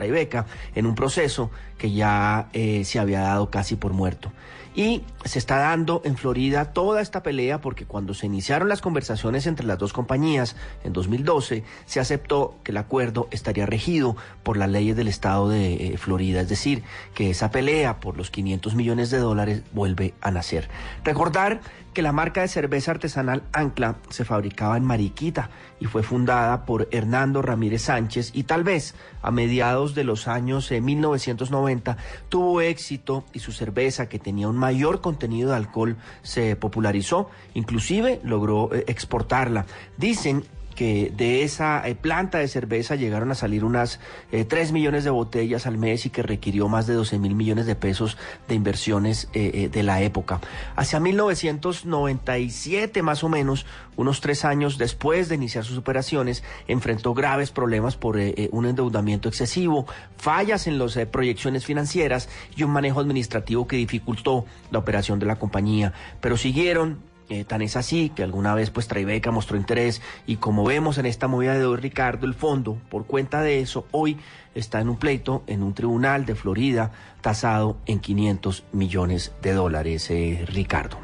Tribeca en un proceso que ya eh, se había dado casi por muerto. Y se está dando en Florida toda esta pelea porque cuando se iniciaron las conversaciones entre las dos compañías en 2012, se aceptó que el acuerdo estaría regido por las leyes del estado de eh, Florida. Es decir, que esa pelea por los 500 millones de dólares vuelve a nacer. Recordar que la marca de cerveza artesanal Ancla se fabricaba en Mariquita y fue fundada por Hernando Ramírez Sánchez y tal vez a mediados de los años 1990 tuvo éxito y su cerveza que tenía un mayor contenido de alcohol se popularizó, inclusive logró eh, exportarla. Dicen que de esa eh, planta de cerveza llegaron a salir unas eh, 3 millones de botellas al mes y que requirió más de 12 mil millones de pesos de inversiones eh, eh, de la época. Hacia 1997 más o menos, unos tres años después de iniciar sus operaciones, enfrentó graves problemas por un endeudamiento excesivo, fallas en las proyecciones financieras y un manejo administrativo que dificultó la operación de la compañía. Pero siguieron eh, tan es así que alguna vez pues Tribeca mostró interés y como vemos en esta movida de hoy Ricardo, el fondo por cuenta de eso hoy está en un pleito en un tribunal de Florida tasado en 500 millones de dólares, eh, Ricardo.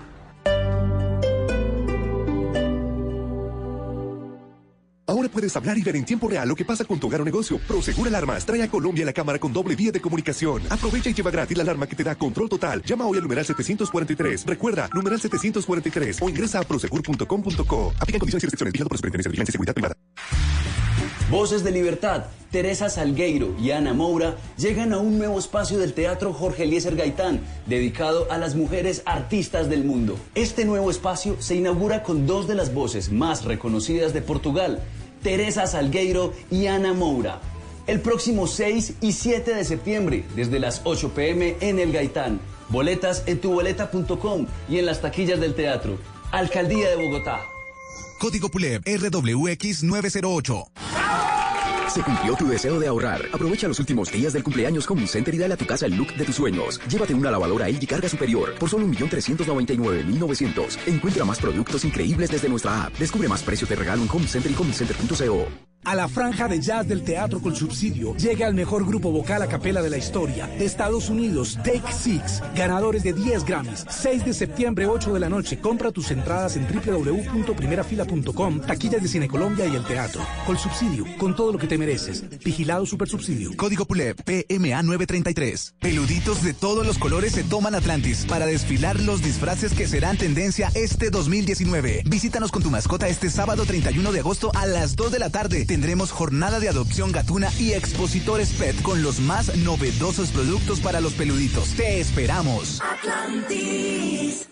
Ahora puedes hablar y ver en tiempo real lo que pasa con tu hogar o negocio. Prosegur Alarmas trae a Colombia la cámara con doble vía de comunicación. Aprovecha y lleva gratis la alarma que te da control total. Llama hoy al numeral 743. Recuerda, numeral 743 o ingresa a prosegur.com.co. Aplican condiciones y restricciones. Vigilado por Superintendencia de Vigilancia y Seguridad Privada. Voces de Libertad, Teresa Salgueiro y Ana Moura llegan a un nuevo espacio del Teatro Jorge Eliezer Gaitán, dedicado a las mujeres artistas del mundo. Este nuevo espacio se inaugura con dos de las voces más reconocidas de Portugal, Teresa Salgueiro y Ana Moura. El próximo 6 y 7 de septiembre, desde las 8 pm en el Gaitán. Boletas en tuboleta.com y en las taquillas del teatro. Alcaldía de Bogotá. Código PULEB RWX 908. Se cumplió tu deseo de ahorrar. Aprovecha los últimos días del cumpleaños Home Center y dale a tu casa el look de tus sueños. Llévate una lavadora LG carga superior por solo 1.399.900. Encuentra más productos increíbles desde nuestra app. Descubre más precios de regalo en Home Center y homecenter.co. A la franja de jazz del teatro con subsidio llega el mejor grupo vocal a capela de la historia. De Estados Unidos, Take Six, ganadores de 10 Grammys. 6 de septiembre, 8 de la noche. Compra tus entradas en www.primerafila.com, taquillas de Cine Colombia y el teatro. Con subsidio, con todo lo que te mereces. Vigilado Super Subsidio. Código PULEB PMA 933. Peluditos de todos los colores se toman Atlantis para desfilar los disfraces que serán tendencia este 2019. Visítanos con tu mascota este sábado 31 de agosto a las 2 de la tarde. Tendremos jornada de adopción gatuna y expositores pet con los más novedosos productos para los peluditos. Te esperamos. Atlantis.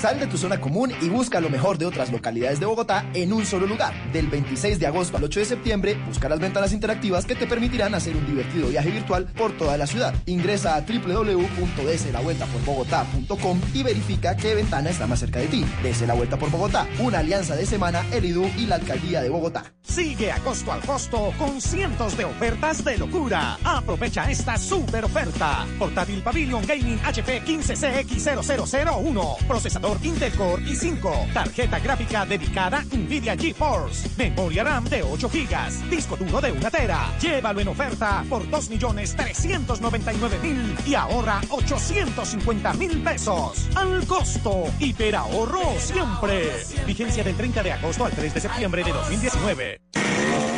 Sal de tu zona común y busca lo mejor de otras localidades de Bogotá en un solo lugar. Del 26 de agosto al 8 de septiembre, busca las ventanas interactivas que te permitirán hacer un divertido viaje virtual por toda la ciudad. Ingresa a www.dslavueltaporbogotá.com y verifica qué ventana está más cerca de ti. Dese la vuelta por Bogotá, una alianza de semana, el IDU y la Alcaldía de Bogotá. Sigue a costo al costo con cientos de ofertas de locura. Aprovecha esta super oferta. Portátil Pavilion Gaming HP 15CX0001. Procesador Intel Core i5. Tarjeta gráfica dedicada Nvidia GeForce. Memoria RAM de 8 GB. Disco duro de 1 tera. Llévalo en oferta por 2.399.000 y ahorra 850.000 pesos. Al costo. Hiperahorro siempre. Vigencia del 30 de agosto al 3 de septiembre de 2019.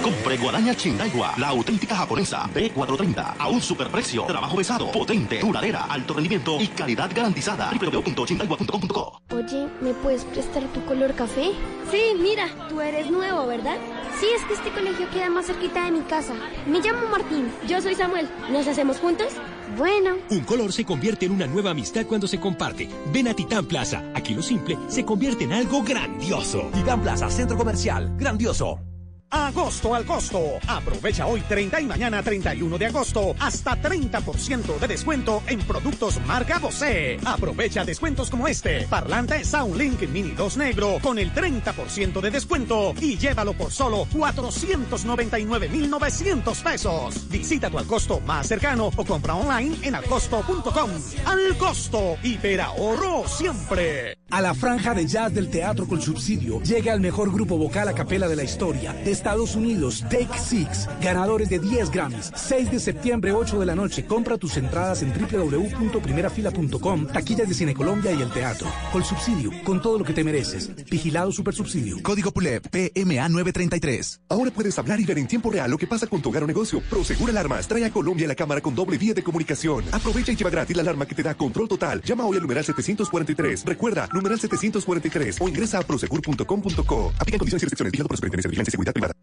Compre guadaña Chindaiwa, la auténtica japonesa B430 a un superprecio. Trabajo pesado, potente, duradera, alto rendimiento y calidad garantizada. www.chindaiwa.com.co Oye, ¿me puedes prestar tu color café? Sí, mira, tú eres nuevo, ¿verdad? Sí, es que este colegio queda más cerquita de mi casa. Me llamo Martín. Yo soy Samuel. ¿Nos hacemos juntos? Bueno. Un color se convierte en una nueva amistad cuando se comparte. Ven a Titán Plaza. Aquí lo simple se convierte en algo grandioso. Titán Plaza, centro comercial. Grandioso. Agosto al costo. Aprovecha hoy 30 y mañana 31 de agosto hasta 30% de descuento en productos marca Bose. Aprovecha descuentos como este. Parlante Soundlink Mini 2 negro con el 30% de descuento y llévalo por solo 499,900 pesos. Visita tu al costo más cercano o compra online en alcosto.com. Al costo, ahorro siempre. A la franja de jazz del teatro con subsidio llega el mejor grupo vocal a capela de la historia de Estados Unidos, Take Six, ganadores de 10 Grammys. 6 de septiembre, 8 de la noche. Compra tus entradas en www.primerafila.com, taquillas de Cine Colombia y el teatro. Con subsidio, con todo lo que te mereces. Vigilado Super Subsidio. Código PULEP PMA 933. Ahora puedes hablar y ver en tiempo real lo que pasa con tu hogar o negocio. Prosegur Alarmas trae a Colombia la cámara con doble vía de comunicación. Aprovecha y lleva gratis la alarma que te da control total. Llama hoy al numeral 743. Recuerda, numeral 743 o ingresa a prosegur.com.co. Aplican condiciones y restricciones. Vigilado por Superintendencia de Vigilancia y Seguridad Privada.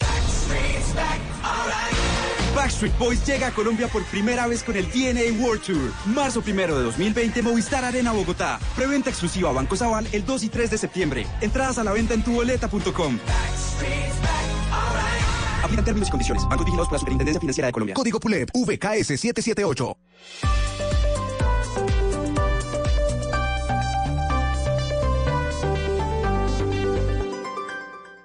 Backstreet Boys llega a Colombia por primera vez con el DNA World Tour. Marzo primero de 2020, Movistar Arena Bogotá. Preventa exclusiva Banco Sabal el 2 y 3 de septiembre. Entradas a la venta en tuboleta.com. Aplican términos y condiciones. Banco vigilados por la Superintendencia Financiera de Colombia. Código PULEP VKS 778.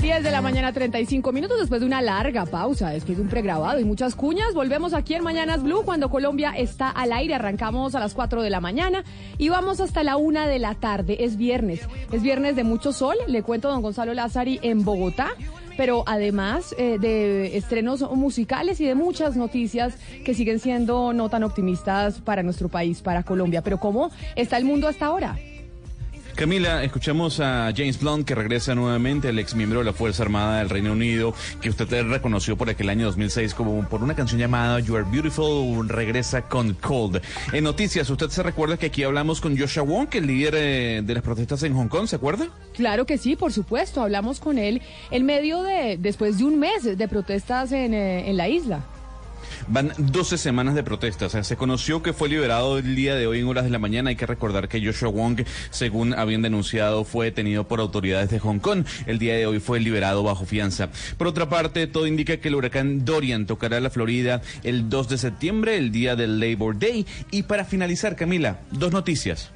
10 de la mañana, 35 minutos después de una larga pausa, después de un pregrabado y muchas cuñas. Volvemos aquí en Mañanas Blue cuando Colombia está al aire. Arrancamos a las 4 de la mañana y vamos hasta la 1 de la tarde. Es viernes. Es viernes de mucho sol. Le cuento a don Gonzalo Lázari en Bogotá pero además eh, de estrenos musicales y de muchas noticias que siguen siendo no tan optimistas para nuestro país, para Colombia. Pero ¿cómo está el mundo hasta ahora? Camila, escuchamos a James Blunt que regresa nuevamente, el ex miembro de la Fuerza Armada del Reino Unido, que usted reconoció por aquel año 2006 como por una canción llamada You Are Beautiful, regresa con Cold. En noticias, usted se recuerda que aquí hablamos con Joshua Wong, el líder eh, de las protestas en Hong Kong, ¿se acuerda? Claro que sí, por supuesto, hablamos con él en medio de, después de un mes de protestas en, eh, en la isla. Van 12 semanas de protestas. se conoció que fue liberado el día de hoy en horas de la mañana. Hay que recordar que Joshua Wong, según habían denunciado, fue detenido por autoridades de Hong Kong. El día de hoy fue liberado bajo fianza. Por otra parte, todo indica que el huracán Dorian tocará la Florida el 2 de septiembre, el día del Labor Day. Y para finalizar, Camila, dos noticias.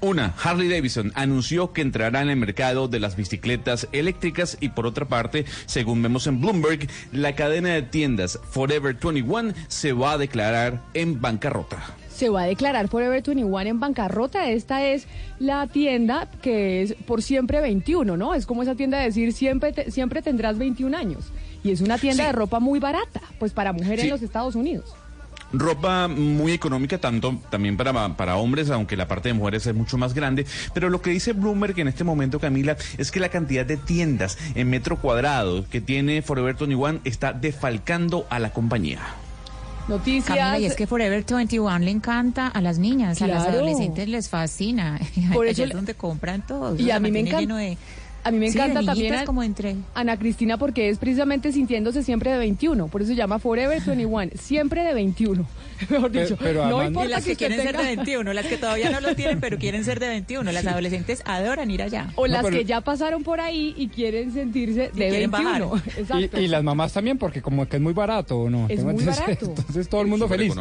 Una, Harley Davidson anunció que entrará en el mercado de las bicicletas eléctricas y por otra parte, según vemos en Bloomberg, la cadena de tiendas Forever 21 se va a declarar en bancarrota se va a declarar Forever 21 en bancarrota. Esta es la tienda que es por siempre 21, ¿no? Es como esa tienda de decir siempre, siempre tendrás 21 años. Y es una tienda de ropa muy barata, pues para mujeres en los Estados Unidos ropa muy económica, tanto también para, para hombres, aunque la parte de mujeres es mucho más grande. Pero lo que dice Bloomberg en este momento, Camila, es que la cantidad de tiendas en metro cuadrado que tiene Forever 21 está defalcando a la compañía. Noticias. y es que Forever 21 le encanta a las niñas, a las adolescentes les fascina. Por eso es donde compran todo. Y a mí me encanta. A mí me encanta también como entre... Ana Cristina porque es precisamente sintiéndose siempre de 21, por eso se llama Forever 21, siempre de 21. Mejor dicho, pero, no importa las que, quieren ser de 21, las que todavía no lo tienen, pero quieren ser de 21. Las adolescentes adoran ir allá. O las que ya pasaron por ahí y quieren sentirse de 21. Exacto. Y, las mamás también, porque como que es muy barato, ¿o no? Es muy barato. Entonces todo el mundo feliz.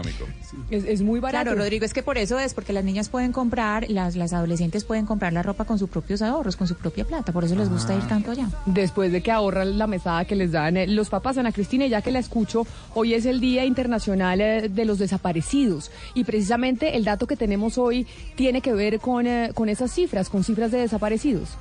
Es, es, muy barato. Claro, Rodrigo, es que por eso es, porque las niñas pueden comprar, las, las adolescentes pueden comprar la ropa con sus propios ahorros, con su propia plata. Por eso les gusta ir tanto allá. Después de que ahorran la mesada que les dan eh, los papás, Ana Cristina, ya que la escucho, hoy es el Día Internacional eh, de los Desaparecidos. Y precisamente el dato que tenemos hoy tiene que ver con, eh, con esas cifras, con cifras de desaparecidos.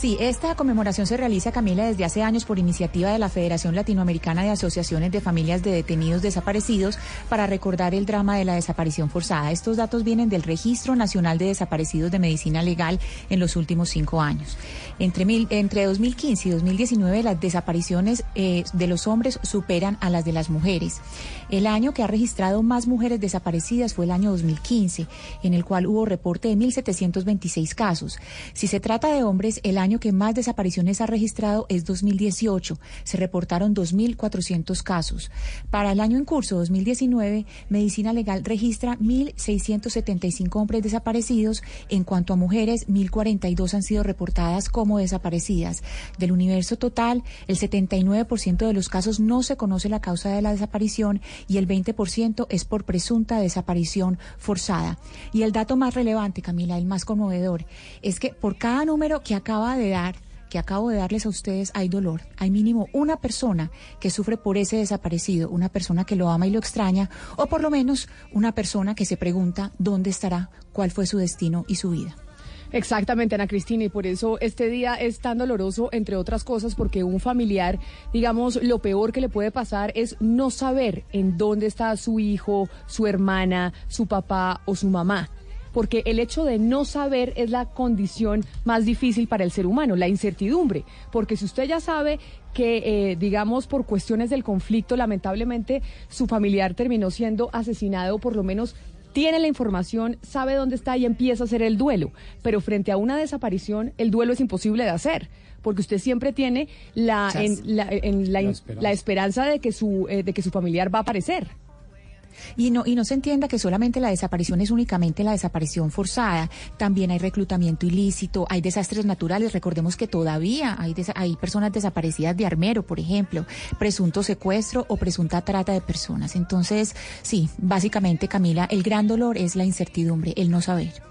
Sí, esta conmemoración se realiza, Camila, desde hace años por iniciativa de la Federación Latinoamericana de Asociaciones de Familias de Detenidos Desaparecidos para recordar el drama de la desaparición forzada. Estos datos vienen del Registro Nacional de Desaparecidos de Medicina Legal en los últimos cinco años. Entre, entre 2015 y 2019 las desapariciones eh, de los hombres superan a las de las mujeres. El año que ha registrado más mujeres desaparecidas fue el año 2015, en el cual hubo reporte de 1.726 casos. Si se trata de hombres, el año año que más desapariciones ha registrado es 2018. Se reportaron 2.400 casos. Para el año en curso, 2019, Medicina Legal registra 1.675 hombres desaparecidos. En cuanto a mujeres, 1.042 han sido reportadas como desaparecidas. Del universo total, el 79% de los casos no se conoce la causa de la desaparición y el 20% es por presunta desaparición forzada. Y el dato más relevante, Camila, el más conmovedor, es que por cada número que acaba de dar, que acabo de darles a ustedes, hay dolor. Hay mínimo una persona que sufre por ese desaparecido, una persona que lo ama y lo extraña, o por lo menos una persona que se pregunta dónde estará, cuál fue su destino y su vida. Exactamente, Ana Cristina, y por eso este día es tan doloroso, entre otras cosas, porque un familiar, digamos, lo peor que le puede pasar es no saber en dónde está su hijo, su hermana, su papá o su mamá porque el hecho de no saber es la condición más difícil para el ser humano, la incertidumbre, porque si usted ya sabe que, eh, digamos, por cuestiones del conflicto, lamentablemente su familiar terminó siendo asesinado, por lo menos tiene la información, sabe dónde está y empieza a hacer el duelo. Pero frente a una desaparición, el duelo es imposible de hacer, porque usted siempre tiene la, en, la, en la, la esperanza de que, su, eh, de que su familiar va a aparecer. Y no, y no se entienda que solamente la desaparición es únicamente la desaparición forzada. También hay reclutamiento ilícito, hay desastres naturales. Recordemos que todavía hay, hay personas desaparecidas de Armero, por ejemplo, presunto secuestro o presunta trata de personas. Entonces, sí, básicamente, Camila, el gran dolor es la incertidumbre, el no saber.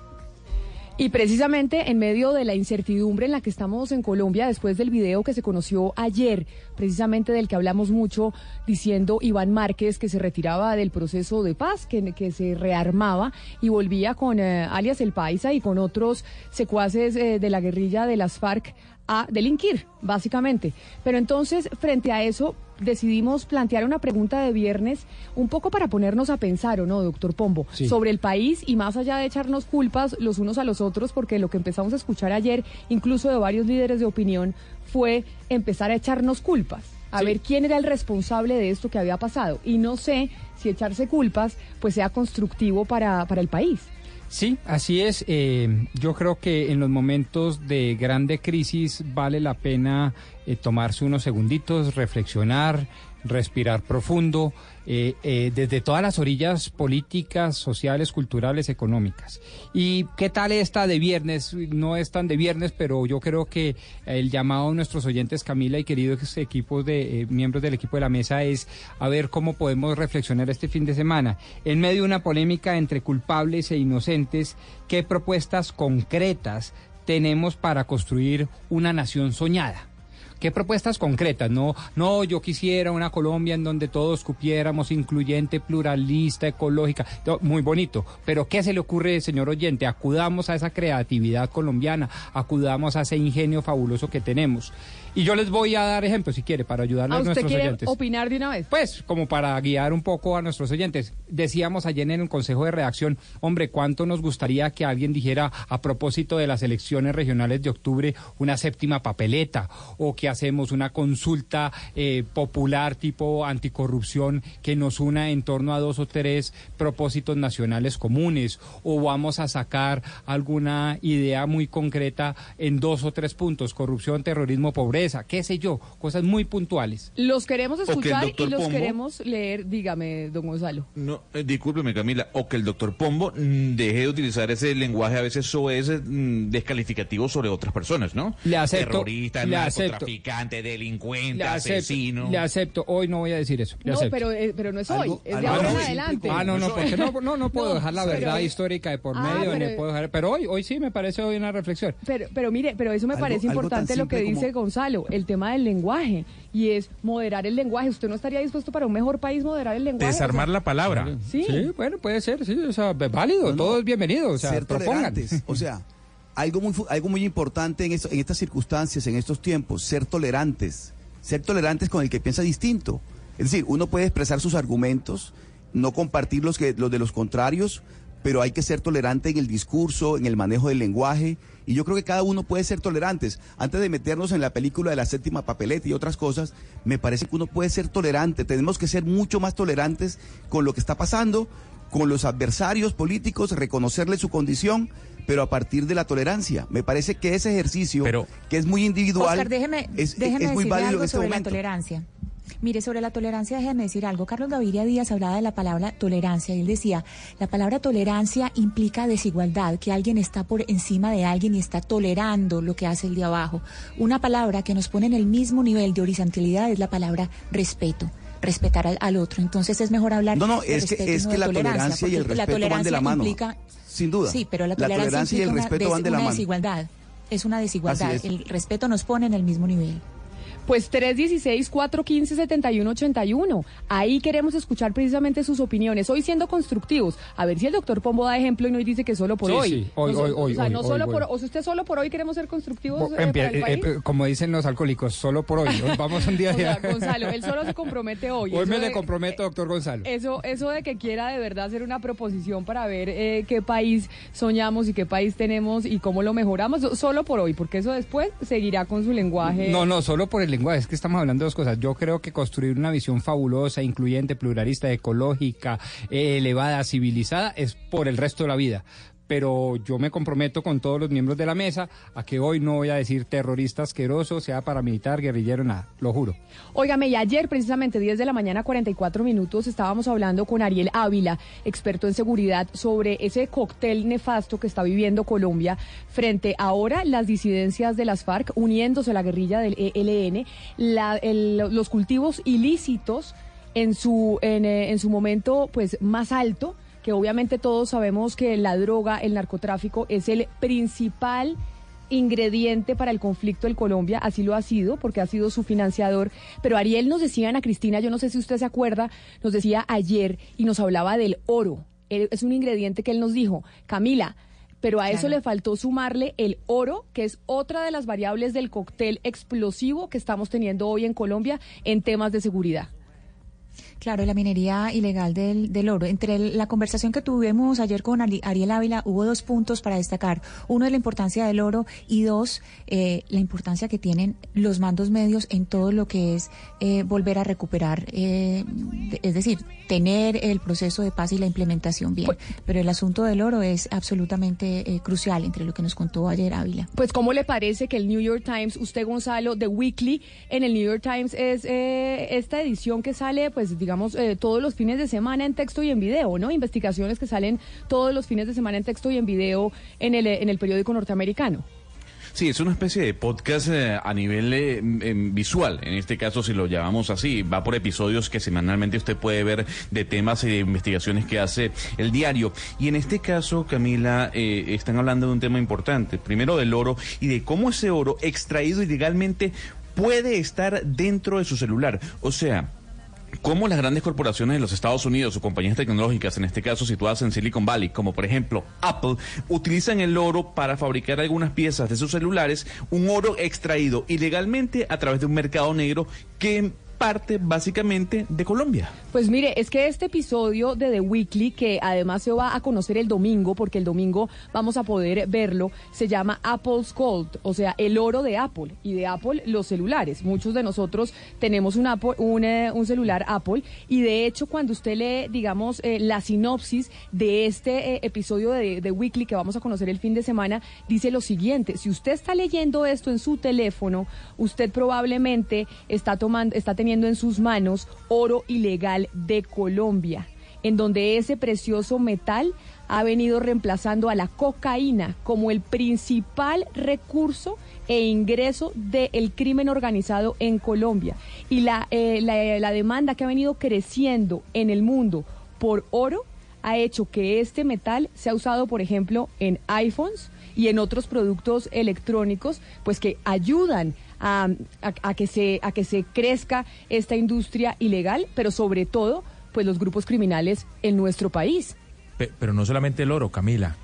Y precisamente en medio de la incertidumbre en la que estamos en Colombia, después del video que se conoció ayer, precisamente del que hablamos mucho, diciendo Iván Márquez que se retiraba del proceso de paz, que, que se rearmaba y volvía con eh, alias El Paisa y con otros secuaces eh, de la guerrilla de las FARC a delinquir, básicamente. Pero entonces, frente a eso, decidimos plantear una pregunta de viernes un poco para ponernos a pensar, ¿o no, doctor Pombo? Sobre el país y más allá de echarnos culpas los unos a los otros, porque lo que empezamos a escuchar ayer, incluso de varios líderes de opinión, fue empezar a echarnos culpas. A ver quién era el responsable de esto que había pasado. Y no sé si echarse culpas pues sea constructivo para, para el país. Sí, así es. Eh, yo creo que en los momentos de grande crisis vale la pena eh, tomarse unos segunditos, reflexionar, respirar profundo, eh, eh, desde todas las orillas políticas, sociales, culturales, económicas. ¿Y qué tal esta de viernes? No es tan de viernes, pero yo creo que el llamado a nuestros oyentes, Camila y queridos equipos de miembros del equipo de la mesa, es a ver cómo podemos reflexionar este fin de semana. En medio de una polémica entre culpables e inocentes, ¿qué propuestas concretas tenemos para construir una nación soñada? ¿Qué propuestas concretas? No, no, yo quisiera una Colombia en donde todos cupiéramos, incluyente, pluralista, ecológica, muy bonito. Pero ¿qué se le ocurre, señor oyente? Acudamos a esa creatividad colombiana, acudamos a ese ingenio fabuloso que tenemos. Y yo les voy a dar ejemplos, si quiere, para ayudarles a, nuestros quiere oyentes. opinar de una vez? Pues, como para guiar un poco a nuestros oyentes. Decíamos ayer en el Consejo de Redacción, hombre, ¿cuánto nos gustaría que alguien dijera a propósito de las elecciones regionales de octubre una séptima papeleta o que hacemos una consulta eh, popular tipo anticorrupción que nos una en torno a dos o tres propósitos nacionales comunes o vamos a sacar alguna idea muy concreta en dos o tres puntos, corrupción, terrorismo, pobreza qué sé yo, cosas muy puntuales. Los queremos escuchar y los queremos leer, dígame, don Gonzalo. No, eh, discúlpeme Camila, o que el doctor Pombo mm, deje de utilizar ese lenguaje a veces soez mm, descalificativo sobre otras personas, ¿no? Le acepto. Terrorista, le narcotraficante, delincuente, le acepto, asesino. Le acepto, hoy no voy a decir eso. no, pero, eh, pero no es hoy, es de ahora en adelante. Ah, no, no, porque no, no, puedo dejar la verdad histórica de por ah, medio, pero, puedo dejar, pero hoy, hoy sí me parece hoy una reflexión. Pero, pero mire, pero eso me parece importante lo que dice Gonzalo el tema del lenguaje y es moderar el lenguaje. ¿Usted no estaría dispuesto para un mejor país moderar el lenguaje? Desarmar la palabra. ¿Sí? bueno, puede ser, sí, o sea, válido, todo es bienvenido, o sea, ser tolerantes, o sea, algo muy algo muy importante en en estas circunstancias, en estos tiempos, ser tolerantes, ser tolerantes con el que piensa distinto. Es decir, uno puede expresar sus argumentos, no compartir los que los de los contrarios, pero hay que ser tolerante en el discurso, en el manejo del lenguaje, y yo creo que cada uno puede ser tolerantes. Antes de meternos en la película de la séptima papeleta y otras cosas, me parece que uno puede ser tolerante. Tenemos que ser mucho más tolerantes con lo que está pasando, con los adversarios políticos, reconocerle su condición, pero a partir de la tolerancia. Me parece que ese ejercicio, que es muy individual, Oscar, déjeme, es, déjeme es muy válido algo en este sobre momento. la tolerancia. Mire, sobre la tolerancia, déjeme decir algo. Carlos Gaviria Díaz hablaba de la palabra tolerancia y él decía, la palabra tolerancia implica desigualdad, que alguien está por encima de alguien y está tolerando lo que hace el de abajo. Una palabra que nos pone en el mismo nivel de horizontalidad es la palabra respeto respetar al, al otro. Entonces es mejor hablar No, no, de es que, es que la tolerancia, tolerancia y el la respeto van de tolerancia la mano. implica- sin duda. Sí, pero la La tolerancia, tolerancia y el implica una respeto des- van de la una mano. desigualdad. Es una desigualdad. Es. El respeto nos pone en el mismo nivel. Pues 316-415-7181. Ahí queremos escuchar precisamente sus opiniones. Hoy siendo constructivos. A ver si el doctor Pombo da ejemplo y nos dice que solo por Sí, hoy. sí, hoy, No hoy, hoy, O sea, hoy, no hoy, solo hoy. por... O sea, usted solo por hoy queremos ser constructivos eh, Empie- para el eh, país. eh, como dicen los alcohólicos, solo por hoy. Hoy Vamos un día sea, ya. Gonzalo, él solo se compromete hoy. Hoy Eso me de- le comprometo, doctor Gonzalo. Eso, eso de que quiera de verdad hacer una proposición para ver eh, qué país soñamos y qué país tenemos y cómo lo mejoramos, solo por hoy, porque eso después seguirá con su lenguaje. No, no, solo por el es que estamos hablando de dos cosas. Yo creo que construir una visión fabulosa, incluyente, pluralista, ecológica, eh, elevada, civilizada, es por el resto de la vida. Pero yo me comprometo con todos los miembros de la mesa a que hoy no voy a decir terrorista asqueroso, sea paramilitar, guerrillero, nada, lo juro. Óigame, ayer precisamente 10 de la mañana 44 minutos estábamos hablando con Ariel Ávila, experto en seguridad, sobre ese cóctel nefasto que está viviendo Colombia frente ahora las disidencias de las FARC uniéndose a la guerrilla del ELN, la- los cultivos ilícitos en su en, eh, en su momento pues más alto que obviamente todos sabemos que la droga, el narcotráfico es el principal ingrediente para el conflicto en Colombia, así lo ha sido, porque ha sido su financiador. Pero Ariel nos decía, Ana Cristina, yo no sé si usted se acuerda, nos decía ayer y nos hablaba del oro. Él- Es un ingrediente que él nos dijo, Camila, pero a eso le faltó sumarle el oro, que es otra de las variables del cóctel explosivo que estamos teniendo hoy en Colombia en temas de seguridad. Claro, la minería ilegal del, del oro. Entre el- la conversación que tuvimos ayer con Ari- Ariel Ávila, hubo dos puntos para destacar. Uno es la importancia del oro y dos, eh, la importancia que tienen los mandos medios en todo lo que es eh, volver a recuperar, eh, de- es decir, tener el proceso de paz y la implementación bien. Pero el asunto del oro es absolutamente eh, crucial entre lo que nos contó ayer Ávila. Pues, ¿cómo le parece que el New York Times, usted Gonzalo, The Weekly, en el New York Times es eh, esta edición que sale, pues, digamos, eh, todos los fines de semana en texto y en video, ¿no? Investigaciones que salen todos los fines de semana en texto y en video en el, en el periódico norteamericano. Sí, es una especie de podcast eh, a nivel eh, em, visual, en este caso si lo llamamos así, va por episodios que semanalmente usted puede ver de temas y de investigaciones que hace el diario. Y en este caso, Camila, eh, están hablando de un tema importante, primero del oro y de cómo ese oro extraído ilegalmente puede estar dentro de su celular. O sea, cómo las grandes corporaciones de los Estados Unidos o compañías tecnológicas, en este caso situadas en Silicon Valley, como por ejemplo Apple, utilizan el oro para fabricar algunas piezas de sus celulares, un oro extraído ilegalmente a través de un mercado negro que parte básicamente de Colombia. Pues mire, es que este episodio de The Weekly, que además se va a conocer el domingo, porque el domingo vamos a poder verlo, se llama Apple's Gold, o sea, el oro de Apple, y de Apple los celulares. Muchos de nosotros tenemos un, Apple, un, eh, celular Apple, y de hecho cuando usted lee, digamos, eh, la sinopsis de este eh, episodio de The Weekly que vamos a conocer el fin de semana, dice lo siguiente, si usted está leyendo esto en su teléfono, usted probablemente está tomando, está teniendo en sus manos oro ilegal de Colombia, en donde ese precioso metal ha venido reemplazando a la cocaína como el principal recurso e ingreso del crimen organizado en Colombia. Y la, eh, la, la demanda que ha venido creciendo en el mundo por oro ha hecho que este metal sea usado, por ejemplo, en iPhones y en otros productos electrónicos, pues que ayudan a, a- a que se a que se crezca esta industria ilegal, pero sobre todo, pues los grupos criminales en nuestro país. Pe- pero no solamente el oro, Camila.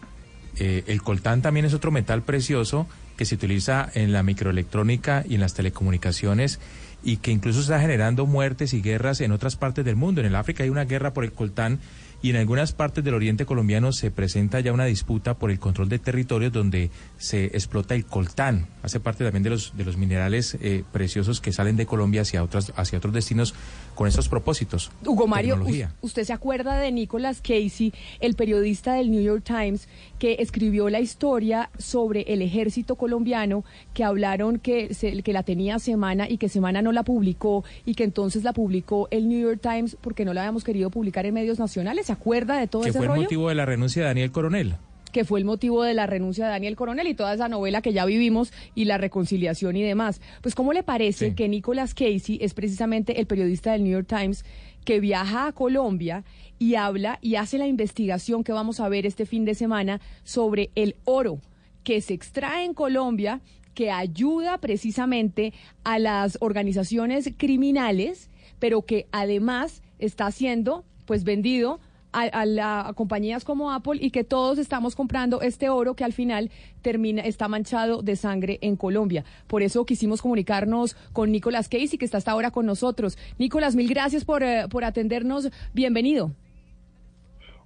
Eh, el coltán también es otro metal precioso que se utiliza en la microelectrónica y en las telecomunicaciones y que incluso está generando muertes y guerras en otras partes del mundo. En el África hay una guerra por el coltán y en algunas partes del oriente colombiano se presenta ya una disputa por el control de territorios donde se explota el coltán. Hace parte también de los, de los minerales eh, preciosos que salen de Colombia hacia, otras, hacia otros destinos con esos propósitos. Hugo Mario, Tecnología. ¿usted se acuerda de Nicholas Casey, el periodista del New York Times, que escribió la historia sobre el ejército colombiano, que hablaron que, se- que la tenía Semana y que Semana no la publicó y que entonces la publicó el New York Times porque no la habíamos querido publicar en medios nacionales? ¿Se acuerda de todo que ese fue el rollo? motivo de la renuncia de Daniel Coronel. que fue el motivo de la renuncia de Daniel Coronel y toda esa novela que ya vivimos y la reconciliación y demás. Pues, ¿cómo le parece que Nicholas Casey es precisamente el periodista del New York Times que viaja a Colombia y habla y hace la investigación que vamos a ver este fin de semana sobre el oro que se extrae en Colombia, que ayuda precisamente a las organizaciones criminales, pero que además está siendo pues vendido a, la- compañías como Apple y que todos estamos comprando este oro que al final termina está manchado de sangre en Colombia. Por eso quisimos comunicarnos con Nicolás Casey, que está hasta ahora con nosotros. Nicolás, mil gracias por, eh, por atendernos. Bienvenido.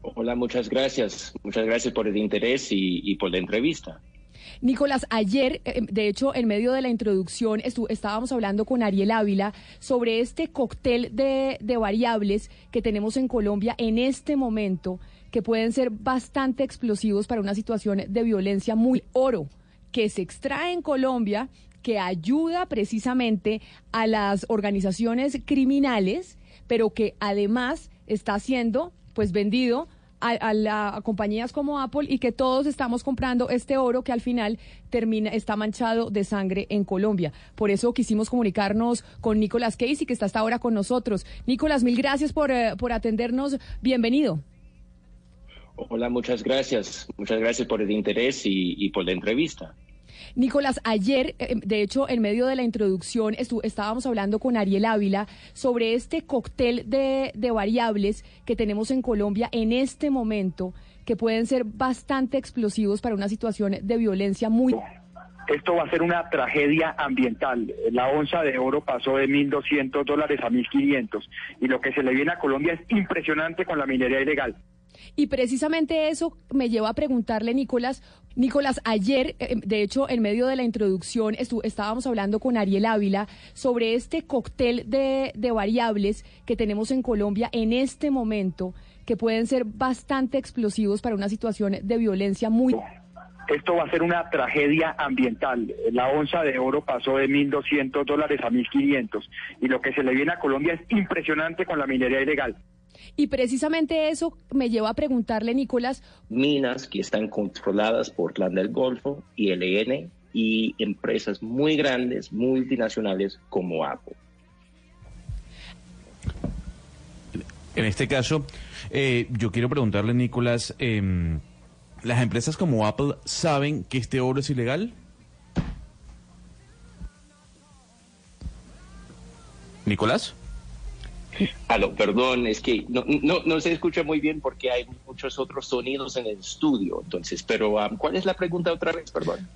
Hola, muchas gracias. Muchas gracias por el interés y por la entrevista. Nicolás, ayer, eh, de hecho, en medio de la introducción, estábamos hablando con Ariel Ávila sobre este cóctel de, de variables que tenemos en Colombia en este momento, que pueden ser bastante explosivos para una situación de violencia muy oro, que se extrae en Colombia, que ayuda precisamente a las organizaciones criminales, pero que además está siendo pues vendido a, a la- compañías como Apple y que todos estamos comprando este oro que al final termina está manchado de sangre en Colombia. Por eso quisimos comunicarnos con Nicolás Casey, que está hasta ahora con nosotros. Nicolás, mil gracias por, eh, por atendernos. Bienvenido. Hola, muchas gracias. Muchas gracias por el interés y por la entrevista. Nicolás, ayer, eh, de hecho, en medio de la introducción, estábamos hablando con Ariel Ávila sobre este cóctel de, de variables que tenemos en Colombia en este momento, que pueden ser bastante explosivos para una situación de violencia muy... Esto va a ser una tragedia ambiental. La onza de oro pasó de 1.200 dólares a 1.500 y lo que se le viene a Colombia es impresionante con la minería ilegal. Y precisamente eso me lleva a preguntarle, Nicolás, Nicolás, ayer, eh, de hecho, en medio de la introducción, estábamos hablando con Ariel Ávila sobre este cóctel de, de variables que tenemos en Colombia en este momento, que pueden ser bastante explosivos para una situación de violencia muy... Esto va a ser una tragedia ambiental. La onza de oro pasó de 1.200 dólares a 1.500 y lo que se le viene a Colombia es impresionante con la minería ilegal. Y precisamente eso me lleva a preguntarle, Nicolás, Minas que están controladas por Clan del Golfo y LN y empresas muy grandes, multinacionales como Apple. En este caso, eh, yo quiero preguntarle, Nicolás, em, ¿las empresas como Apple saben que este oro es ilegal? Nicolás. Aló, perdón, es que no, no, no se escucha muy bien porque hay muchos otros sonidos en el estudio. Entonces, pero um, ¿cuál es la pregunta otra vez? Perdón.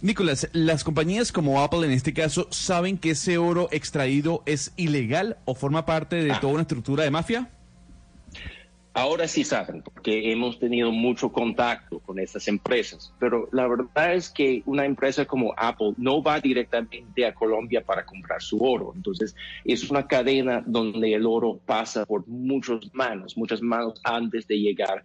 Nicolás, ¿las compañías como Apple en este caso saben que ese oro extraído es ilegal o forma parte de toda una estructura de mafia? Ahora sí saben, porque hemos tenido mucho contacto con estas empresas, pero la verdad es que una empresa como Apple no va directamente a Colombia para comprar su oro. Entonces, es una cadena donde el oro pasa por muchas manos, muchas manos antes de llegar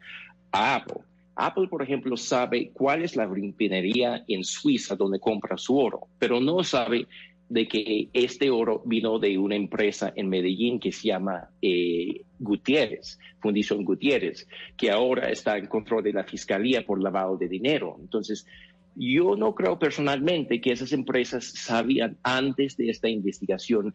a Apple. Apple, por ejemplo, sabe cuál es la refinería en Suiza donde compra su oro, pero no sabe de que este oro vino de una empresa en Medellín que se llama eh, Gutiérrez, Fundición Gutiérrez, que ahora está en control de la fiscalía por lavado de dinero. Entonces, yo no creo personalmente que esas empresas sabían antes de esta investigación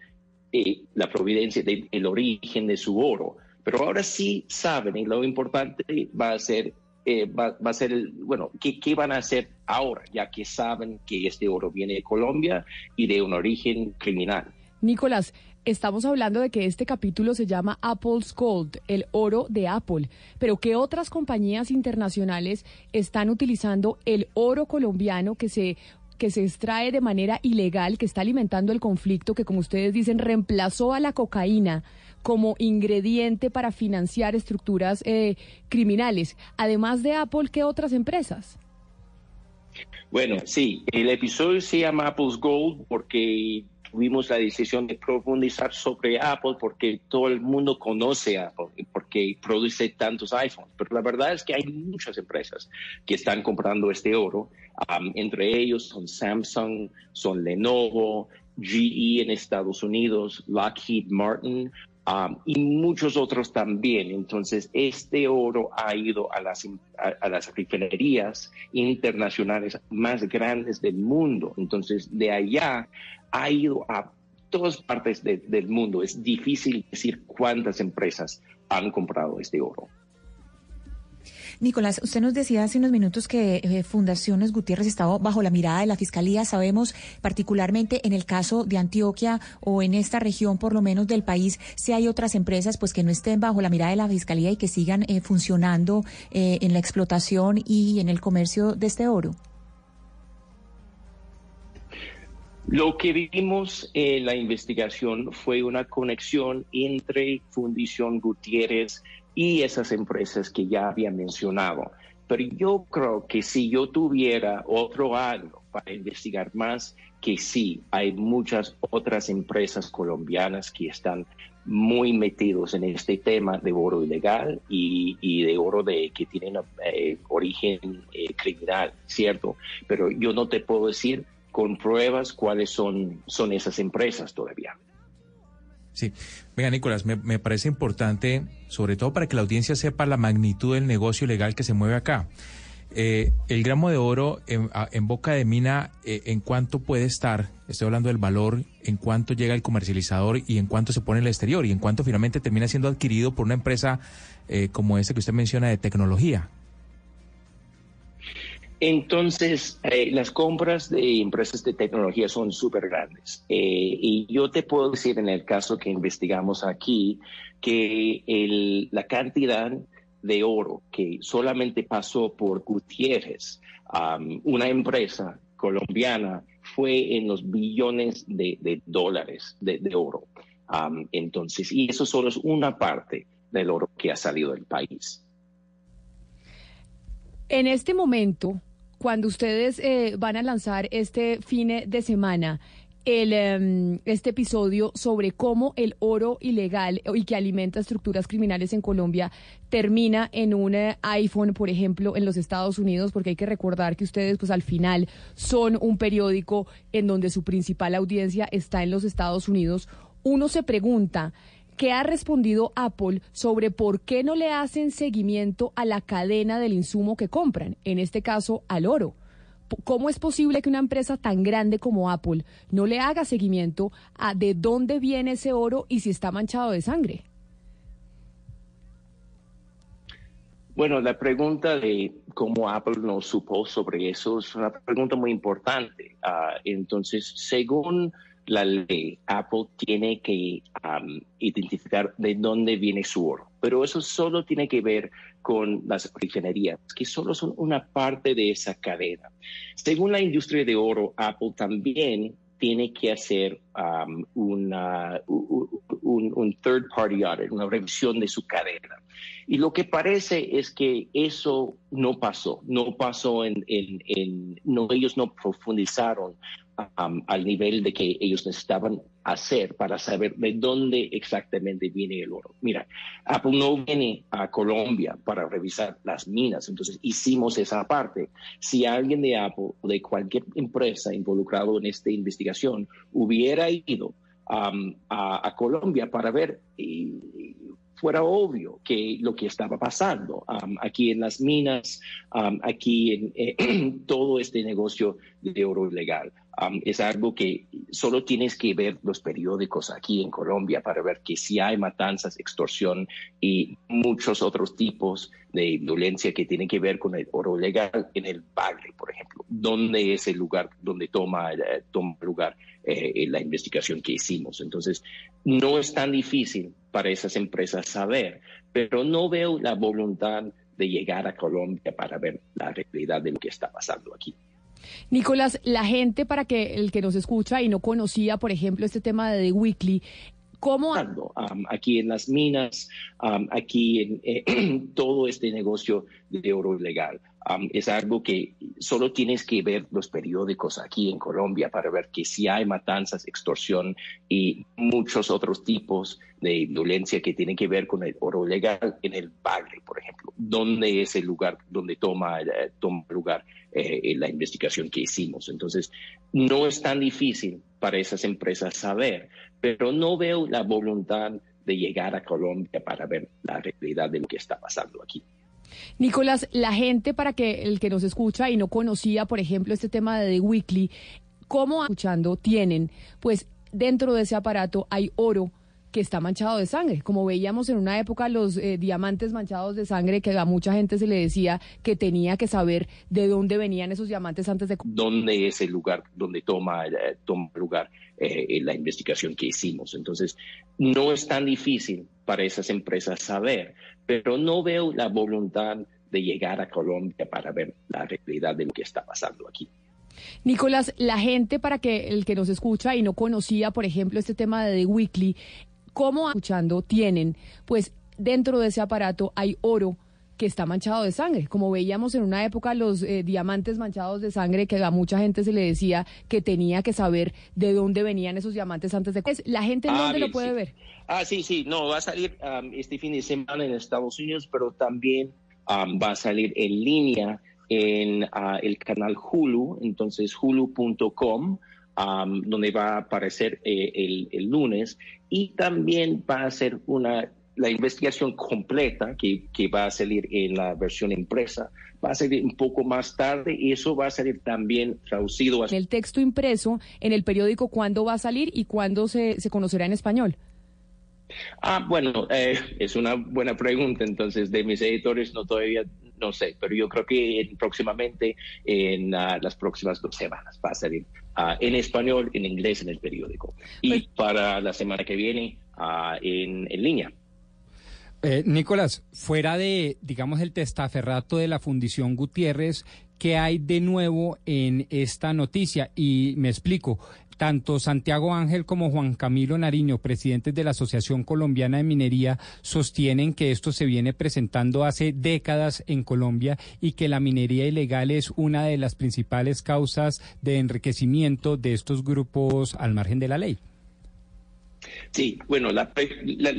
eh, la providencia del el origen de su oro, pero ahora sí saben y lo importante va a ser eh, va, va, a ser, el, bueno, ¿qué, ¿qué, van a hacer ahora, ya que saben que este oro viene de Colombia y de un origen criminal? Nicolás, estamos hablando de que este capítulo se llama Apple's Gold, el oro de Apple, pero ¿qué otras compañías internacionales están utilizando el oro colombiano que se que se extrae de manera ilegal, que está alimentando el conflicto, que como ustedes dicen, reemplazó a la cocaína como ingrediente para financiar estructuras eh, criminales. Además de Apple, ¿qué otras empresas? Bueno, sí, el episodio se llama Apple's Gold porque tuvimos la decisión de profundizar sobre Apple porque todo el mundo conoce Apple y porque produce tantos iPhones. Pero la verdad es que hay muchas empresas que están comprando este oro. entre ellos son Samsung, son Lenovo, GE en Estados Unidos, Lockheed Martin, y muchos otros también. Entonces, este oro ha ido a las, a, las refinerías internacionales más grandes del mundo. Entonces, de allá ha ido a todas partes del mundo. Es difícil decir cuántas empresas han comprado este oro. Nicolás, usted nos decía hace unos minutos que eh, Fundaciones Gutiérrez estaba bajo la mirada de la Fiscalía. Sabemos, particularmente en el caso de Antioquia o en esta región, por lo menos del país, si hay otras empresas pues que no estén bajo la mirada de la Fiscalía y que sigan eh, funcionando eh, en la explotación y en el comercio de este oro. Lo que vimos en la investigación fue una conexión entre Fundación Gutiérrez y esas empresas que ya había mencionado. Pero yo creo que si yo tuviera otro año para investigar más, que sí, hay muchas otras empresas colombianas que están muy metidos en este tema de oro ilegal y, de oro de que tienen eh, origen eh, criminal, ¿cierto? Pero yo no te puedo decir con pruebas cuáles son, son esas empresas todavía. Sí, venga Nicolás, me, parece importante, sobre todo para que la audiencia sepa la magnitud del negocio legal que se mueve acá. Eh, el gramo de oro en, boca de mina, eh, ¿en cuánto puede estar? Estoy hablando del valor, en cuánto llega el comercializador y en cuánto se pone en el exterior y en cuánto finalmente termina siendo adquirido por una empresa eh, como esta que usted menciona de tecnología. Entonces, eh, las compras de empresas de tecnología son súper grandes. Eh, y yo te puedo decir en el caso que investigamos aquí que la cantidad de oro que solamente pasó por Gutiérrez, una empresa colombiana, fue en los billones de, dólares de, oro. entonces, y eso solo es una parte del oro que ha salido del país. En este momento, cuando ustedes eh, van a lanzar este fin de semana, el, em, este episodio sobre cómo el oro ilegal y que alimenta estructuras criminales en Colombia termina en un eh, iPhone, por ejemplo, en los Estados Unidos, porque hay que recordar que ustedes, pues al final, son un periódico en donde su principal audiencia está en los Estados Unidos. Uno se pregunta, ¿Qué ha respondido Apple sobre por qué no le hacen seguimiento a la cadena del insumo que compran, en este caso al oro? ¿Cómo es posible que una empresa tan grande como Apple no le haga seguimiento a de dónde viene ese oro y si está manchado de sangre? Bueno, la pregunta de cómo Apple no supo sobre eso es una pregunta muy importante. Ah, entonces, según la ley, Apple tiene que identificar de dónde viene su oro. Pero eso solo tiene que ver con las refinerías, que solo son una parte de esa cadena. Según la industria de oro, Apple también tiene que hacer una, un, third party audit, una revisión de su cadena. Y lo que parece es que eso no pasó, no pasó en, en no, ellos no profundizaron al nivel de que ellos necesitaban hacer para saber de dónde exactamente viene el oro. Mira, Apple no viene a Colombia para revisar las minas, entonces hicimos esa parte. Si alguien de Apple o de cualquier empresa involucrado en esta investigación hubiera ido a, Colombia para ver fuera obvio que lo que estaba pasando aquí en las minas, aquí en eh, todo este negocio de oro ilegal. es algo que solo tienes que ver los periódicos aquí en Colombia para ver que si hay matanzas, extorsión y muchos otros tipos de violencia que tienen que ver con el oro ilegal en el Bagre, por ejemplo, donde es el lugar donde toma, eh, toma lugar eh, la investigación que hicimos. Entonces, no es tan difícil para esas empresas saber, pero no veo la voluntad de llegar a Colombia para ver la realidad de lo que está pasando aquí. Nicolás, la gente para que el que nos escucha y no conocía, por ejemplo, este tema de The Weekly, ¿cómo aquí en las minas, aquí en eh, todo este negocio de oro ilegal? Um, es algo que solo tienes que ver los periódicos aquí en Colombia para ver que si hay matanzas, extorsión y muchos otros tipos de violencia que tienen que ver con el oro ilegal en el Bagre, por ejemplo, donde es el lugar donde toma, eh, toma lugar eh, la investigación que hicimos. Entonces, no es tan difícil para esas empresas saber, pero no veo la voluntad de llegar a Colombia para ver la realidad de lo que está pasando aquí. Nicolás, la gente para que el que nos escucha y no conocía, por ejemplo, este tema de The Weekly, ¿cómo escuchando tienen? Pues dentro de ese aparato hay oro que está manchado de sangre. Como veíamos en una época los eh, diamantes manchados de sangre, que a mucha gente se le decía que tenía que saber de dónde venían esos diamantes antes de... ¿Dónde es el lugar donde toma, eh, toma lugar eh, la investigación que hicimos? Entonces, no es tan difícil para esas empresas saber, pero no veo la voluntad de llegar a Colombia para ver la realidad de lo que está pasando aquí. Nicolás, la gente para que el que nos escucha y no conocía, por ejemplo, este tema de The Weekly, ¿cómo escuchando tienen? Pues dentro de ese aparato hay oro que está manchado de sangre. Como veíamos en una época los eh, diamantes manchados de sangre, que a mucha gente se le decía que tenía que saber de dónde venían esos diamantes antes de... ¿La gente en Ah, dónde bien, lo puede sí. ver? Ah, sí, sí, no, va a salir um, este fin de semana en Estados Unidos, pero también um, va a salir en línea en ah, el canal Hulu, entonces hulu.com, um, donde va a aparecer eh, el, el lunes, y también va a ser una la investigación completa que, que va a salir en la versión impresa, va a salir un poco más tarde y eso va a salir también traducido a En el texto impreso, en el periódico, ¿cuándo va a salir y cuándo se, se conocerá en español? Ah, bueno, eh, es una buena pregunta. Entonces, de mis editores no todavía no sé, pero yo creo que en- próximamente, en ah, las próximas dos semanas, va a salir ah, en español, en inglés, en el periódico. Y para la semana que viene, ah, en, en línea. Eh, Nicolás, fuera de, digamos, el testaferrato de la Fundición Gutiérrez, ¿qué hay de nuevo en esta noticia? Y me explico. Tanto Santiago Ángel como Juan Camilo Nariño, presidentes de la Asociación Colombiana de Minería, sostienen que esto se viene presentando hace décadas en Colombia y que la minería ilegal es una de las principales causas de enriquecimiento de estos grupos al margen de la ley. Sí, bueno, la,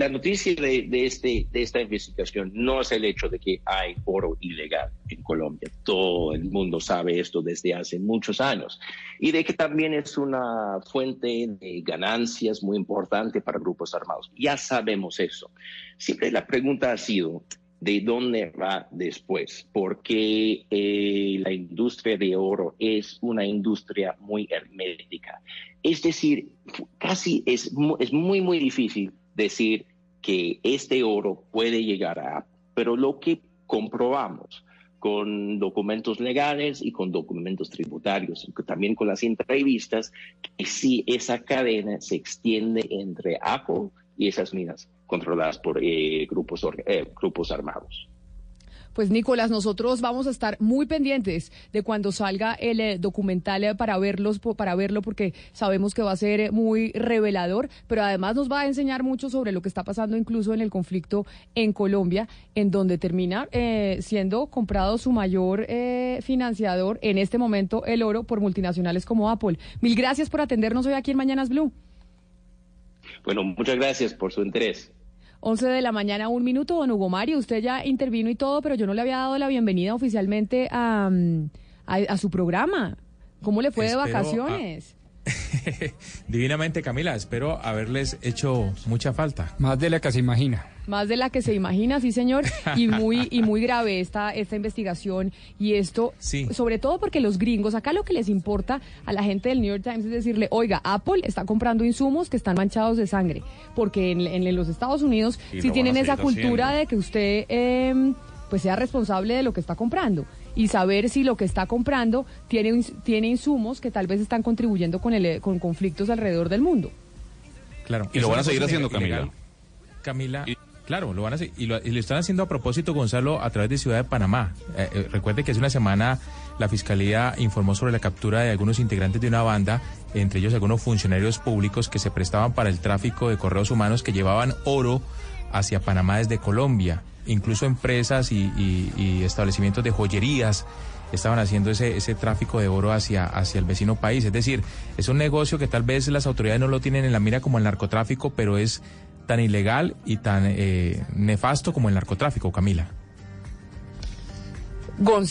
noticia de, de este, de esta investigación no es el hecho de que hay oro ilegal en Colombia. Todo el mundo sabe esto desde hace muchos años. Y de que también es una fuente de ganancias muy importante para grupos armados. Ya sabemos eso. Siempre la pregunta ha sido, ¿de dónde va después? Porque eh, la industria de oro es una industria muy hermética. Es decir, casi es, es muy, muy difícil decir que este oro puede llegar a, pero lo que comprobamos con documentos legales y con documentos tributarios, también con las entrevistas, que sí esa cadena se extiende entre Apple y esas minas controladas por eh, grupos, eh, grupos armados. Pues Nicolás, nosotros vamos a estar muy pendientes de cuando salga el eh, documental eh, para verlos, para verlo, porque sabemos que va a ser eh, muy revelador, pero además nos va a enseñar mucho sobre lo que está pasando incluso en el conflicto en Colombia, en donde termina siendo comprado su mayor financiador en este momento el oro por multinacionales como Apple. Mil gracias por atendernos hoy aquí en Mañanas Blue. Bueno, muchas gracias por su interés. 11 de la mañana, un minuto, don Hugo Mario. Usted ya intervino y todo, pero yo no le había dado la bienvenida oficialmente a, mm, a, a su programa. ¿Cómo le fue de Espero a- vacaciones? Divinamente, Camila, espero haberles hecho mucha falta. Más de la que se imagina. Más de la que se imagina, sí, señor. Y muy, y muy grave esta, esta investigación. Y esto, Sí. sobre todo porque los gringos, acá lo que les importa a la gente del New York Times es decirle, oiga, Apple está comprando insumos que están manchados de sangre. Porque en, en los Estados Unidos Y sí tienen esa cultura haciendo. de que usted eh, pues sea responsable de lo que está comprando. Y saber si lo que está comprando tiene, tiene insumos que tal vez están contribuyendo con, el, con conflictos alrededor del mundo. Claro. Y lo van a seguir haciendo, ilegal. Camila. Camila, Claro, lo van a y, lo, están haciendo a propósito, Gonzalo, a través de Ciudad de Panamá. Eh, eh, recuerde que hace una semana la Fiscalía informó sobre la captura de algunos integrantes de una banda, entre ellos algunos funcionarios públicos que se prestaban para el tráfico de correos humanos que llevaban oro hacia Panamá desde Colombia. Incluso empresas y, y- y establecimientos de joyerías estaban haciendo ese, ese tráfico de oro hacia, hacia el vecino país. Es decir, es un negocio que tal vez las autoridades no lo tienen en la mira como el narcotráfico, pero es tan ilegal y tan eh, nefasto como el narcotráfico, Camila.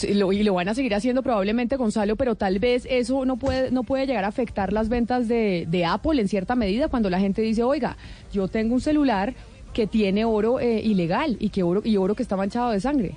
Y lo van a seguir haciendo probablemente Gonzalo, pero tal vez eso no puede, no puede llegar a afectar las ventas de, de Apple en cierta medida cuando la gente dice, oiga, yo tengo un celular que tiene oro eh, ilegal y que oro, y oro que está manchado de sangre.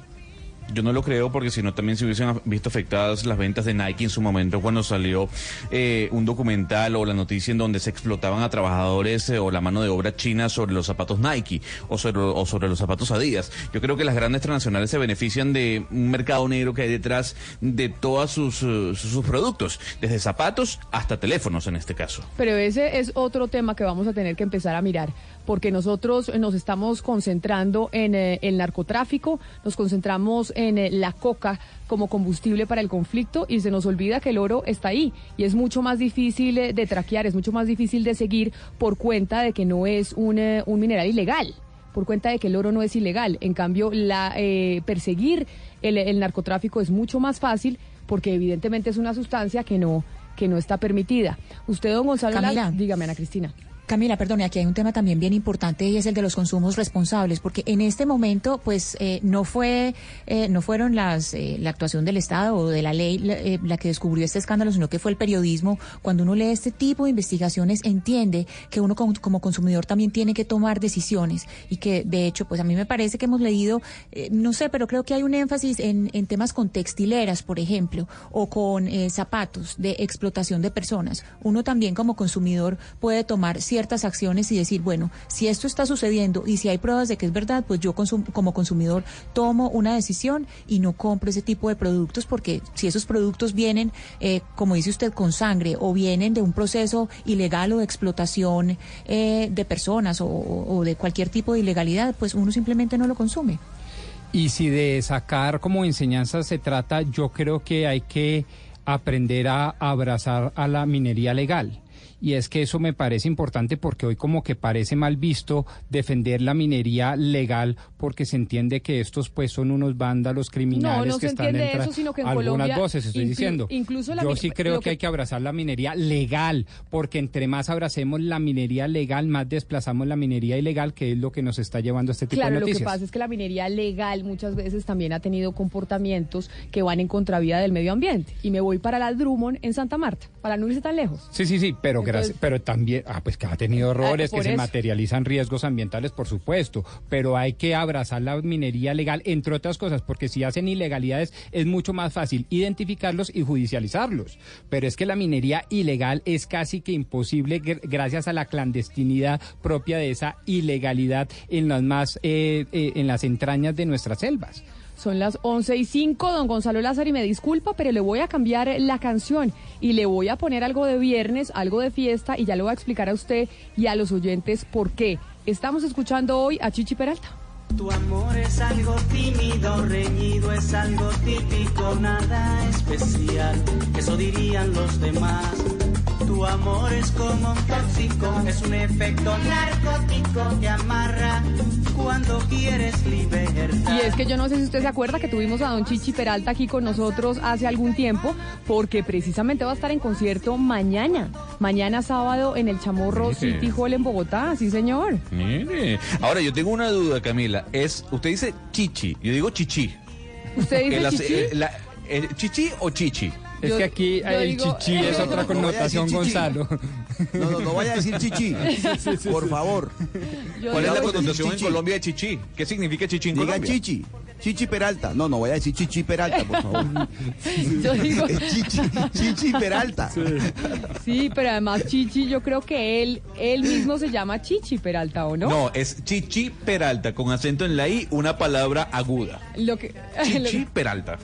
Yo no lo creo porque si no también se hubiesen visto afectadas las ventas de Nike en su momento cuando salió eh, un documental o la noticia en donde se explotaban a trabajadores eh, o la mano de obra china sobre los zapatos Nike o sobre, los zapatos Adidas. Yo creo que las grandes transnacionales se benefician de un mercado negro que hay detrás de todos eh, sus productos, desde zapatos hasta teléfonos en este caso. Pero ese es otro tema que vamos a tener que empezar a mirar, porque nosotros nos estamos concentrando en eh, el narcotráfico, nos concentramos en eh, la coca como combustible para el conflicto y se nos olvida que el oro está ahí y es mucho más difícil eh, de traquear, es mucho más difícil de seguir por cuenta de que no es un, eh, un mineral ilegal por cuenta de que el oro no es ilegal. En cambio, la, eh, perseguir el, el narcotráfico es mucho más fácil porque evidentemente es una sustancia que no, que no está permitida. Usted, don Gonzalo, Camila. dígame, Ana Cristina. Camila, perdone, aquí hay un tema también bien importante y es el de los consumos responsables, porque en este momento, pues, eh, no fue, eh, no fueron las, eh, la actuación del Estado o de la ley la, eh, que descubrió este escándalo, sino que fue el periodismo. Cuando uno lee este tipo de investigaciones, entiende que uno como, como consumidor también tiene que tomar decisiones y que, de hecho, pues a mí me parece que hemos leído, eh, no sé, pero creo que hay un énfasis en, en temas con textileras, por ejemplo, o con eh, zapatos de explotación de personas. Uno también como consumidor puede tomar ciertas acciones y decir, bueno, si esto está sucediendo y si hay pruebas de que es verdad, pues yo como consumidor tomo una decisión y no compro ese tipo de productos porque si esos productos vienen, eh, como dice usted, con sangre o vienen de un proceso ilegal o de explotación eh, de personas o, o de cualquier tipo de ilegalidad, pues uno simplemente no lo consume. Y si de sacar como enseñanza se trata, yo creo que hay que aprender a abrazar a la minería legal. Y es que eso me parece importante porque hoy como que parece mal visto defender la minería legal porque se entiende que estos pues son unos vándalos criminales No, no que se están dentro- eso, sino que en algunas Colombia voces estoy diciendo. incluso la Yo sí creo que que- hay que abrazar la minería legal porque entre más abracemos la minería legal, más desplazamos la minería ilegal, que es lo que nos está llevando a este tipo Claro, de lo que noticias. pasa es que la minería legal muchas veces también ha tenido comportamientos que van en contravía del medio ambiente. Y me voy para la Drummond en Santa Marta, para no irse tan lejos. Sí, sí, sí, pero gracias, pero también, ah, pues que ha tenido errores, por que se eso. materializan riesgos ambientales, por supuesto, pero hay que abrazar la minería legal, entre otras cosas, porque si hacen ilegalidades es mucho más fácil identificarlos y judicializarlos. Pero es que la minería ilegal es casi que imposible gr- gracias a la clandestinidad propia de esa ilegalidad en las más, eh, eh, en las entrañas de nuestras selvas. Son las 11 y 5, don Gonzalo Lázaro, y me disculpa, pero le voy a cambiar la canción y le voy a poner algo de viernes, algo de fiesta, y ya le voy a explicar a usted y a los oyentes por qué. Estamos escuchando hoy a Chichi Peralta. Tu amor es algo tímido, reñido, es algo típico, nada especial, eso dirían los demás. Tu amor es como un tóxico, es un efecto narcótico que amarra cuando quieres libertad. Y es que yo no sé si usted se acuerda que tuvimos a don Chichi Peralta aquí con nosotros hace algún tiempo, porque precisamente va a estar en concierto mañana, mañana sábado en el Chamorro Mire. City Hall en Bogotá, sí señor. Mire. Ahora, yo tengo una duda, Camila. Es, usted dice chichi, yo digo chichi. ¿Usted dice chichi? eh, la- eh, ¿Chichi o chichi? Es Yo- que aquí el digo- chichi es No, otra no connotación. Gonzalo. No, no, no vaya a decir chichi. Por favor. Yo ¿Cuál es la connotación en. Colombia de chichi? ¿Qué significa chichi en Diga Colombia? chichi. Chichi Peralta. No, no vaya a decir chichi Peralta, por favor. Yo digo- chichi, chichi Peralta. Sí, pero además Chichi, yo creo que él, él mismo se llama Chichi Peralta, ¿o no? No, es chichi Peralta, con acento en la I, una palabra aguda. Lo que, lo Chichi Peralta.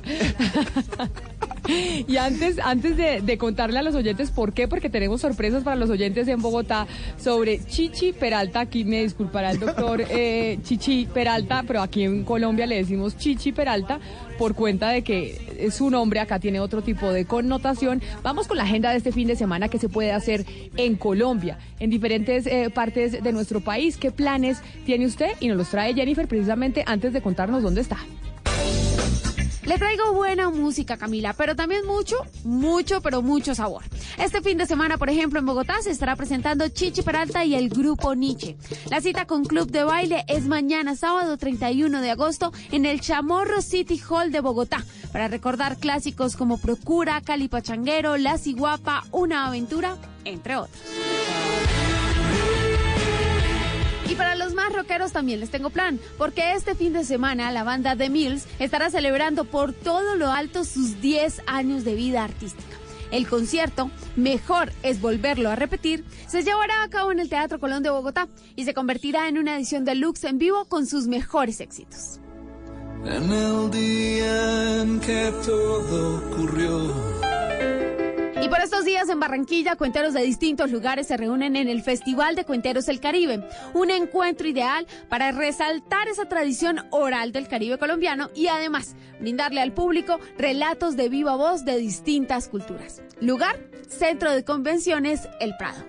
Y antes, antes de, de contarle a los oyentes por qué, porque tenemos sorpresas para los oyentes en Bogotá sobre Chichi Peralta. Aquí me disculpará el doctor eh, Chichi Peralta, pero aquí en Colombia le decimos Chichi Peralta por cuenta de que su nombre acá tiene otro tipo de connotación. Vamos con la agenda de este fin de semana que se puede hacer en Colombia, en diferentes eh, partes de nuestro país. ¿Qué planes tiene usted? Y nos los trae Jennifer precisamente antes de contarnos dónde está. Le traigo buena música, Camila, pero también mucho, mucho, pero mucho sabor. Este fin de semana, por ejemplo, en Bogotá se estará presentando Chichi Peralta y el grupo Nietzsche. La cita con Club de Baile es mañana, sábado 31 de agosto, en el Chamorro City Hall de Bogotá, para recordar clásicos como Procura, Cali Pachanguero, La Ciguapa, Una Aventura, entre otros. Y para los más rockeros también les tengo plan, porque este fin de semana la banda The Mills estará celebrando por todo lo alto sus 10 años de vida artística. El concierto, mejor es volverlo a repetir, se llevará a cabo en el Teatro Colón de Bogotá y se convertirá en una edición deluxe en vivo con sus mejores éxitos. En el día en que todo ocurrió. Y por estos días en Barranquilla, cuenteros de distintos lugares se reúnen en el Festival de Cuenteros del Caribe, un encuentro ideal para resaltar esa tradición oral del Caribe colombiano y además brindarle al público relatos de viva voz de distintas culturas. Lugar, Centro de Convenciones El Prado.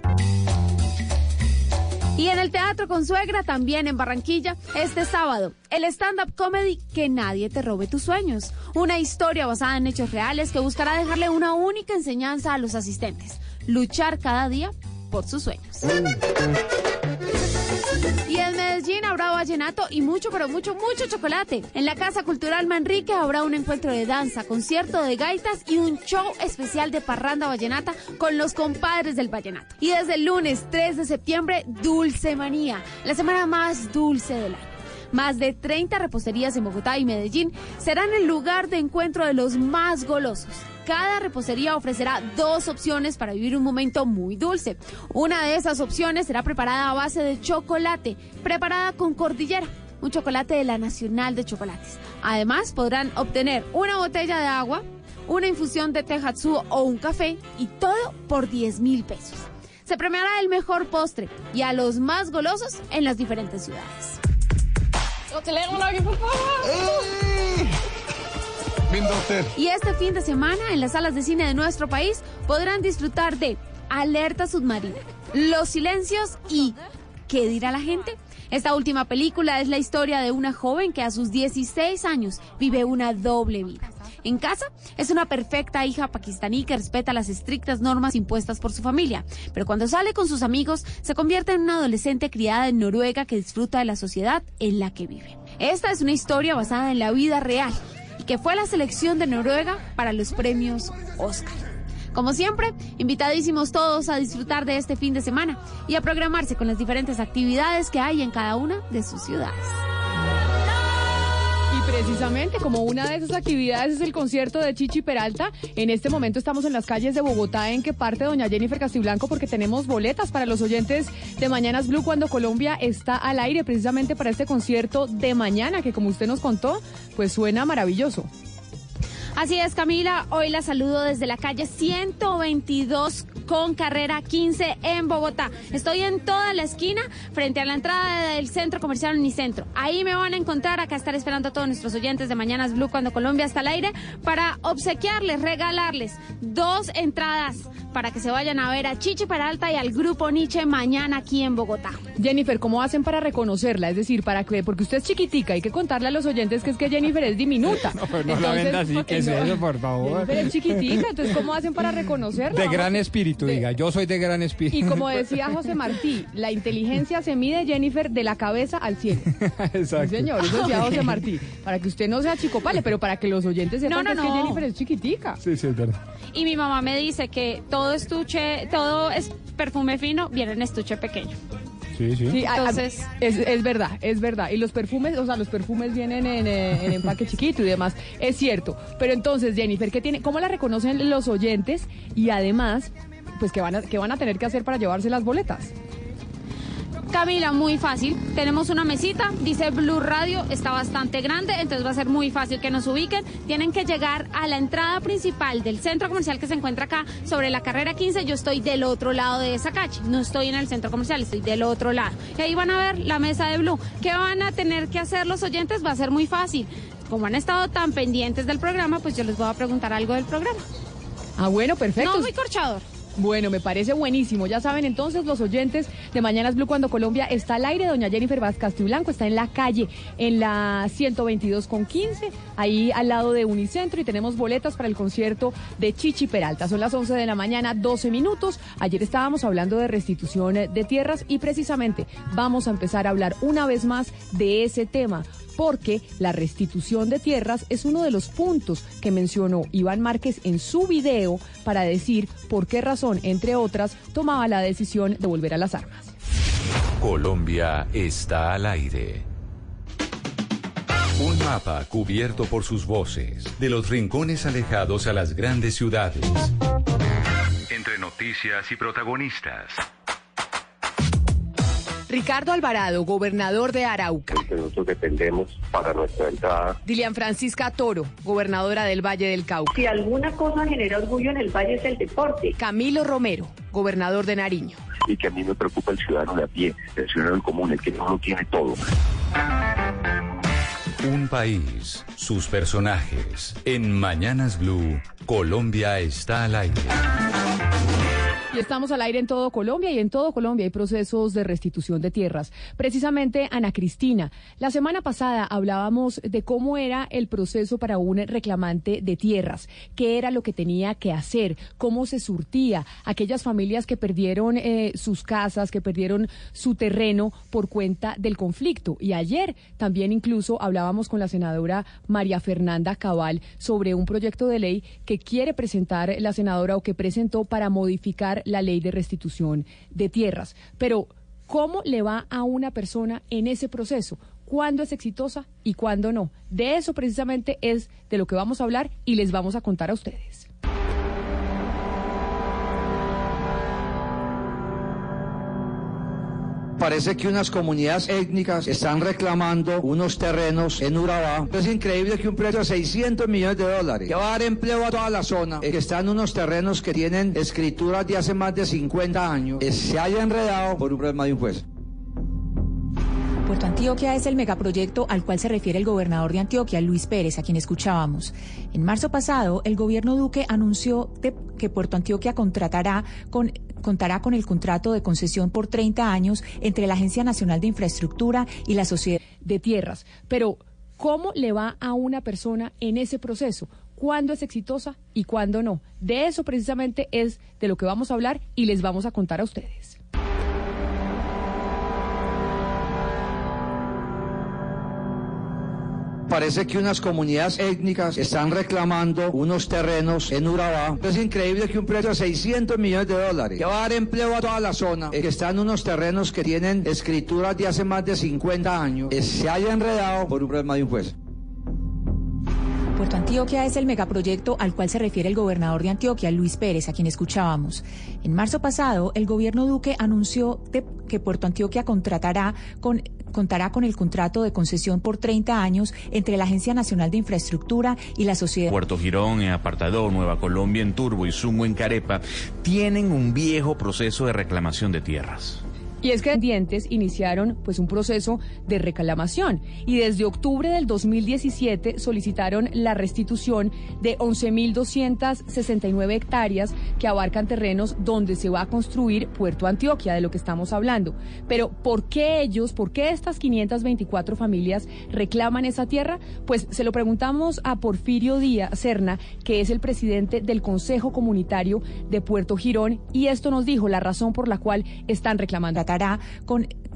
Y en el Teatro Consuegra, también en Barranquilla, este sábado, el stand-up comedy Que nadie te robe tus sueños. Una historia basada en hechos reales que buscará dejarle una única enseñanza a los asistentes. Luchar cada día por sus sueños. Y en Medellín habrá vallenato y mucho, pero mucho, mucho chocolate. En la Casa Cultural Manrique habrá un encuentro de danza, concierto de gaitas y un show especial de parranda vallenata con los compadres del vallenato. Y desde el lunes 3 de septiembre, Dulce Manía, la semana más dulce del año. Más de 30 reposterías en Bogotá y Medellín serán el lugar de encuentro de los más golosos. Cada repostería ofrecerá dos opciones para vivir un momento muy dulce. Una de esas opciones será preparada a base de chocolate, preparada con cordillera un chocolate de la Nacional de Chocolates. Además, podrán obtener una botella de agua, una infusión de tehatsu o un café y todo por 10 mil pesos. Se premiará el mejor postre y a los más golosos en las diferentes ciudades. Y este fin de semana en las salas de cine de nuestro país podrán disfrutar de Alerta Submarina, Los Silencios y ¿Qué dirá la gente? Esta última película es la historia de una joven que a sus 16 años vive una doble vida. En casa es una perfecta hija pakistaní que respeta las estrictas normas impuestas por su familia, pero cuando sale con sus amigos se convierte en una adolescente criada en Noruega que disfruta de la sociedad en la que vive. Esta es una historia basada en la vida real que fue la selección de Noruega para los premios Oscar. Como siempre, invitadísimos todos a disfrutar de este fin de semana y a programarse con las diferentes actividades que hay en cada una de sus ciudades. Y precisamente como una de esas actividades es el concierto de Chichi Peralta, en este momento estamos en las calles de Bogotá en que parte doña Jennifer Castiblanco porque tenemos boletas para los oyentes de Mañanas Blue cuando Colombia está al aire precisamente para este concierto de mañana que como usted nos contó, pues suena maravilloso. Así es, Camila. Hoy la saludo desde la calle 122 con carrera 15 en Bogotá. Estoy en toda la esquina frente a la entrada del centro comercial Unicentro. Ahí me van a encontrar. Acá estar esperando a todos nuestros oyentes de Mañanas Blue cuando Colombia está al aire para obsequiarles, regalarles dos entradas para que se vayan a ver a Chichi Peralta y al grupo Nietzsche mañana aquí en Bogotá. Jennifer, ¿cómo hacen para reconocerla? Es decir, para que, porque usted es chiquitica, hay que contarle a los oyentes que es que Jennifer es diminuta. No, pero no la venda así, ¿qué es eso, por favor? Jennifer es chiquitica, entonces ¿cómo hacen para reconocerla? De gran espíritu, diga, yo soy de gran espíritu. Y como decía José Martí, la inteligencia se mide, Jennifer, de la cabeza al cielo. Exacto. Sí, señor, eso decía José Martí. Para que usted no sea chicopale, pero para que los oyentes sepan No, no, que es que no. Jennifer es chiquitica. Sí, sí, es verdad. Y mi mamá me dice que todo estuche, todo es perfume fino viene en estuche pequeño. Sí, sí. Sí, a- a- Entonces- es, es verdad, es verdad. Y los perfumes, o sea, los perfumes vienen en, eh, en empaque chiquito y demás. Es cierto. Pero entonces, Jennifer, ¿qué tiene, ¿cómo la reconocen los oyentes? Y además, pues, ¿qué van, a, ¿qué van a tener que hacer para llevarse las boletas? Camila, muy fácil. Tenemos una mesita, dice Blue Radio, está bastante grande, entonces va a ser muy fácil que nos ubiquen. Tienen que llegar a la entrada principal del centro comercial que se encuentra acá sobre la carrera 15. Yo estoy del otro lado de esa calle, no estoy en el centro comercial, estoy del otro lado. Y ahí van a ver la mesa de Blue. ¿Qué van a tener que hacer los oyentes? Va a ser muy fácil. Como han estado tan pendientes del programa, pues yo les voy a preguntar algo del programa. Ah, bueno, perfecto. No muy corchador. Bueno, me parece buenísimo. Ya saben entonces los oyentes de Mañanas Blue cuando Colombia está al aire. Doña Jennifer Vázquez Blanco está en la calle, en la 122 con 15, ahí al lado de Unicentro y tenemos boletas para el concierto de Chichi Peralta. Son las 11 de la mañana, 12 minutos. Ayer estábamos hablando de restitución de tierras y precisamente vamos a empezar a hablar una vez más de ese tema porque la restitución de tierras es uno de los puntos que mencionó Iván Márquez en su video para decir por qué razón, entre otras, tomaba la decisión de volver a las armas. Colombia está al aire. Un mapa cubierto por sus voces, de los rincones alejados a las grandes ciudades. Entre noticias y protagonistas. Ricardo Alvarado, gobernador de Arauca. Que nosotros dependemos para nuestra entrada. Dilian Francisca Toro, gobernadora del Valle del Cauca. Si alguna cosa genera orgullo en el Valle es el deporte. Camilo Romero, gobernador de Nariño. Y que a mí me preocupa el ciudadano de a pie, el ciudadano común, el que no lo tiene todo. Un país, sus personajes. En Mañanas Blue, Colombia está al aire. Y estamos al aire en todo Colombia y en todo Colombia hay procesos de restitución de tierras. Precisamente, Ana Cristina, la semana pasada hablábamos de cómo era el proceso para un reclamante de tierras, qué era lo que tenía que hacer, cómo se surtía aquellas familias que perdieron eh, sus casas, que perdieron su terreno por cuenta del conflicto. Y ayer también incluso hablábamos con la senadora María Fernanda Cabal sobre un proyecto de ley que quiere presentar la senadora o que presentó para modificar la ley de restitución de tierras. Pero, ¿cómo le va a una persona en ese proceso? ¿Cuándo es exitosa y cuándo no? De eso precisamente es de lo que vamos a hablar y les vamos a contar a ustedes. Parece que unas comunidades étnicas están reclamando unos terrenos en Urabá. Es increíble que un precio de 600 millones de dólares que va a dar empleo a toda la zona, eh, que están unos terrenos que tienen escrituras de hace más de 50 años, eh, se haya enredado por un problema de un juez. Puerto Antioquia es el megaproyecto al cual se refiere el gobernador de Antioquia, Luis Pérez, a quien escuchábamos. En marzo pasado, el gobierno Duque anunció que Puerto Antioquia contará con el contrato de concesión por 30 años entre la Agencia Nacional de Infraestructura y la Sociedad de Tierras. Pero, ¿cómo le va a una persona en ese proceso? ¿Cuándo es exitosa y cuándo no? De eso precisamente es de lo que vamos a hablar y les vamos a contar a ustedes. Parece que unas comunidades étnicas están reclamando unos terrenos en Urabá. Es increíble que un precio de 600 millones de dólares que va a dar empleo a toda la zona, eh, que están unos terrenos que tienen escrituras de hace más de 50 años, eh, se haya enredado por un problema de un juez. Puerto Antioquia es el megaproyecto al cual se refiere el gobernador de Antioquia, Luis Pérez, a quien escuchábamos. En marzo pasado, el gobierno Duque anunció que Puerto Antioquia contratará con contará con el contrato de concesión por 30 años entre la Agencia Nacional de Infraestructura y la Sociedad Puerto Girón, en Apartador, Nueva Colombia, en Turbo y Sumo, en Carepa, tienen un viejo proceso de reclamación de tierras. Y es que los dientes iniciaron pues un proceso de reclamación y desde octubre del 2017 solicitaron la restitución de 11.269 hectáreas que abarcan terrenos donde se va a construir Puerto Antioquia, de lo que estamos hablando. Pero ¿por qué ellos, por qué estas 524 familias reclaman esa tierra? Pues se lo preguntamos a Porfirio Díaz Serna, que es el presidente del Consejo Comunitario de Puerto Girón, y esto nos dijo la razón por la cual están reclamando.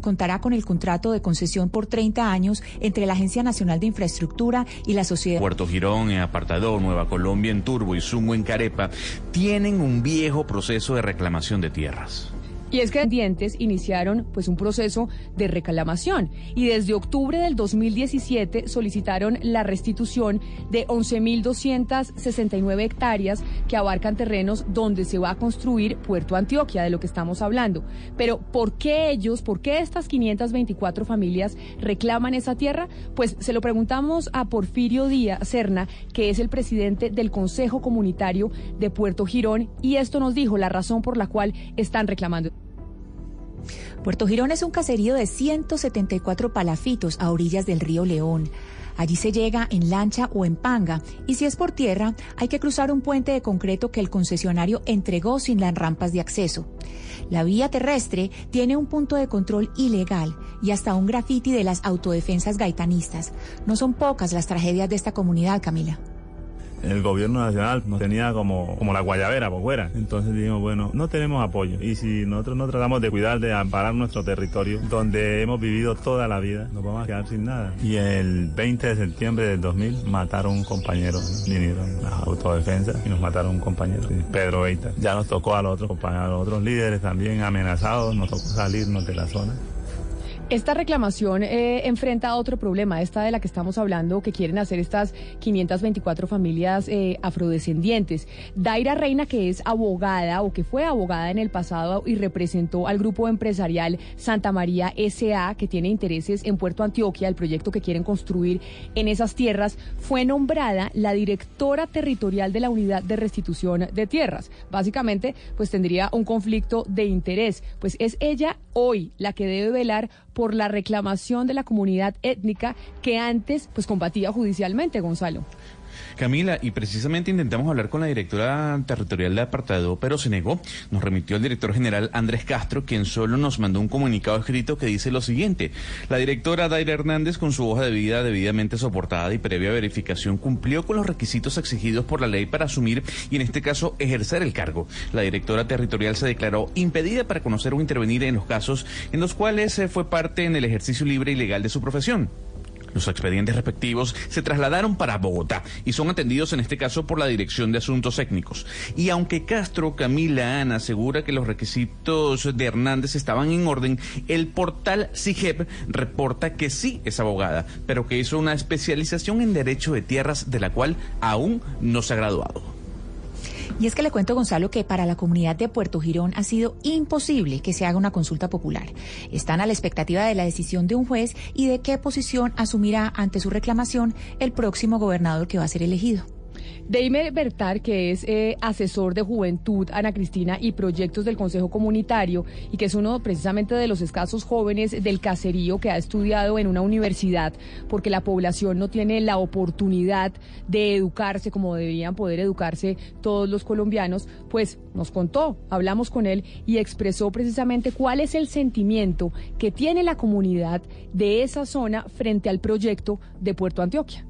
Contará con el contrato de concesión por 30 años entre la Agencia Nacional de Infraestructura y la Sociedad Puerto Girón, en Apartador, Nueva Colombia, en Turbo y Sumo, en Carepa, tienen un viejo proceso de reclamación de tierras. Y es que dientes iniciaron pues un proceso de reclamación y desde octubre del 2017 solicitaron la restitución de 11.269 hectáreas que abarcan terrenos donde se va a construir Puerto Antioquia, de lo que estamos hablando. Pero ¿por qué ellos, por qué estas 524 familias reclaman esa tierra? Pues se lo preguntamos a Porfirio Díaz Serna, que es el presidente del Consejo Comunitario de Puerto Girón, y esto nos dijo la razón por la cual están reclamando. Puerto Girón es un caserío de 174 palafitos a orillas del río León. Allí se llega en lancha o en panga y si es por tierra hay que cruzar un puente de concreto que el concesionario entregó sin las rampas de acceso. La vía terrestre tiene un punto de control ilegal y hasta un grafiti de las autodefensas gaitanistas. No son pocas las tragedias de esta comunidad, Camila el gobierno nacional nos tenía como, como la guayabera por fuera. Entonces dijimos, bueno, no tenemos apoyo. Y si nosotros no tratamos de cuidar, de amparar nuestro territorio, donde hemos vivido toda la vida, nos vamos a quedar sin nada. Y el 20 de septiembre del 2000 mataron un compañero, vinieron las autodefensas y nos mataron un compañero, Pedro Veita. Ya nos tocó a los otros compañeros, a los otros líderes también amenazados, nos tocó salirnos de la zona. Esta reclamación eh, enfrenta otro problema, esta de la que estamos hablando, que quieren hacer estas 524 familias eh, afrodescendientes. Daira Reina, que es abogada o que fue abogada en el pasado y representó al grupo empresarial Santa María SA, que tiene intereses en Puerto Antioquia, el proyecto que quieren construir en esas tierras, fue nombrada la directora territorial de la unidad de restitución de tierras. Básicamente, pues tendría un conflicto de interés, pues es ella hoy la que debe velar por la reclamación de la comunidad étnica que antes pues combatía judicialmente, Gonzalo. Camila, y precisamente intentamos hablar con la directora territorial de apartado, pero se negó. Nos remitió el director general Andrés Castro, quien solo nos mandó un comunicado escrito que dice lo siguiente. La directora Daira Hernández, con su hoja de vida debidamente soportada y previa verificación, cumplió con los requisitos exigidos por la ley para asumir y en este caso ejercer el cargo. La directora territorial se declaró impedida para conocer o intervenir en los casos en los cuales eh, fue parte en el ejercicio libre y legal de su profesión. Los expedientes respectivos se trasladaron para Bogotá y son atendidos en este caso por la Dirección de Asuntos Técnicos. Y aunque Castro Camila Ana asegura que los requisitos de Hernández estaban en orden, el portal CIGEP reporta que sí es abogada, pero que hizo una especialización en Derecho de Tierras de la cual aún no se ha graduado. Y es que le cuento, Gonzalo, que para la comunidad de Puerto Girón ha sido imposible que se haga una consulta popular. Están a la expectativa de la decisión de un juez y de qué posición asumirá ante su reclamación el próximo gobernador que va a ser elegido. Deime Bertar, que es eh, asesor de juventud, Ana Cristina, y proyectos del Consejo Comunitario, y que es uno precisamente de los escasos jóvenes del caserío que ha estudiado en una universidad, porque la población no tiene la oportunidad de educarse como deberían poder educarse todos los colombianos, pues nos contó, hablamos con él y expresó precisamente cuál es el sentimiento que tiene la comunidad de esa zona frente al proyecto de Puerto Antioquia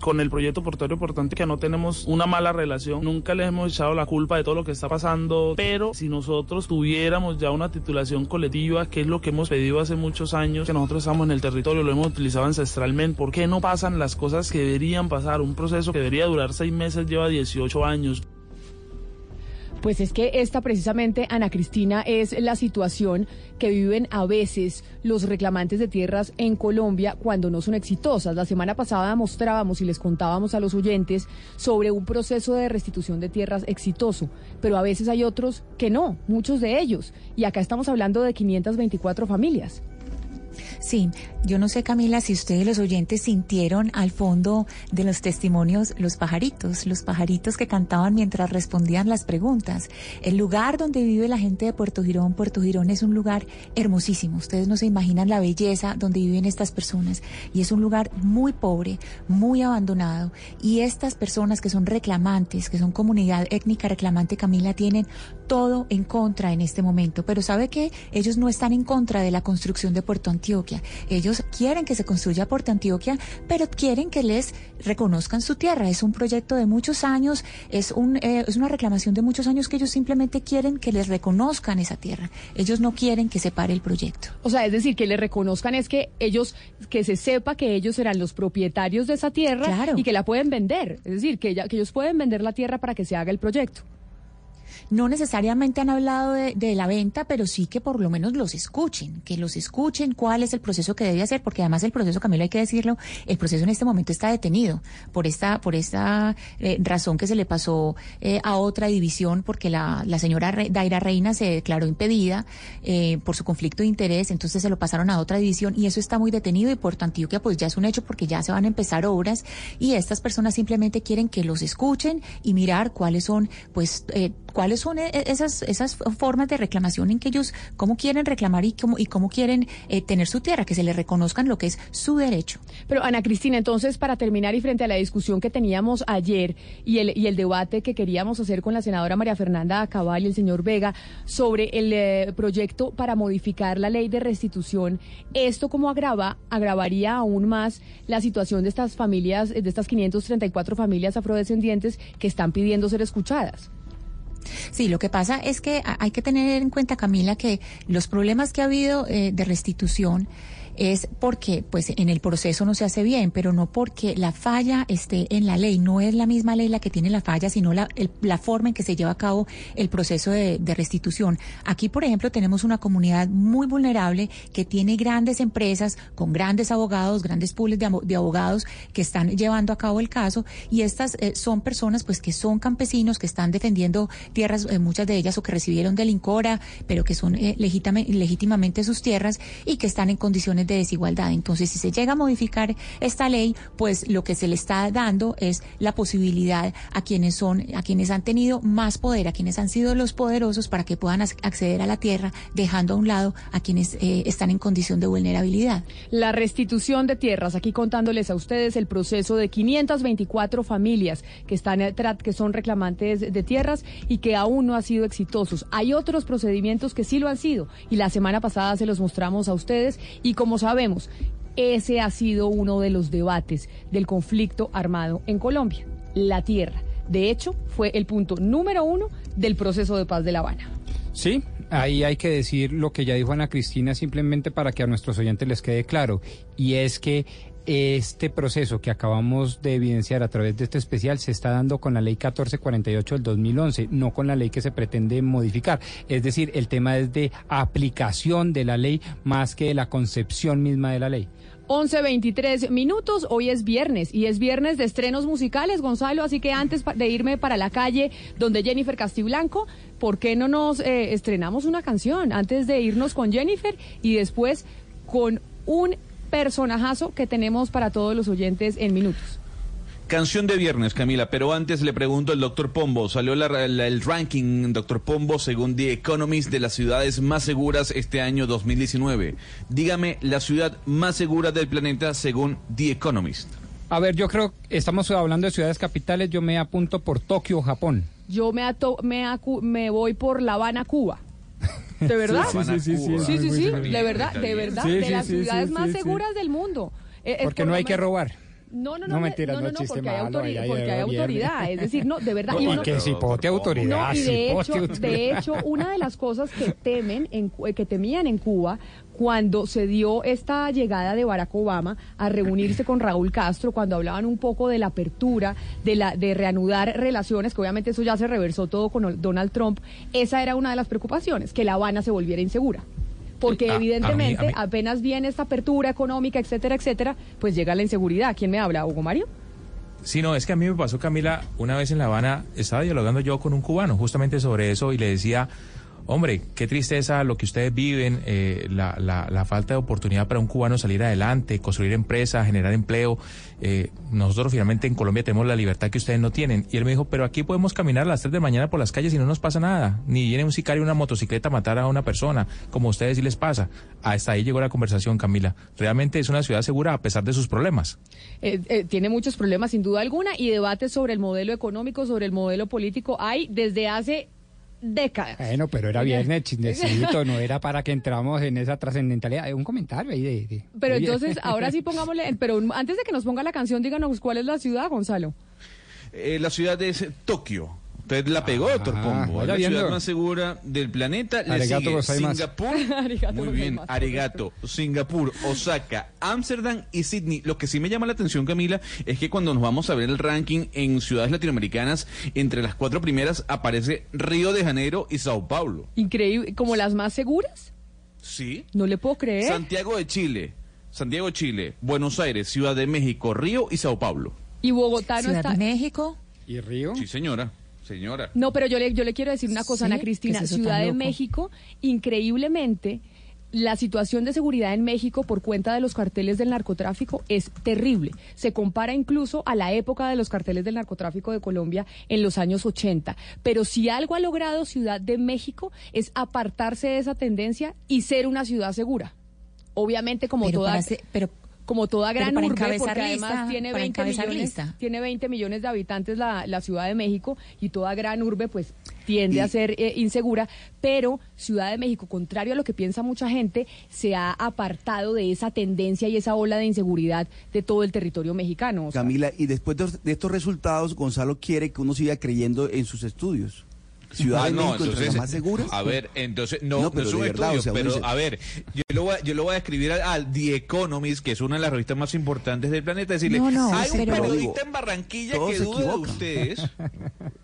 con el proyecto portuario importante que no tenemos una mala relación, nunca les hemos echado la culpa de todo lo que está pasando, pero si nosotros tuviéramos ya una titulación colectiva, que es lo que hemos pedido hace muchos años, que nosotros estamos en el territorio, lo hemos utilizado ancestralmente, ¿por qué no pasan las cosas que deberían pasar? Un proceso que debería durar seis meses lleva 18 años. Pues es que esta precisamente, Ana Cristina, es la situación que viven a veces los reclamantes de tierras en Colombia cuando no son exitosas. La semana pasada mostrábamos y les contábamos a los oyentes sobre un proceso de restitución de tierras exitoso, pero a veces hay otros que no, muchos de ellos. Y acá estamos hablando de 524 familias. Sí, yo no sé, Camila, si ustedes los oyentes sintieron al fondo de los testimonios los pajaritos, los pajaritos que cantaban mientras respondían las preguntas. El lugar donde vive la gente de Puerto Girón, Puerto Girón es un lugar hermosísimo. Ustedes no se imaginan la belleza donde viven estas personas. Y es un lugar muy pobre, muy abandonado. Y estas personas que son reclamantes, que son comunidad étnica reclamante, Camila, tienen todo en contra en este momento. Pero ¿sabe qué? Ellos no están en contra de la construcción de Puerto Antioquia. Ellos quieren que se construya Puerto Antioquia, pero quieren que les reconozcan su tierra. Es un proyecto de muchos años, es, un, eh, es una reclamación de muchos años que ellos simplemente quieren que les reconozcan esa tierra. Ellos no quieren que se pare el proyecto. O sea, es decir, que les reconozcan es que ellos, que se sepa que ellos serán los propietarios de esa tierra y que la pueden vender. Es decir, que, que ellos pueden vender la tierra para que se haga el proyecto. No necesariamente han hablado de, de la venta, pero sí que por lo menos los escuchen, que los escuchen cuál es el proceso que debe hacer, porque además el proceso, Camilo, hay que decirlo, el proceso en este momento está detenido por esta, por esta eh, razón que se le pasó eh, a otra división, porque la, la señora Daira Reina se declaró impedida eh, por su conflicto de interés, entonces se lo pasaron a otra división y eso está muy detenido y por Antioquia pues ya es un hecho porque ya se van a empezar obras y estas personas simplemente quieren que los escuchen y mirar cuáles son pues eh, cuáles son eh, esas esas formas de reclamación en que ellos cómo quieren reclamar y cómo y cómo quieren eh, tener su tierra que se les reconozcan lo que es su derecho Pero Ana Cristina, entonces para terminar y frente a la discusión que teníamos ayer y el, y el debate que queríamos hacer con la senadora María Fernanda Cabal y el señor Vega sobre el eh, proyecto para modificar la ley de restitución, ¿esto cómo agrava, agravaría aún más la situación de estas familias, de estas 534 familias afrodescendientes que están pidiendo ser escuchadas? Sí, lo que pasa es que hay que tener en cuenta, Camila, que los problemas que ha habido eh, de restitución es porque pues en el proceso no se hace bien, pero no porque la falla esté en la ley. No es la misma ley la que tiene la falla, sino la, el- la forma en que se lleva a cabo el proceso de, de restitución. Aquí, por ejemplo, tenemos una comunidad muy vulnerable que tiene grandes empresas con grandes abogados, grandes pools de, de abogados que están llevando a cabo el caso y estas eh, son personas pues que son campesinos que están defendiendo tierras, eh, muchas de ellas o que recibieron del INCORA, pero que son eh, legítimamente sus tierras y que están en condiciones de desigualdad. Entonces, si se llega a modificar esta ley, pues lo que se le está dando es la posibilidad a quienes son, a quienes han tenido más poder, a quienes han sido los poderosos para que puedan ac- acceder a la tierra, dejando a un lado a quienes eh, están en condición de vulnerabilidad. La restitución de tierras, aquí contándoles a ustedes el proceso de 524 familias que están eh, que son reclamantes de tierras y que aún no han sido exitosos. Hay otros procedimientos que sí lo han sido y la semana pasada se los mostramos a ustedes y como sabemos, ese ha sido uno de los debates del conflicto armado en Colombia, la tierra. De hecho, fue el punto número uno del proceso de paz de La Habana. Sí, ahí hay que decir lo que ya dijo Ana Cristina simplemente para que a nuestros oyentes les quede claro. Y es que este proceso que acabamos de evidenciar a través de este especial se está dando con la ley 1448 del 2011, no con la ley que se pretende modificar. Es decir, el tema es de aplicación de la ley más que de la concepción misma de la ley. 11.23 minutos, hoy es viernes y es viernes de estrenos musicales, Gonzalo, así que antes de irme para la calle donde Jennifer Castiblanco, ¿por qué no nos eh, estrenamos una canción antes de irnos con Jennifer y después con un personajazo que tenemos para todos los oyentes en minutos? Canción de viernes, Camila, pero antes le pregunto al doctor Pombo. Salió la- la- el ranking, doctor Pombo, según The Economist, de las ciudades más seguras este año 2019. Dígame la ciudad más segura del planeta según The Economist. A ver, yo creo, estamos hablando de ciudades capitales, yo me apunto por Tokio, Japón. Yo me, ato- me, acu- me voy por La Habana, Cuba. ¿De verdad? Sí, sí, sí, sí, sí, sí, sí, de verdad, de verdad, Sí, de las ciudades sí, más sí. seguras del mundo. Eh, Porque por no hay que robar. No, no, no, No, me- mentira, no, no, no, porque hay, malo, autori- ahí, ahí, porque hay autoridad. Es decir, no, de verdad. y Y uno- que cipote autoridad, no, y de cipote hecho, autoridad. de hecho, una de las cosas que temen, en, que temían en Cuba cuando se dio esta llegada de Barack Obama a reunirse con Raúl Castro, cuando hablaban un poco de la apertura, de la de reanudar relaciones, que obviamente eso ya se reversó todo con Donald Trump, esa era una de las preocupaciones, que La Habana se volviera insegura. Porque A- a mí- evidentemente a mí- apenas viene esta apertura económica, etcétera, etcétera, pues llega la inseguridad. ¿Quién me habla? ¿Hugo Mario? Sí, no, es que a mí me pasó, Camila, una vez en La Habana, estaba dialogando yo con un cubano justamente sobre eso y le decía, hombre, qué tristeza lo que ustedes viven, eh, la, la, la falta de oportunidad para un cubano salir adelante, construir empresa, generar empleo. Eh, nosotros finalmente en Colombia tenemos la libertad que ustedes no tienen. Y él me dijo, pero aquí podemos caminar a las 3 de la mañana por las calles y no nos pasa nada. Ni viene un sicario una motocicleta a matar a una persona, como a ustedes sí les pasa. Hasta ahí llegó la conversación, Camila. Realmente es una ciudad segura a pesar de sus problemas. Eh, eh, tiene muchos problemas sin duda alguna y debates sobre el modelo económico, sobre el modelo político hay desde hace décadas. Bueno, pero era viernes, chismecito, no era para que entramos en esa trascendentalidad. Un comentario ahí de... de- Pero de- entonces, ahora sí pongámosle, pero antes de que nos ponga la canción, díganos cuál es la ciudad, Gonzalo. Eh, la ciudad es Tokio. Usted la pegó, doctor Ah, Pombo. Es vaya la ciudad más segura del planeta. Le Arigato sigue gozaimasu. Singapur. Arigato Muy bien. Arigato, Singapur, Osaka, Ámsterdam y Sydney. Lo que sí me llama la atención, Camila, es que cuando nos vamos a ver el ranking en ciudades latinoamericanas, entre las cuatro primeras aparece Río de Janeiro y Sao Paulo. Increíble, como las más seguras. Sí. No le puedo creer. Santiago de Chile, Santiago de Chile, Buenos Aires, Ciudad de México, Río y Sao Paulo. Y Bogotá no Ciudad está. de México. ¿Y Río? Sí, señora. Señora. No, pero yo le, yo le quiero decir una cosa, Sí, Ana ¿qué Cristina. es Ciudad de? México, increíblemente, la situación de seguridad en México por cuenta de los carteles del narcotráfico es terrible. Se compara incluso a la época de los carteles del narcotráfico de Colombia en los años 80. Pero si algo ha logrado Ciudad de México es apartarse de esa tendencia y ser una ciudad segura. Obviamente como Pero toda para ser- pero como toda gran urbe, porque además lista, tiene para 20 encabezar millones, lista. tiene 20 millones de habitantes la, la Ciudad de México y toda gran urbe pues tiende a ser eh, insegura, pero Ciudad de México, contrario a lo que piensa mucha gente, se ha apartado de esa tendencia y esa ola de inseguridad de todo el territorio mexicano. Camila, y después de, de estos resultados, Gonzalo quiere que uno siga creyendo en sus estudios. Ciudad Ah, de no, México entre entonces, las más seguras. A ver, entonces, no, No, no, pero es un verdad, estudio, o sea, uno pero dice- a ver, yo lo, voy a, yo lo voy a escribir al, al The Economist, que es una de las revistas más importantes del planeta, decirle, No, no, hay un pero- periodista en Barranquilla que duda de ustedes.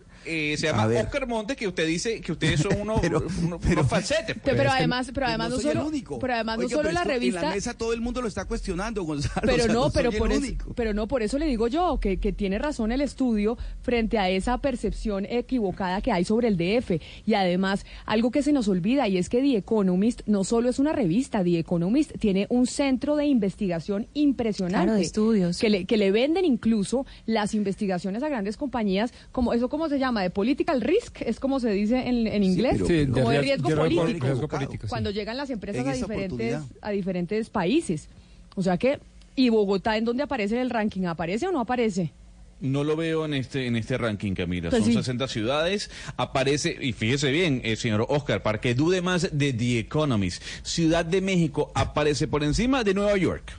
eh, se llama. Oscar Montes, que usted dice que ustedes son unos, Pero- unos, pero- unos falsetes. pues. Pero, además, pero además no, soy el solo, único. pero además no solo pero la revista. En la mesa todo el mundo lo está cuestionando, Gonzalo. Pero o sea, no, soy pero el por eso, único. pero no, por eso le digo yo que, que tiene razón el estudio frente a esa percepción equivocada que hay sobre el DF. Y además, algo que se nos olvida y es que The Economist no solo es una revista, The Economist tiene un centro de investigación impresionante. Claro, de estudios. Que le, que le venden incluso las investigaciones a grandes compañías, como eso cómo se llama, de political risk, es como se dice en, en inglés, pero- Sí, de como de riesgo- riesgo de riesgo- político riesgo político, sí. cuando llegan las empresas En a diferentes, a diferentes países. O sea que, ¿y Bogotá en dónde aparece en el ranking? ¿Aparece o no aparece? No lo veo en este en este ranking, Camila. Pues Son sí. 60 ciudades. Aparece, y fíjese bien, eh, señor Oscar, para que dude más de The Economist. Ciudad de México aparece por encima de Nueva York.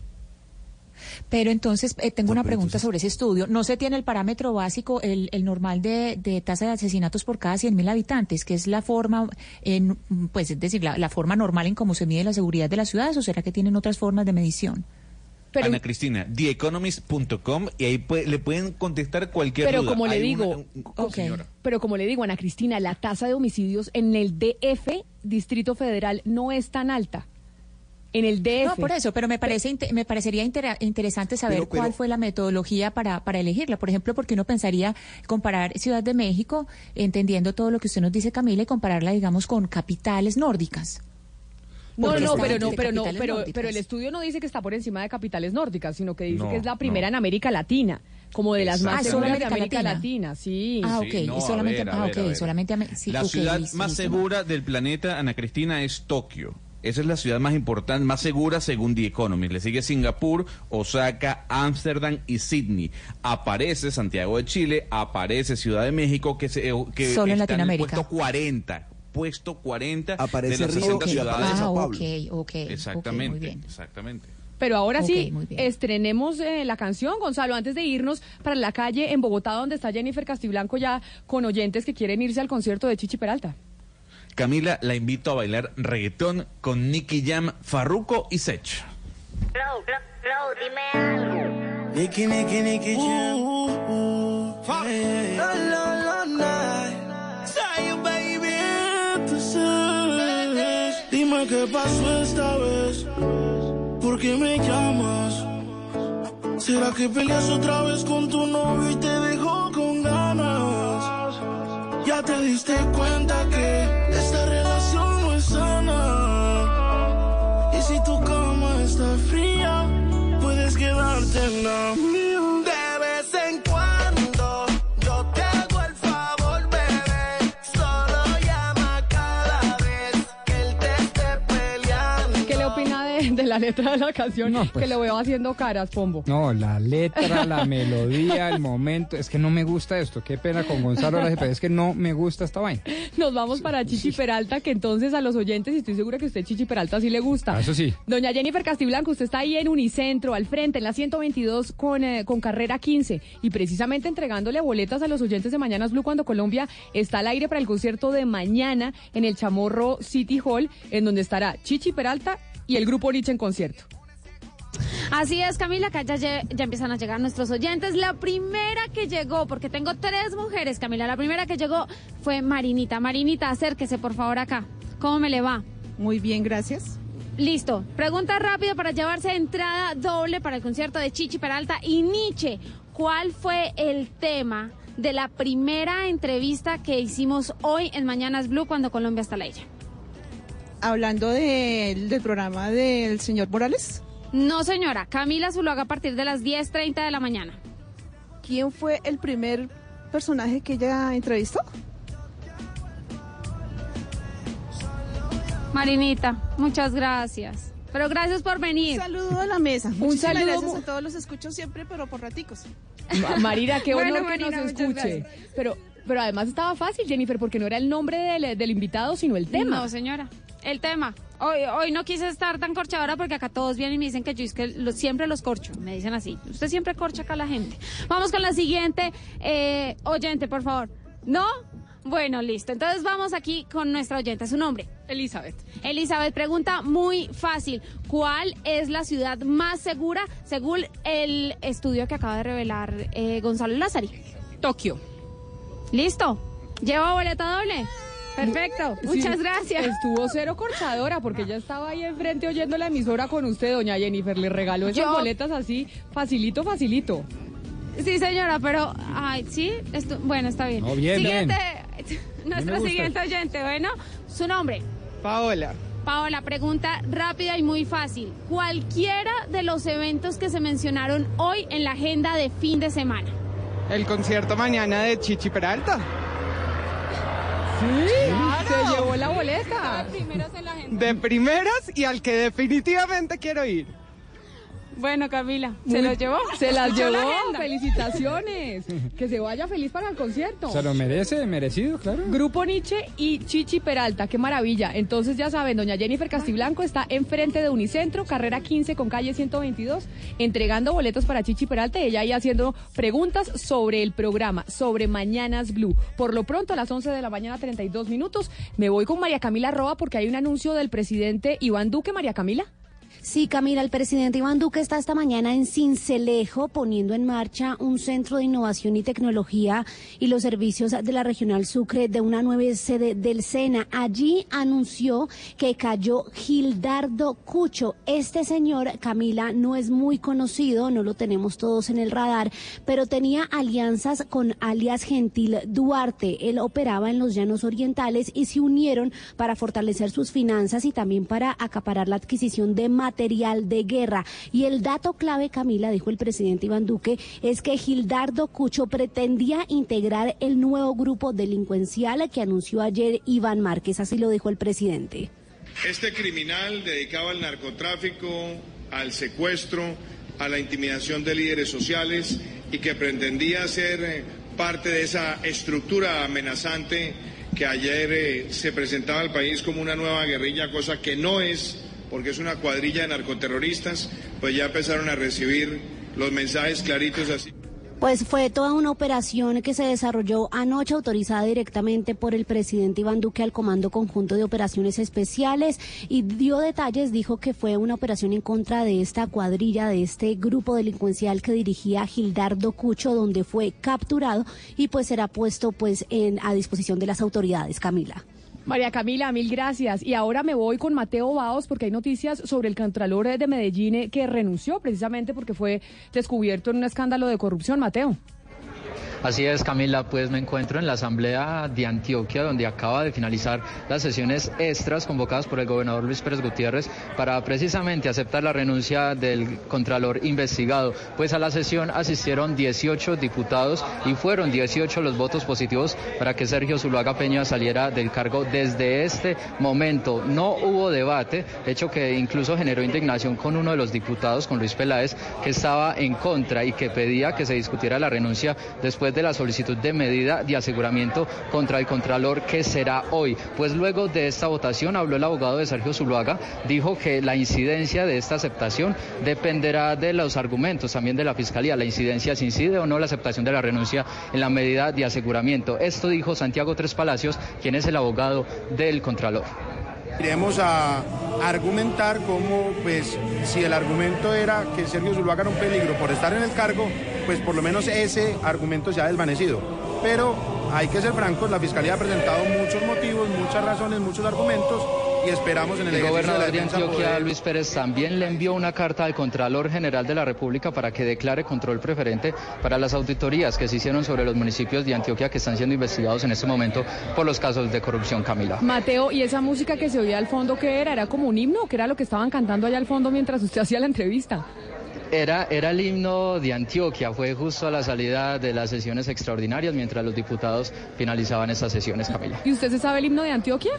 Pero entonces eh, tengo No, una pregunta entonces- sobre ese estudio. ¿No se tiene el parámetro básico, el, el normal de, de tasa de asesinatos por cada 100.000 habitantes, que es la forma, en, pues es decir, la, la forma normal en cómo se mide la seguridad de las ciudades, o será que tienen otras formas de medición? Pero, Ana Cristina, TheEconomist.com y ahí puede- le pueden contestar cualquier pero duda. como le Hay digo, una- un- Ok. señora. pero como le digo, Ana Cristina, la tasa de homicidios en el DF, Distrito Federal, no es tan alta. En el DF. No, por eso, pero me parece me parecería intera- interesante saber Pero- pero- cuál fue la metodología para, para elegirla. Por ejemplo, porque uno pensaría comparar Ciudad de México, entendiendo todo lo que usted nos dice, Camila, y compararla, digamos, con capitales nórdicas. No, no, pero no, pero no, pero, nórdicas. pero el estudio no dice que está por encima de capitales nórdicas, sino que dice No, que es la primera no. en América Latina, como de las más Ah, ¿solo seguras de América Latina? Latina, sí. Ah, Sí, ok, no, y a solamente, ver, ah, ver, a ok, ver. solamente, ame- sí, la ok, ciudad listo, más segura del planeta, Ana Cristina, es Tokio. Esa es la ciudad más importante, más segura según The Economist. Le sigue Singapur, Osaka, Ámsterdam y Sydney. Aparece Santiago de Chile, aparece Ciudad de México, que, se, que Solo en Latinoamérica. el puesto 40. Puesto 40 Aparece de las Río, 60 que ciudades. aparece Ah, Sao ok, Paulo. ok, ok, Exactamente, muy bien. exactamente. Pero ahora sí, estrenemos eh, la canción, Gonzalo, antes de irnos para la calle en Bogotá, donde está Jennifer Castiblanco ya con oyentes que quieren irse al concierto de Chichi Peralta. Camila, la invito a bailar reggaetón con Nicky Jam, Farruko y Sech. Flow, flow, flow, dime algo. Nicky, Nicky, Nicky Jam. La, la, la, la. Say you, baby, entonces. Dime qué pasó esta vez. ¿Por qué me llamas? ¿Será que peleas otra vez con tu novio y te dejó con ganas? Ya te diste cuenta que quedarte en la letra de la canción, No, pues. que lo veo haciendo caras, Pombo. No, la letra, la melodía, el momento. Es que no me gusta esto. Qué pena con Gonzalo, pero es que no me gusta esta vaina. Nos vamos para Chichi Peralta, que entonces a los oyentes, y estoy segura que a usted Chichi Peralta sí le gusta. Ah, Eso sí. Doña Jennifer Castiblanco, usted está ahí en Unicentro, al frente, en la 122 con, eh, con carrera 15, y precisamente entregándole boletas a los oyentes de Mañanas Blue cuando Colombia está al aire para el concierto de mañana en el Chamorro City Hall, en donde estará Chichi Peralta y el grupo Nietzsche en concierto. Así es, Camila, acá ya, ya empiezan a llegar nuestros oyentes. La primera que llegó, porque tengo tres mujeres, Camila, la primera que llegó fue Marinita. Marinita, acérquese por favor acá. ¿Cómo me le va? Muy bien, gracias. Listo. Pregunta rápido para llevarse entrada doble para el concierto de Chichi Peralta y Nietzsche. ¿Cuál fue el tema de la primera entrevista que hicimos hoy en Mañanas Blue cuando Colombia está al aire? Hablando de- del programa del señor Morales. No, señora. Camila Zuluaga a partir de las 10.30 de la mañana. ¿Quién fue el primer personaje que ella entrevistó? Marinita, muchas gracias. Pero gracias por venir. Un saludo a la mesa. Un saludo gracias a todos los escucho siempre, pero por raticos. Ma- Marina, qué Bueno, honor que nos escuche. gracias. Pero, pero además estaba fácil, Jennifer, porque no era el nombre del, del invitado, sino el tema. No, señora. El tema. Hoy, hoy no quise estar tan corchadora porque acá todos vienen y me dicen que yo es que siempre los corcho. Me dicen así. Usted siempre corcha acá a la gente. Vamos con la siguiente eh, oyente, por favor. ¿No? Bueno, listo. Entonces vamos aquí con nuestra oyente. Su nombre. Elizabeth. Elizabeth, pregunta muy fácil. ¿Cuál es la ciudad más segura según el estudio que acaba de revelar eh, Gonzalo Lázari? Tokio. ¿Listo? ¿Lleva boleta doble? Perfecto. Sí, Muchas gracias. Estuvo cero corchadora porque ella estaba ahí enfrente oyendo la emisora con usted, doña Jennifer. Le regaló esas Yo- boletas así, facilito, facilito. Sí, señora, pero, ay, sí, esto, bueno, está bien. No, bien, siguiente, nuestra gusta. siguiente oyente, bueno, su nombre. Paola, Paola, pregunta rápida y muy fácil. Cualquiera de los eventos que se mencionaron hoy en la agenda de fin de semana. el concierto mañana de Chichi Peralta. Sí, Claro. se llevó la boleta. De primeras y al que definitivamente quiero ir. Bueno, Camila, ¿se Muy- lo llevó? Se las ¿Escuchó llevó. la? Felicitaciones. Que se vaya feliz para el concierto. Se lo merece, merecido, claro. Grupo Nietzsche y Chichi Peralta, qué maravilla. Entonces ya saben, doña Jennifer Castiblanco está enfrente de Unicentro, carrera 15 con calle 122, entregando boletos para Chichi Peralta y ella ahí haciendo preguntas sobre el programa, sobre Mañanas Blue. Por lo pronto, a las 11 de la mañana, 32 minutos, me voy con María Camila Roa porque hay un anuncio del presidente Iván Duque. María Camila. Sí, Camila, el presidente Iván Duque está esta mañana en Cincelejo poniendo en marcha un centro de innovación y tecnología y los servicios de la Regional Sucre de una nueva sede del SENA. Allí anunció que cayó Gildardo Cucho. Este señor, Camila, no es muy conocido, no lo tenemos todos en el radar, pero tenía alianzas con alias Gentil Duarte. Él operaba en los llanos orientales y se unieron para fortalecer sus finanzas y también para acaparar la adquisición de material de guerra. Y el dato clave, Camila, dijo el presidente Iván Duque, es que Gildardo Cucho pretendía integrar el nuevo grupo delincuencial que anunció ayer Iván Márquez. Así lo dijo el presidente. Este criminal dedicado al narcotráfico, al secuestro, a la intimidación de líderes sociales y que pretendía ser eh, parte de esa estructura amenazante que ayer eh, se presentaba al país como una nueva guerrilla, cosa que no es, porque es una cuadrilla de narcoterroristas, pues ya empezaron a recibir los mensajes claritos así. Pues fue toda una operación que se desarrolló anoche, autorizada directamente por el presidente Iván Duque al Comando Conjunto de Operaciones Especiales y dio detalles, dijo que fue una operación en contra de esta cuadrilla, de este grupo delincuencial que dirigía Gildardo Cucho, donde fue capturado y pues será puesto pues en a disposición de las autoridades, Camila. María Camila, mil gracias. Y ahora me voy con Mateo Baos porque hay noticias sobre el Contralor de Medellín eh, que renunció precisamente porque fue descubierto en un escándalo de corrupción. Mateo. Así es, Camila, pues me encuentro en la Asamblea de Antioquia, donde acaba de finalizar las sesiones extras convocadas por el gobernador Luis Pérez Gutiérrez para precisamente aceptar la renuncia del Contralor investigado. Pues a la sesión asistieron 18 diputados y fueron 18 los votos positivos para que Sergio Zuluaga Peña saliera del cargo desde este momento. No hubo debate, hecho que incluso generó indignación con uno de los diputados, con Luis Peláez, que estaba en contra y que pedía que se discutiera la renuncia después de la solicitud de medida de aseguramiento contra el Contralor que será hoy. Pues luego de esta votación habló el abogado de Sergio Zuluaga, dijo que la incidencia de esta aceptación dependerá de los argumentos también de la Fiscalía, la incidencia si incide o no la aceptación de la renuncia en la medida de aseguramiento. Esto dijo Santiago Tres Palacios, quien es el abogado del Contralor. Iremos a argumentar cómo, pues, si el argumento era que Sergio Zuluaga era un peligro por estar en el cargo, pues por lo menos ese argumento se ha desvanecido. Pero hay que ser francos, la Fiscalía ha presentado muchos motivos, muchas razones, muchos argumentos y esperamos en el, El de gobernador de defensa Antioquia, poder- Luis Pérez, también le envió una carta al Contralor General de la República para que declare control preferente para las auditorías que se hicieron sobre los municipios de Antioquia que están siendo investigados en este momento por los casos de corrupción, Camila. Mateo, ¿y esa música que se oía al fondo qué era? ¿Era como un himno? ¿Qué era lo que estaban cantando allá al fondo mientras usted hacía la entrevista? Era, era el himno de Antioquia, fue justo a la salida de las sesiones extraordinarias mientras los diputados finalizaban estas sesiones, Camila. ¿Y usted se sabe el himno de Antioquia?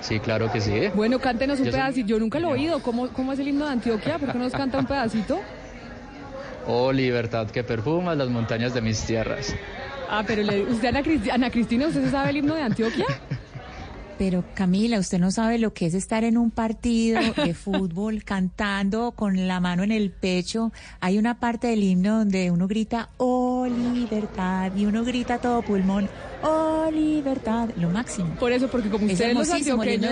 Sí, claro que sí. Bueno, cántenos un Yo soy- pedacito. Yo nunca lo he oído. ¿Cómo, ¿Cómo es el himno de Antioquia? ¿Por qué nos canta un pedacito? Oh, libertad que perfumas las montañas de mis tierras. Ah, pero le- usted, Ana, Cristi- Ana Cristina, ¿usted se sabe el himno de Antioquia? Pero Camila, usted no sabe lo que es estar en un partido de fútbol cantando con la mano en el pecho. Hay una parte del himno donde uno grita, oh libertad, y uno grita todo pulmón, oh libertad, lo máximo. Por eso, porque como Es ustedes los antioqueños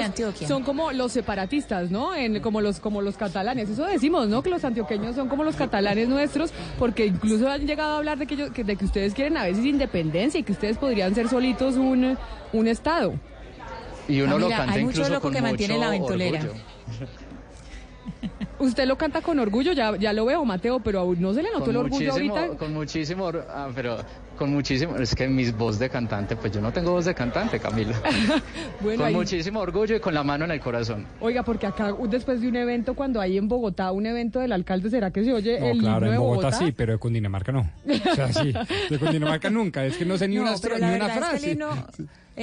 son como los separatistas, ¿no? En- como los como los catalanes. Eso decimos, ¿no? Que los antioqueños son como los catalanes nuestros, porque incluso han llegado a hablar de que, ellos- que- de que ustedes quieren a veces independencia y que ustedes podrían ser solitos un, un estado. Y uno lo Camila, canta hay mucho incluso loco con que mantiene mucho la ventolera. orgullo. Usted lo canta con orgullo, ya, ya lo veo, Mateo, pero aún no se le notó el orgullo ahorita. Con muchísimo, ah, pero con muchísimo, es que mis voz de cantante, pues yo no tengo voz de cantante, Camila. Bueno, con ahí- muchísimo orgullo y con la mano en el corazón. Oiga, porque acá después de un evento, cuando hay en Bogotá un evento del alcalde, ¿será que se oye No, el claro, himno en de Bogotá, Bogotá? sí, pero de Cundinamarca no. O sea, sí, de Cundinamarca nunca. Es que no sé ni No, una, pero estro- la ni una verdad es que frase. el himno,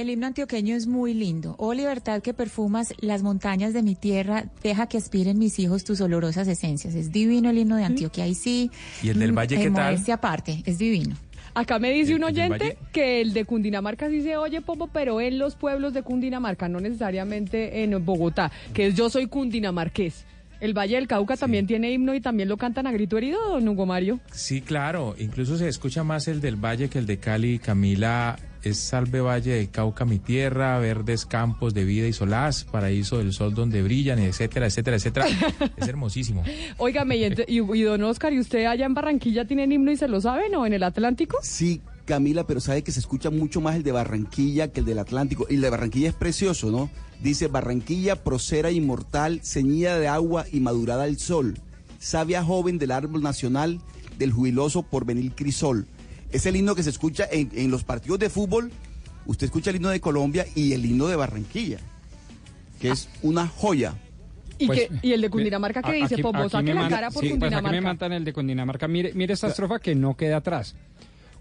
el himno antioqueño es muy lindo. Oh libertad que perfumas las montañas de mi tierra, deja que aspiren mis hijos tus olorosas esencias. Es divino el himno de Antioquia, ahí sí. ¿Y el del mm, Valle qué tal? aparte, es divino. Acá me dice un ¿El del oyente que el de Cundinamarca sí se oye poco, pero en los pueblos de Cundinamarca, no necesariamente en Bogotá, que es yo soy cundinamarqués. El Valle del Cauca también tiene himno y también lo cantan a grito herido, don Hugo Mario. Sí, claro. Incluso se escucha más el del Valle que el de Cali. Camila, es Salve Valle del Cauca, mi tierra, verdes campos de vida y solaz, paraíso del sol donde brillan, etcétera, etcétera, etcétera. es hermosísimo. Óigame, y, y don Oscar, ¿y usted allá en Barranquilla tienen himno y se lo saben o en el Atlántico? Sí, Camila, pero sabe que se escucha mucho más el de Barranquilla que el del Atlántico. Y el de Barranquilla es precioso, ¿no? Dice Barranquilla, procera inmortal, ceñida de agua y madurada al sol. Sabia joven del árbol nacional, del jubiloso porvenir crisol. Es el himno que se escucha en, en los partidos de fútbol. Usted escucha el himno de Colombia y el himno de Barranquilla, que es una joya. ¿Y, Pues, que, y el de Cundinamarca que dice, aquí- Pombo, aquí saque la manda- cara por sí, pues aquí me Cundinamarca. matan el de Cundinamarca. Mire, mire esta estrofa que no queda atrás.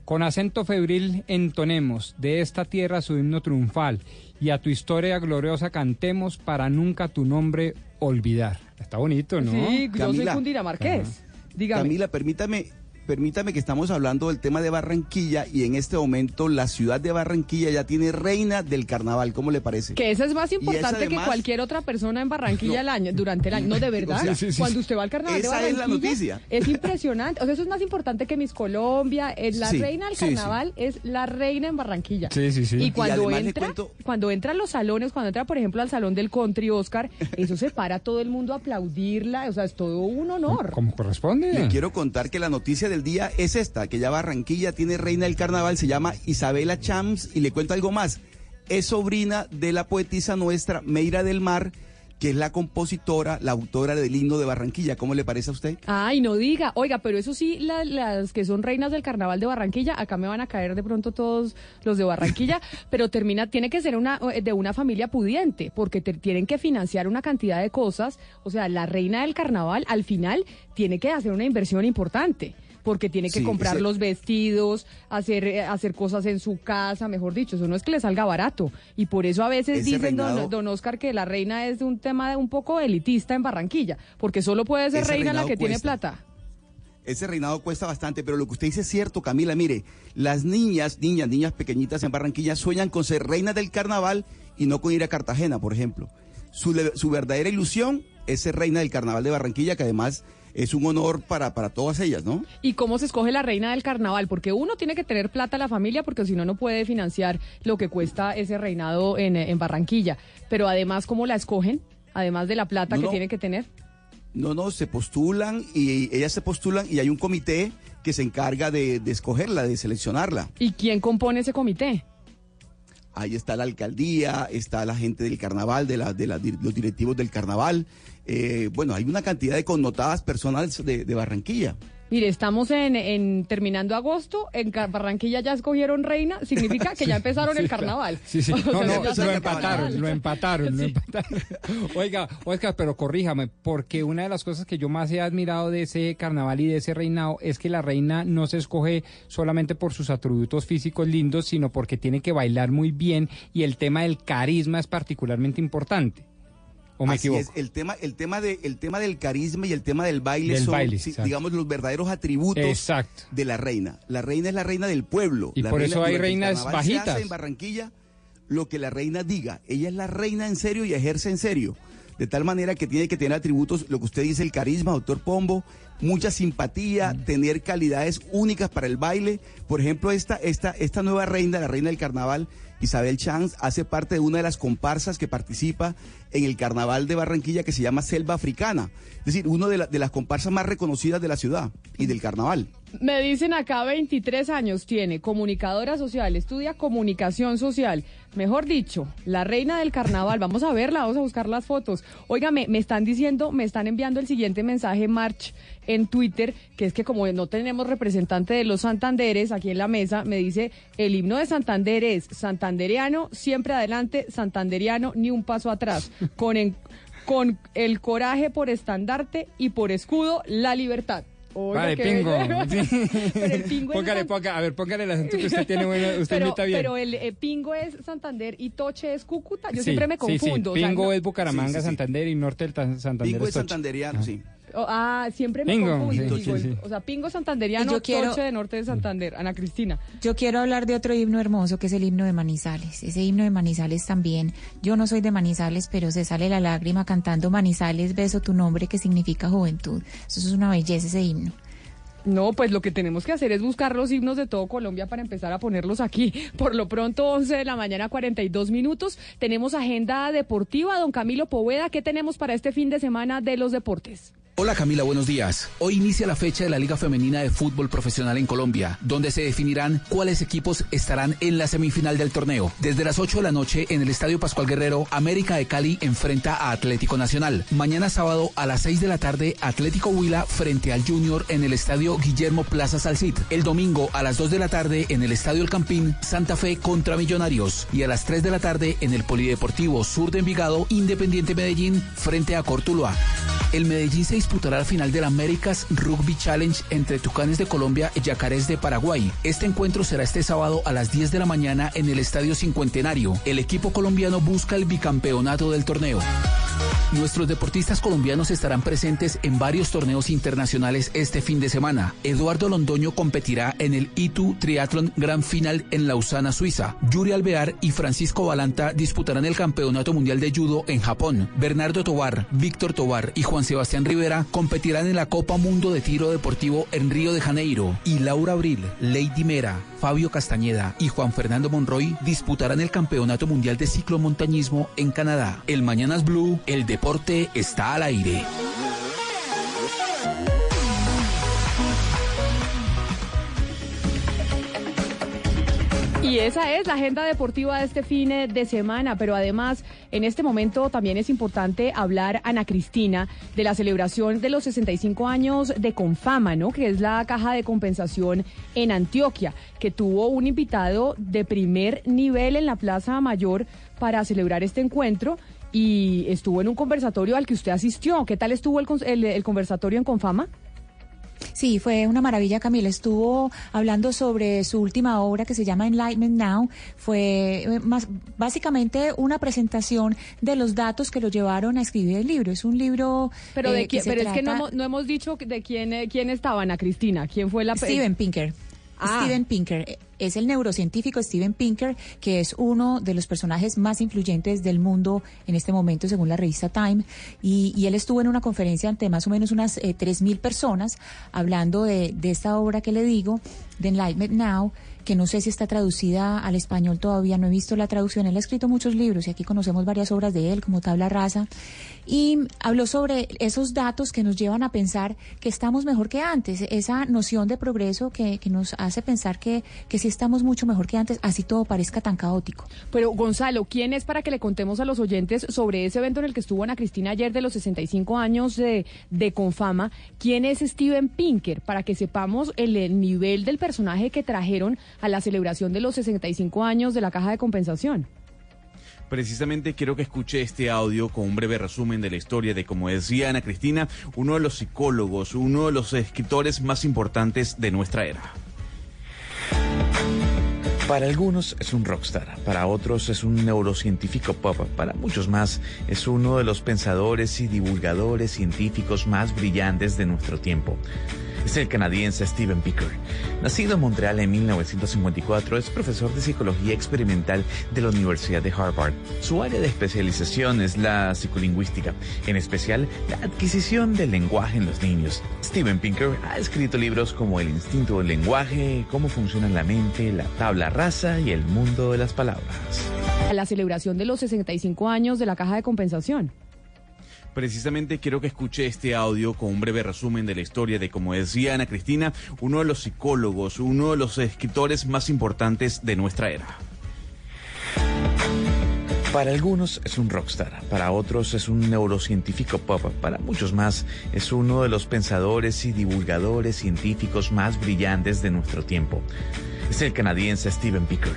Con acento febril entonemos de esta tierra su himno triunfal y a tu historia gloriosa cantemos para nunca tu nombre olvidar. Está bonito, ¿no? Sí, yo soy Camila. cundinamarqués. Dígame. Camila, permítame, permítame que estamos hablando del tema de Barranquilla y en este momento la ciudad de Barranquilla ya tiene reina del carnaval. ¿Cómo le parece? Que eso es más Y importante que cualquier otra persona en Barranquilla No. el año, durante el año. No, de verdad. O sea, sí, sí, Cuando usted va al carnaval de Esa es la Barranquilla, noticia. es impresionante. O sea, eso es más importante que Miss Colombia. Es la Sí, reina del sí, sí. carnaval es la reina en Barranquilla. Sí, sí, sí. Y Y cuando le entra, cuento- cuando entra a los salones, cuando entra, por ejemplo, al salón del country, Oscar, eso se para todo el mundo a aplaudirla. O sea, es todo un honor. Como corresponde. Le quiero contar que la noticia del día es esta, que ya Barranquilla tiene reina del carnaval, se llama Isabela Chams y le cuento algo más. Es sobrina de la poetisa nuestra Meira del Mar que es la compositora, la autora del himno de Barranquilla. ¿Cómo le parece a usted? Ay, no diga. Oiga, pero eso sí, la- las que son reinas del carnaval de Barranquilla, acá me van a caer de pronto todos los de Barranquilla, pero termina, tiene que ser una de una familia pudiente, porque te- tienen que financiar una cantidad de cosas. O sea, la reina del carnaval al final tiene que hacer una inversión importante. Porque tiene que Sí, comprar ese- los vestidos, hacer, eh, hacer cosas en su casa, mejor dicho, eso no es que le salga barato. Y por eso a veces dicen, don- reinado- don Oscar, que la reina es de un tema de un poco elitista en Barranquilla, porque solo puede ser Ese reina la que tiene plata. Ese reinado cuesta bastante, pero lo que usted dice es cierto, Camila. Mire, las niñas, niñas, niñas pequeñitas en Barranquilla sueñan con ser reinas del carnaval y no con ir a Cartagena, por ejemplo. Su, su verdadera ilusión es ser reina del carnaval de Barranquilla, que además es un honor para, para todas ellas, ¿no? ¿Y cómo se escoge la reina del carnaval? Porque uno tiene que tener plata a la familia, porque si no, no puede financiar lo que cuesta ese reinado en, en Barranquilla. Pero además, ¿cómo la escogen? Además de la plata No, que no. tiene que tener. No, no, se postulan y ellas se postulan y hay un comité que se encarga de, de escogerla, de seleccionarla. ¿Y quién compone ese comité? Ahí está la alcaldía, está la gente del carnaval, de, la, de la- de los directivos del carnaval. Eh, bueno, hay una cantidad de connotadas personas de, de Barranquilla. Mire, estamos en, en terminando agosto, en Barranquilla ya escogieron reina, significa que ya empezaron el Sí, carnaval. Sí, sí. No, sea, no, lo empataron, lo empataron, lo empataron. Oiga, Oscar, pero corríjame, porque una de las cosas que yo más he admirado de ese carnaval y de ese reinado es que la reina no se escoge solamente por sus atributos físicos lindos, sino porque tiene que bailar muy bien y el tema del carisma es particularmente importante. ¿O me Así equivoco? es, el tema, el tema de, el tema del carisma y el tema del baile Del son, baile, sí, exacto. digamos, los verdaderos atributos Exacto. de la reina. La reina es la reina del pueblo. Y La por reina- eso hay reinas carnaval se hace bajitas. en Barranquilla lo que la reina diga. Ella es la reina en serio y ejerce en serio. De tal manera que tiene que tener atributos, lo que usted dice, el carisma, doctor Pombo, mucha simpatía, Mm. tener calidades únicas para el baile. Por ejemplo, esta, esta, esta nueva reina, la reina del carnaval, Isabel Chance, hace parte de una de las comparsas que participa en el carnaval de Barranquilla que se llama Selva Africana. Es decir, una de, de las comparsas más reconocidas de la ciudad y del carnaval. Me dicen acá 23 años tiene, comunicadora social, estudia comunicación social. Mejor dicho, la reina del carnaval. Vamos a verla, vamos a buscar las fotos. Óigame, me están diciendo, me están enviando el siguiente mensaje, March, en Twitter, que es que como no tenemos representante de los Santanderes aquí en la mesa, me dice, el himno de Santander es santandereano, siempre adelante, santanderiano, ni un paso atrás. Con, con el coraje por estandarte y por escudo, la libertad. Oiga, Vale, pingo. Sí. Pero el pingo póngale, San- ponga- a ver, póngale el acento que usted tiene bueno, usted pero, imita bien. pero el eh, pingo es Santander y Toche es Cúcuta. Yo Sí, siempre me sí, sí. confundo. o sea, Pingo no- es Bucaramanga, Sí, sí, sí. Santander y norte del Tan- Santander Pingo es es Toche. santanderiano, sí. Oh, ah, siempre me Pingo, confundo. sí, digo, sí, sí. O sea, pingo santanderiano, yo quiero- Toche de norte de Santander. Ana Cristina. Yo quiero hablar de otro himno hermoso que es el himno de Manizales. Ese himno de Manizales también. Yo no soy de Manizales, pero se sale la lágrima cantando Manizales, beso tu nombre que significa juventud. Eso es una belleza ese himno. No, pues lo que tenemos que hacer es buscar los himnos de todo Colombia para empezar a ponerlos aquí. Por lo pronto, 11 de la mañana, 42 minutos. Tenemos agenda deportiva. Don Camilo Poveda, ¿qué tenemos para este fin de semana de los deportes? Hola Camila, buenos días. Hoy inicia la fecha de la Liga Femenina de Fútbol Profesional en Colombia, donde se definirán cuáles equipos estarán en la semifinal del torneo. Desde las 8 de la noche en el Estadio Pascual Guerrero, América de Cali enfrenta a Atlético Nacional. Mañana sábado a las 6 de la tarde, Atlético Huila frente al Junior en el Estadio Guillermo Plaza Salcid. El domingo a las 2 de la tarde en el Estadio El Campín, Santa Fe contra Millonarios. Y a las 3 de la tarde en el Polideportivo Sur de Envigado, Independiente Medellín frente a Cortuluá. El Medellín se disputará la final del Américas Rugby Challenge entre Tucanes de Colombia y Yacarés de Paraguay. Este encuentro será este sábado a las 10 de la mañana en el Estadio Cincuentenario. El equipo colombiano busca el bicampeonato del torneo. Nuestros deportistas colombianos estarán presentes en varios torneos internacionales este fin de semana. Eduardo Londoño competirá en el ITU Triathlon Grand Final en Lausana, Suiza. Yuri Alvear y Francisco Balanta disputarán el Campeonato Mundial de Judo en Japón. Bernardo Tobar, Víctor Tobar y Juan Sebastián Rivera competirán en la Copa Mundo de Tiro Deportivo en Río de Janeiro. Y Laura Abril, Lady Mera, Fabio Castañeda y Juan Fernando Monroy disputarán el Campeonato Mundial de Ciclomontañismo en Canadá. El Mañanas Blue, el deporte está al aire. Y esa es la agenda deportiva de este fin de semana, pero además en este momento también es importante hablar, Ana Cristina, de la celebración de los 65 años de Confama, ¿no? Que es la caja de compensación en Antioquia, que tuvo un invitado de primer nivel en la Plaza Mayor para celebrar este encuentro y estuvo en un conversatorio al que usted asistió. ¿Qué tal estuvo el, el, el conversatorio en Confama? Sí, fue una maravilla, Camila. Estuvo hablando sobre su última obra que se llama Enlightenment Now. Fue eh, más, básicamente una presentación de los datos que lo llevaron a escribir el libro. Es un libro. Pero, de eh, quién, pero es que no, no, hemos dicho de quién, eh, quién estaba, Ana Cristina. ¿Quién fue la. Steven Pinker. Ah. Steven Pinker es el neurocientífico Steven Pinker, que es uno de los personajes más influyentes del mundo en este momento, según la revista Time. Y, él estuvo en una conferencia ante más o menos unas eh, tres mil personas hablando de, de esta obra que le digo, de Enlightenment Now que no sé si está traducida al español todavía, no he visto la traducción. Él ha escrito muchos libros y aquí conocemos varias obras de él, como Tabla Rasa. Y habló sobre esos datos que nos llevan a pensar que estamos mejor que antes, esa noción de progreso que, que nos hace pensar que, que sí estamos mucho mejor que antes, así todo parezca tan caótico. Pero Gonzalo, ¿quién es para que le contemos a los oyentes sobre ese evento en el que estuvo Ana Cristina ayer de los 65 años de, de Confama? ¿Quién es Steven Pinker? Para que sepamos el, el nivel del personaje que trajeron a la celebración de los 65 años de la caja de compensación. Precisamente quiero que escuche este audio con un breve resumen de la historia de, como decía Ana Cristina, uno de los psicólogos, uno de los escritores más importantes de nuestra era. Para algunos es un rockstar, para otros es un neurocientífico pop, para muchos más es uno de los pensadores y divulgadores científicos más brillantes de nuestro tiempo es el canadiense Steven Picker. Nacido en Montreal en 1954, es profesor de psicología experimental de la Universidad de Harvard. Su área de especialización es la psicolingüística, en especial la adquisición del lenguaje en los niños. Steven Pinker ha escrito libros como El instinto del lenguaje, Cómo funciona la mente, La tabla rasa y El mundo de las palabras. La celebración de los 65 años de la caja de compensación. Precisamente quiero que escuche este audio con un breve resumen de la historia de, como decía Ana Cristina, uno de los psicólogos, uno de los escritores más importantes de nuestra era. Para algunos es un rockstar, para otros es un neurocientífico pop, para muchos más es uno de los pensadores y divulgadores científicos más brillantes de nuestro tiempo es el canadiense Steven Picker.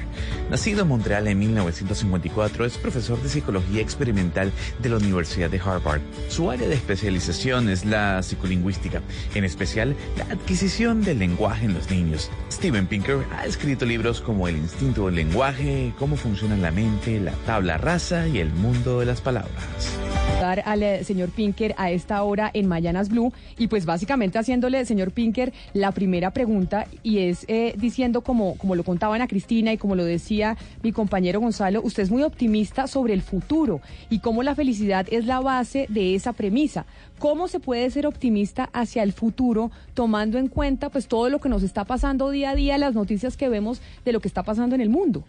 Nacido en Montreal en 1954, es profesor de psicología experimental de la Universidad de Harvard. Su área de especialización es la psicolingüística, en especial la adquisición del lenguaje en los niños. Steven Pinker ha escrito libros como El instinto del lenguaje, Cómo funciona la mente, La tabla rasa y El mundo de las palabras al eh, señor Pinker a esta hora en Mayanas Blue y pues básicamente haciéndole, señor Pinker, la primera pregunta y es eh, diciendo como, como lo contaban a Cristina y como lo decía mi compañero Gonzalo, usted es muy optimista sobre el futuro y cómo la felicidad es la base de esa premisa. ¿Cómo se puede ser optimista hacia el futuro tomando en cuenta pues todo lo que nos está pasando día a día, las noticias que vemos de lo que está pasando en el mundo?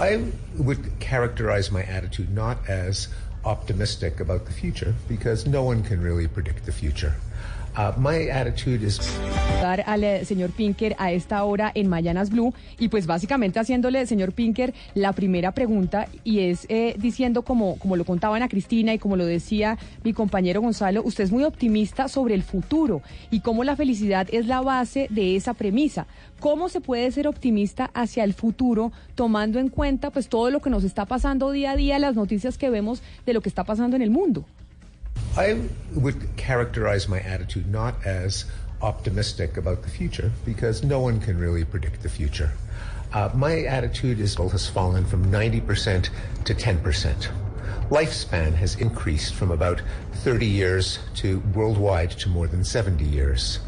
I would characterize my attitude not as optimistic about the future because no one can really predict the future. Uh, my attitude. Dar al eh, señor Pinker a esta hora en Mayanas Blue y pues básicamente haciéndole, señor Pinker, la primera pregunta y es eh, diciendo como, como lo contaban a Cristina y como lo decía mi compañero Gonzalo, usted es muy optimista sobre el futuro y cómo la felicidad es la base de esa premisa. ¿Cómo se puede ser optimista hacia el futuro tomando en cuenta pues todo lo que nos está pasando día a día, las noticias que vemos de lo que está pasando en el mundo? I would characterize my attitude not as optimistic about the future because no one can really predict the future. Uh, my attitude is has fallen from 90% to 10%. Lifespan has increased from about 30 years to worldwide to more than 70 years.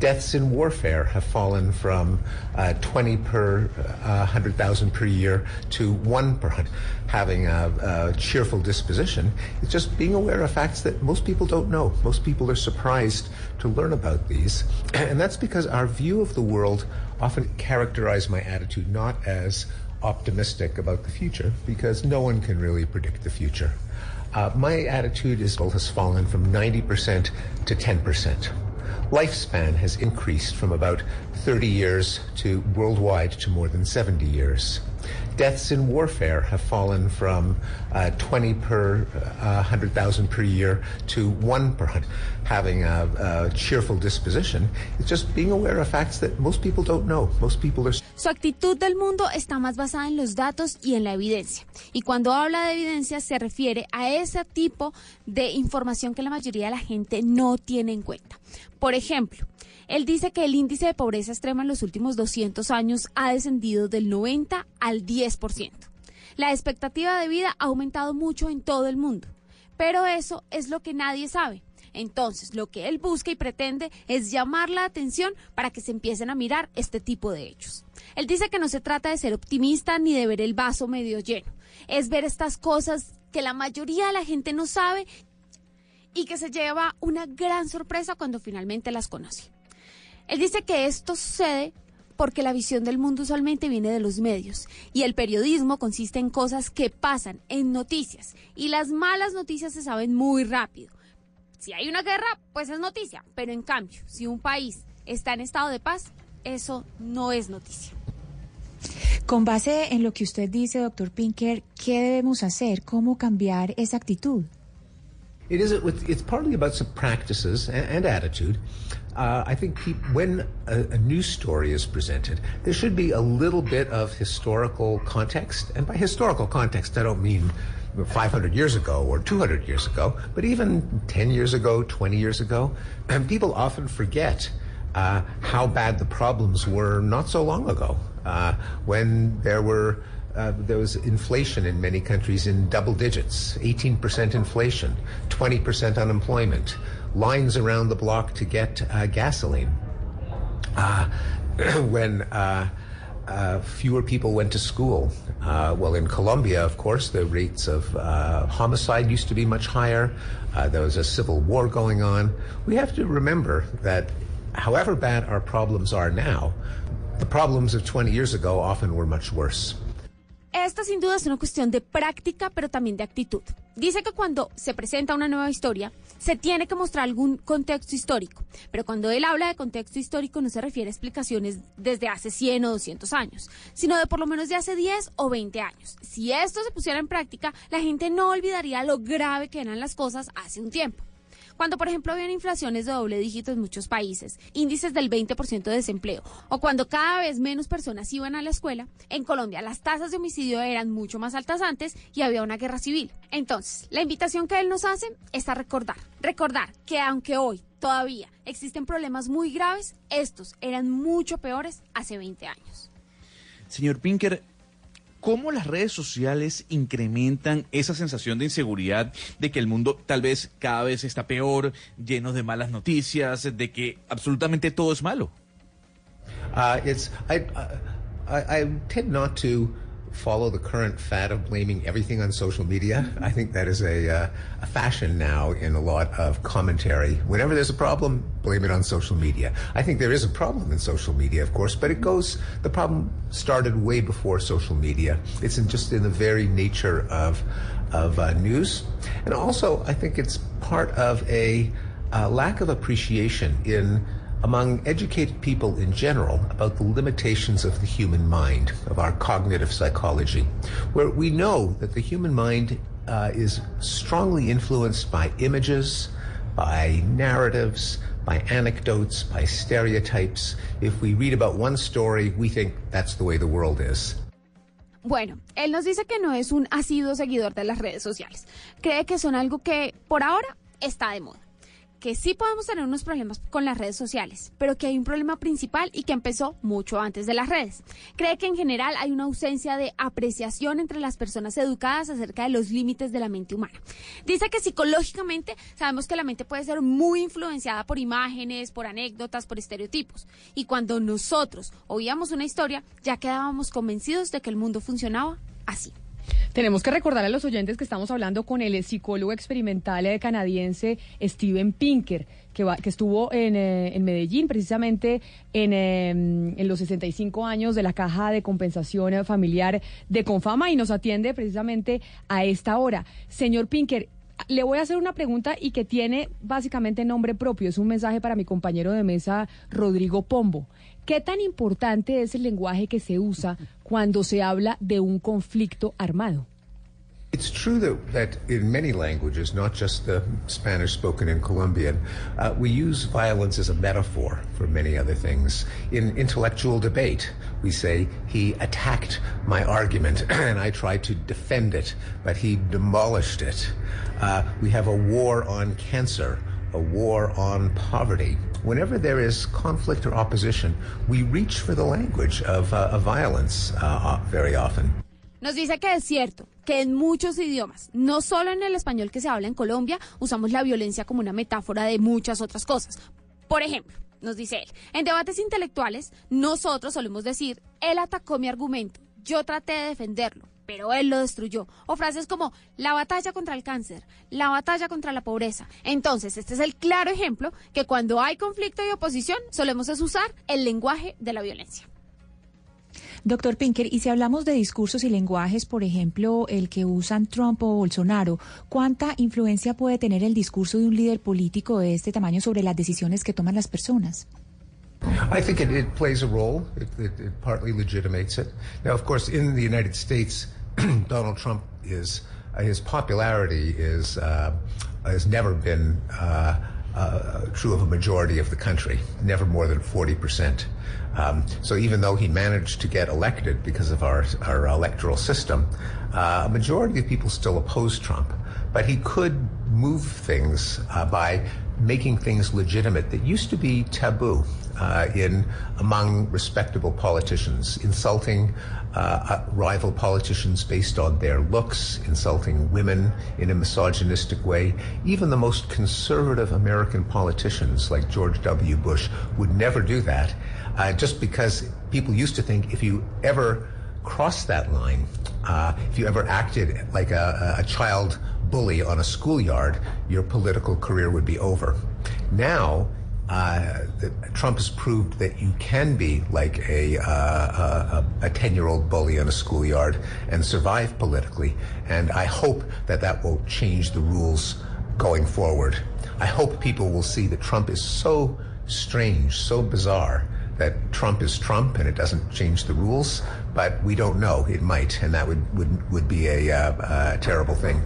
Deaths in warfare have fallen from uh, 20 per uh, 100,000 per year to 1 per 100. Having a, a, cheerful disposition it's just being aware of facts that most people don't know. Most people are surprised to learn about these. And that's because our view of the world often characterize my attitude not as optimistic about the future, because no one can really predict the future. Uh, my attitude is has fallen from 90% to 10%. Lifespan has increased from about 30 years to worldwide to more than 70 years. Deaths in warfare have fallen from uh, 20 per uh, 100,000 per year to 1 per 100. Having a, a cheerful disposition is just being aware of facts that most people don't know. Most people are Su actitud del mundo está más basada en los datos y en la evidencia. Y cuando habla de evidencia se refiere a ese tipo de información que la mayoría de la gente no tiene en cuenta. Por ejemplo, él dice que el índice de pobreza extrema en los últimos 200 años ha descendido del 90 al 10%. La expectativa de vida ha aumentado mucho en todo el mundo. Pero eso es lo que nadie sabe. Entonces, lo que él busca y pretende es llamar la atención para que se empiecen a mirar este tipo de hechos. Él dice que no se trata de ser optimista ni de ver el vaso medio lleno, es ver estas cosas que la mayoría de la gente no sabe y que se lleva una gran sorpresa cuando finalmente las conoce. Él dice que esto sucede porque la visión del mundo usualmente viene de los medios y el periodismo consiste en cosas que pasan en noticias y las malas noticias se saben muy rápido. Si hay una guerra, pues es noticia, pero en cambio, si un país está en estado de paz, eso no es noticia. Con base en lo que usted dice, doctor Pinker, ¿qué debemos hacer? ¿Cómo cambiar esa actitud? It is. It's partly about some practices and, and attitude. Uh, I think when a, a story is presented, there should be a little bit of historical context. And by historical context, I don't mean 500 years ago or 200 years ago, but even 10 years ago, 20 years ago. And people often forget uh, how bad the problems were not so long ago, uh, when there were uh, there was inflation in many countries in double digits 18% inflation, 20% unemployment, lines around the block to get uh, gasoline. Uh, when uh, uh, fewer people went to school. Uh, well, in Colombia, of course, the rates of homicide used to be much higher. There was a civil war going on. We have to remember that however bad our problems are now, the problems of 20 years ago often were much worse. Esta sin duda es una cuestión de práctica, pero también de actitud. Dice que cuando se presenta una nueva historia, se tiene que mostrar algún contexto histórico, pero cuando él habla de contexto histórico no se refiere a explicaciones desde hace 100 o 200 años, sino de por lo menos de hace 10 o 20 años. Si esto se pusiera en práctica, la gente no olvidaría lo grave que eran las cosas hace un tiempo. Cuando, por ejemplo, habían inflaciones de doble dígito en muchos países, índices del 20% de desempleo, o cuando cada vez menos personas iban a la escuela, en Colombia las tasas de homicidio eran mucho más altas antes y había una guerra civil. Entonces, la invitación que él nos hace es a recordar, recordar que aunque hoy todavía existen problemas muy graves, estos eran mucho peores hace 20 años. Señor Pinker, ¿Cómo las redes sociales incrementan esa sensación de inseguridad de que el mundo tal vez cada vez está peor, lleno de malas noticias, de que absolutamente todo es malo? Uh, follow the current fad of blaming everything on social media. I think that is a, uh, a fashion now in a lot of commentary. Whenever there's a problem, blame it on social media. I think there is a problem in social media, of course, but it goes, the problem started way before social media. It's in just in the very nature of, of uh, news. And also, I think it's part of a uh, lack of appreciation in among educated people in general about the limitations of the human mind, of our cognitive psychology, where we know that the human mind uh, is strongly influenced by images, by narratives, by anecdotes, by stereotypes. If we read about one story, we think that's the way the world is. Bueno, él nos dice que no es un asiduo seguidor de las redes sociales. Cree que son algo que por ahora está de moda. Que sí podemos tener unos problemas con las redes sociales, pero que hay un problema principal y que empezó mucho antes de las redes. Cree que en general hay una ausencia de apreciación entre las personas educadas acerca de los límites de la mente humana. Dice que psicológicamente sabemos que la mente puede ser muy influenciada por imágenes, por anécdotas, por estereotipos. Y cuando nosotros oíamos una historia, ya quedábamos convencidos de que el mundo funcionaba así. Tenemos que recordar a los oyentes que estamos hablando con el psicólogo experimental eh, canadiense Steven Pinker, que, estuvo en, eh, en Medellín precisamente en, eh, en, los 65 años de la Caja de Compensación Familiar de Confama y nos atiende precisamente a esta hora. Señor Pinker, le voy a hacer una pregunta y que tiene básicamente nombre propio. Es un mensaje para mi compañero de mesa, Rodrigo Pombo. ¿Qué tan importante es el lenguaje que se usa cuando se habla de un conflicto armado? It's true that, that in many languages, not just the Spanish spoken in Colombian, uh, we use violence as a metaphor for many other things. In intellectual debate, we say, he attacked my argument and I tried to defend it, but he demolished it. Uh, we have a war on cancer, a war on poverty. Whenever there is conflict or opposition, we reach for the language of, uh, of violence uh, very often. Nos dice que es cierto que en muchos idiomas, no solo en el español que se habla en Colombia, usamos la violencia como una metáfora de muchas otras cosas. Por ejemplo, nos dice él, en debates intelectuales, nosotros solemos decir, él atacó mi argumento, yo traté de defenderlo, pero él lo destruyó. O frases como la batalla contra el cáncer, la batalla contra la pobreza. Entonces, este es el claro ejemplo que cuando hay conflicto y oposición, solemos usar el lenguaje de la violencia. Doctor Pinker, y si hablamos de discursos y lenguajes, por ejemplo, el que usan Trump o Bolsonaro, ¿cuánta influencia puede tener el discurso de un líder político de este tamaño sobre las decisiones que toman las personas? I think it, it plays a role. It, it, it, partly legitimates it. Now, of course, in the United States, Donald Trump is uh, his popularity is uh, has never been uh, uh, true of a majority of the country, never more than 40%. Um, so even though he managed to get elected because of our, our electoral system, uh, a majority of people still oppose Trump. But he could move things uh, by making things legitimate that used to be taboo uh, in among respectable politicians, insulting uh, uh, rival politicians based on their looks, insulting women in a misogynistic way. Even the most conservative American politicians like George W. Bush would never do that, uh, just because people used to think if you ever crossed that line, uh, if you ever acted like a, a child bully on a schoolyard, your political career would be over. Now, uh, Trump has proved that you can be like a uh, a ten year old bully in a schoolyard and survive politically, and I hope that that will change the rules going forward. I hope people will see that Trump is so strange, so bizarre that Trump is Trump and it doesn't change the rules, but we don't know. It might, and that would would, would be a, uh, a terrible thing.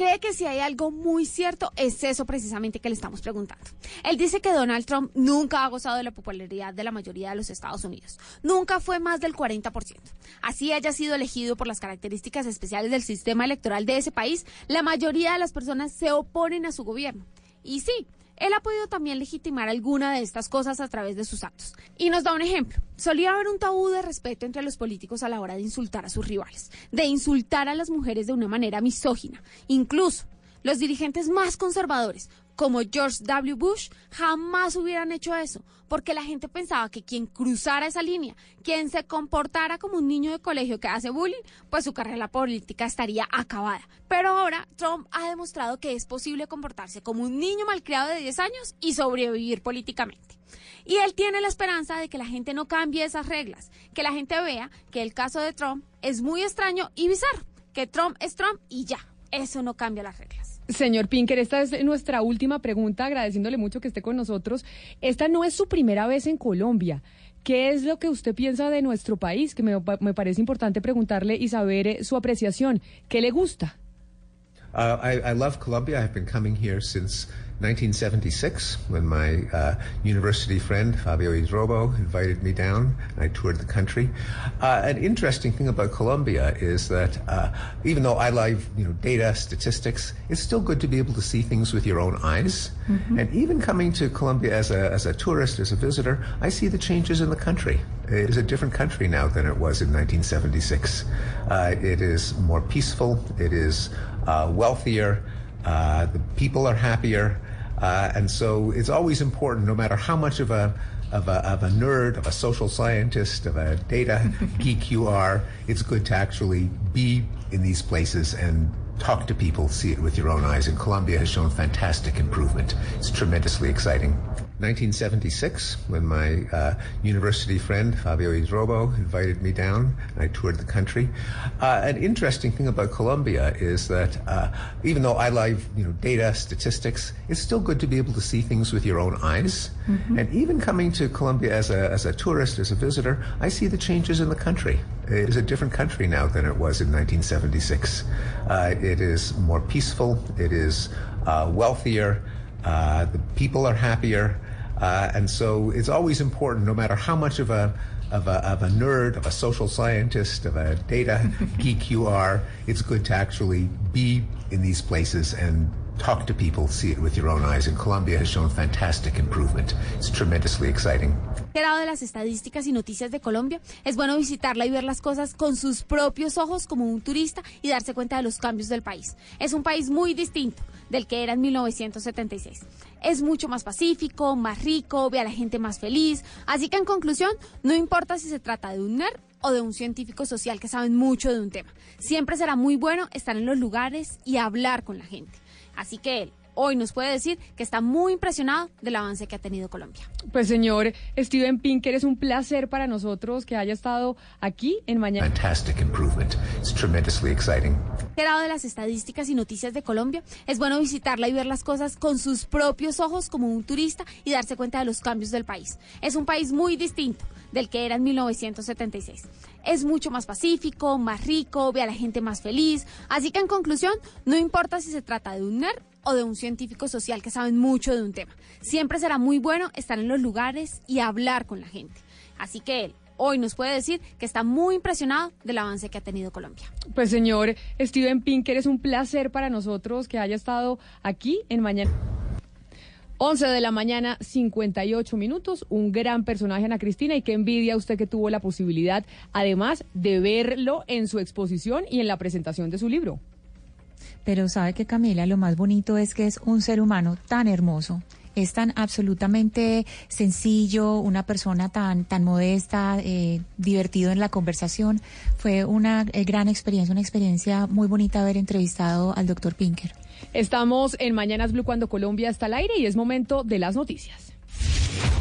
Cree que si hay algo muy cierto es eso precisamente que le estamos preguntando. Él dice que Donald Trump nunca ha gozado de la popularidad de la mayoría de los Estados Unidos. Nunca fue más del 40%. Así haya sido elegido por las características especiales del sistema electoral de ese país, la mayoría de las personas se oponen a su gobierno. Y sí, él ha podido también legitimar alguna de estas cosas a través de sus actos. Y nos da un ejemplo. Solía haber un tabú de respeto entre los políticos a la hora de insultar a sus rivales, de insultar a las mujeres de una manera misógina. Incluso los dirigentes más conservadores, como George W. Bush, jamás hubieran hecho eso, porque la gente pensaba que quien cruzara esa línea, quien se comportara como un niño de colegio que hace bullying, pues su carrera política estaría acabada. Pero ahora Trump ha demostrado que es posible comportarse como un niño malcriado de 10 años y sobrevivir políticamente. Y él tiene la esperanza de que la gente no cambie esas reglas, que la gente vea que el caso de Trump es muy extraño y bizarro, que Trump es Trump y ya, eso no cambia las reglas. Señor Pinker, esta es nuestra última pregunta, agradeciéndole mucho que esté con nosotros. Esta no es su primera vez en Colombia. ¿Qué es lo que usted piensa de nuestro país? Que me, me parece importante preguntarle y saber eh, su apreciación. ¿Qué le gusta? Uh, I, I love Colombia. I've been coming here since 1976 when my uh, university friend Fabio Idrobo invited me down. and I toured the country. Uh, an interesting thing about Colombia is that uh, even though I love you know data statistics, it's still good to be able to see things with your own eyes. Mm-hmm. And even coming to Colombia as a as a tourist, as a visitor, I see the changes in the country. It is a different country now than it was in 1976. Uh, it is more peaceful. It is uh, wealthier. Uh, the people are happier. Uh, and so it's always important, no matter how much of a of a, of a nerd, of a social scientist, of a data geek you are, it's good to actually be in these places and talk to people, see it with your own eyes. And Colombia has shown fantastic improvement. It's tremendously exciting. 1976, when my uh, university friend Fabio Isrobo invited me down, and I toured the country. Uh, an interesting thing about Colombia is that uh, even though I love you know data, statistics, it's still good to be able to see things with your own eyes. And even coming to Colombia as a, as a tourist, as a visitor, I see the changes in the country. It is a different country now than it was in 1976. Uh, it is more peaceful. It is uh, wealthier. Uh, the people are happier. Uh, and so it's always important, no matter how much of a of a, of a nerd, of a social scientist, of a data geek you are, it's good to actually be in these places and talk to people, see it with your own eyes. And Colombia has shown fantastic improvement. It's tremendously exciting. De las estadísticas y noticias de Colombia, es bueno visitarla y ver las cosas con sus propios ojos como un turista y darse cuenta de los cambios del país. Es un país muy distinto del que era en 1976. Es mucho más pacífico, más rico, ve a la gente más feliz. Así que en conclusión, no importa si se trata de un nerd o de un científico social que saben mucho de un tema. Siempre será muy bueno estar en los lugares y hablar con la gente. Así que él hoy nos puede decir que está muy impresionado del avance que ha tenido Colombia. Pues señor Steven Pinker, es un placer para nosotros que haya estado aquí en Mañana. Fantastic improvement. It's tremendously exciting. Grado de las estadísticas y noticias de Colombia, es bueno visitarla y ver las cosas con sus propios ojos como un turista y darse cuenta de los cambios del país. Es un país muy distinto del que era en 1976. Es mucho más pacífico, más rico, ve a la gente más feliz. Así que en conclusión, no importa si se trata de un nerd o de un científico social que saben mucho de un tema. Siempre será muy bueno estar en los lugares y hablar con la gente. Así que él hoy nos puede decir que está muy impresionado del avance que ha tenido Colombia. Pues señor Steven Pinker, es un placer para nosotros que haya estado aquí en Mañana. 11 de la mañana, 58 minutos. Un gran personaje, Ana Cristina, y qué envidia usted que tuvo la posibilidad, además, de verlo en su exposición y en la presentación de su libro. Pero sabe que Camila, lo más bonito es que es un ser humano tan hermoso. Es tan absolutamente sencillo, una persona tan, tan modesta, eh, divertido en la conversación. Fue una eh, gran experiencia, una experiencia muy bonita haber entrevistado al doctor Pinker. Estamos en Mañanas Blue cuando Colombia está al aire y es momento de las noticias.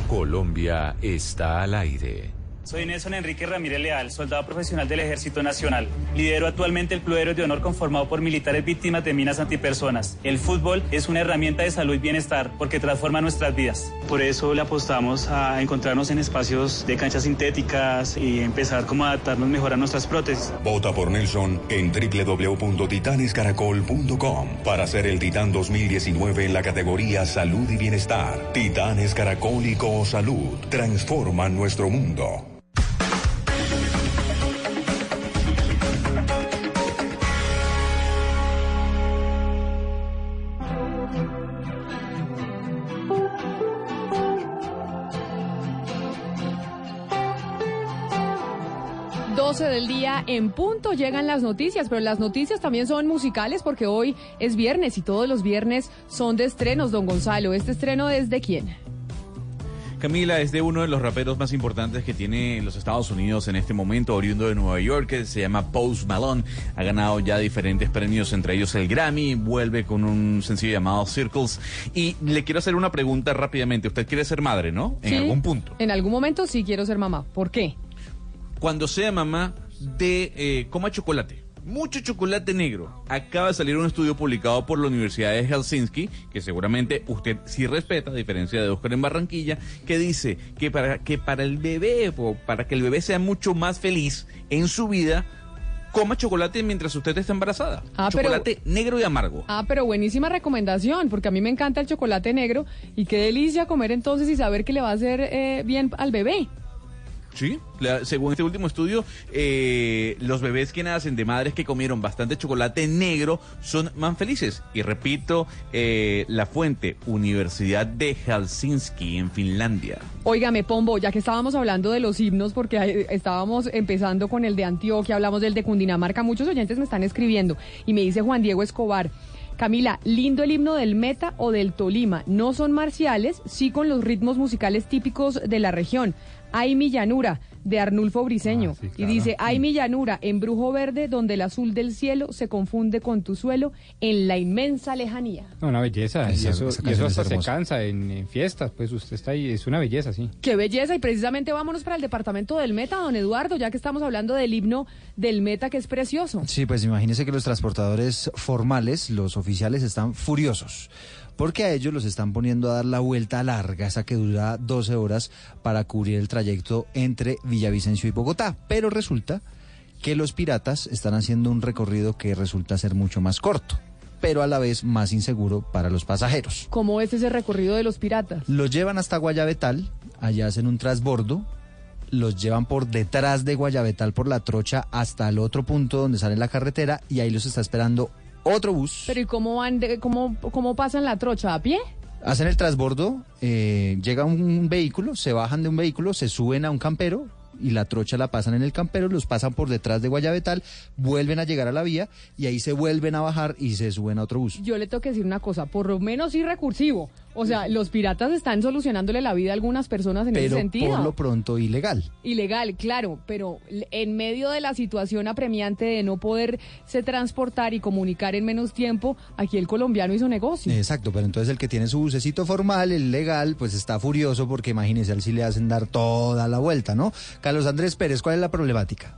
Colombia está al aire. Soy Nelson Enrique Ramírez Leal, soldado profesional del Ejército Nacional. Lidero actualmente el Club de Héroes de Honor conformado por militares víctimas de minas antipersonas. El fútbol es una herramienta de salud y bienestar porque transforma nuestras vidas. Por eso le apostamos a encontrarnos en espacios de canchas sintéticas y empezar como a adaptarnos mejor a nuestras prótesis. Vota por Nelson en www.titanescaracol.com para ser el Titán 2019 en la categoría Salud y Bienestar. Titanes Caracol y Salud transforman nuestro mundo. En punto llegan las noticias, pero las noticias también son musicales porque hoy es viernes y todos los viernes son de estrenos, don Gonzalo. ¿Este estreno es de quién? Camila es de uno de los raperos más importantes que tiene los Estados Unidos en este momento, oriundo de Nueva York, que se llama Post Malone. Ha ganado ya diferentes premios, entre ellos el Grammy, vuelve con un sencillo llamado Circles. Y le quiero hacer una pregunta rápidamente. Usted quiere ser madre, ¿no? En Sí, algún punto. En algún momento sí quiero ser mamá. ¿Por qué? Cuando sea mamá de eh, coma chocolate. Mucho chocolate negro. Acaba de salir un estudio publicado por la Universidad de Helsinki, que seguramente usted sí respeta, a diferencia de Oscar en Barranquilla, que dice que para que para el bebé, o para que el bebé sea mucho más feliz en su vida, coma chocolate mientras usted está embarazada. Ah, pero- chocolate negro y amargo. Ah, pero buenísima recomendación, porque a mí me encanta el chocolate negro y qué delicia comer entonces y saber que le va a hacer eh, bien al bebé. Sí, la- según este último estudio, eh, los bebés que nacen de madres que comieron bastante chocolate negro son más felices. Y repito, eh, la fuente, Universidad de Helsinki, en Finlandia. Óigame, Pombo, ya que estábamos hablando de los himnos, porque estábamos empezando con el de Antioquia, hablamos del de Cundinamarca, muchos oyentes me están escribiendo y me dice Juan Diego Escobar. Camila, lindo el himno del Meta o del Tolima. No son marciales, sí con los ritmos musicales típicos de la región. Hay mi llanura de Arnulfo Briseño. Y dice, hay mi llanura en Brujo Verde donde el azul del cielo se confunde con tu suelo en la inmensa lejanía. No, una belleza. Esa- y eso, y es hasta se cansa en, en fiestas. Pues usted está ahí, es una belleza, sí. Qué belleza. Y precisamente vámonos para el departamento del Meta, don Eduardo, ya que estamos hablando del himno del Meta, que es precioso. Sí, pues imagínese que los transportadores formales, los oficiales, están furiosos. Porque a ellos los están poniendo a dar la vuelta larga, esa que dura 12 horas para cubrir el trayecto entre Villavicencio y Bogotá. Pero resulta que los piratas están haciendo un recorrido que resulta ser mucho más corto, pero a la vez más inseguro para los pasajeros. ¿Cómo es ese recorrido de los piratas? Los llevan hasta Guayabetal, allá hacen un transbordo, los llevan por detrás de Guayabetal por la trocha hasta el otro punto donde sale la carretera y ahí los está esperando otro bus. Pero ¿y cómo van, de- cómo, cómo pasan la trocha? ¿A pie? Hacen el transbordo, eh, llega un vehículo, se bajan de un vehículo, se suben a un campero y la trocha la pasan en el campero, los pasan por detrás de Guayabetal, vuelven a llegar a la vía y ahí se vuelven a bajar y se suben a otro bus. Yo le tengo que decir una cosa, por lo menos sí recursivo. O sea, los piratas están solucionándole la vida a algunas personas en ese Pero sentido. por lo pronto ilegal. Ilegal, claro, pero en medio de la situación apremiante de no poderse transportar y comunicar en menos tiempo, aquí el colombiano hizo negocio. Exacto, pero entonces el que tiene su bucecito formal, el legal, pues está furioso porque imagínese, a él sí le hacen dar toda la vuelta, ¿no? Carlos Andrés Pérez, ¿cuál es la problemática?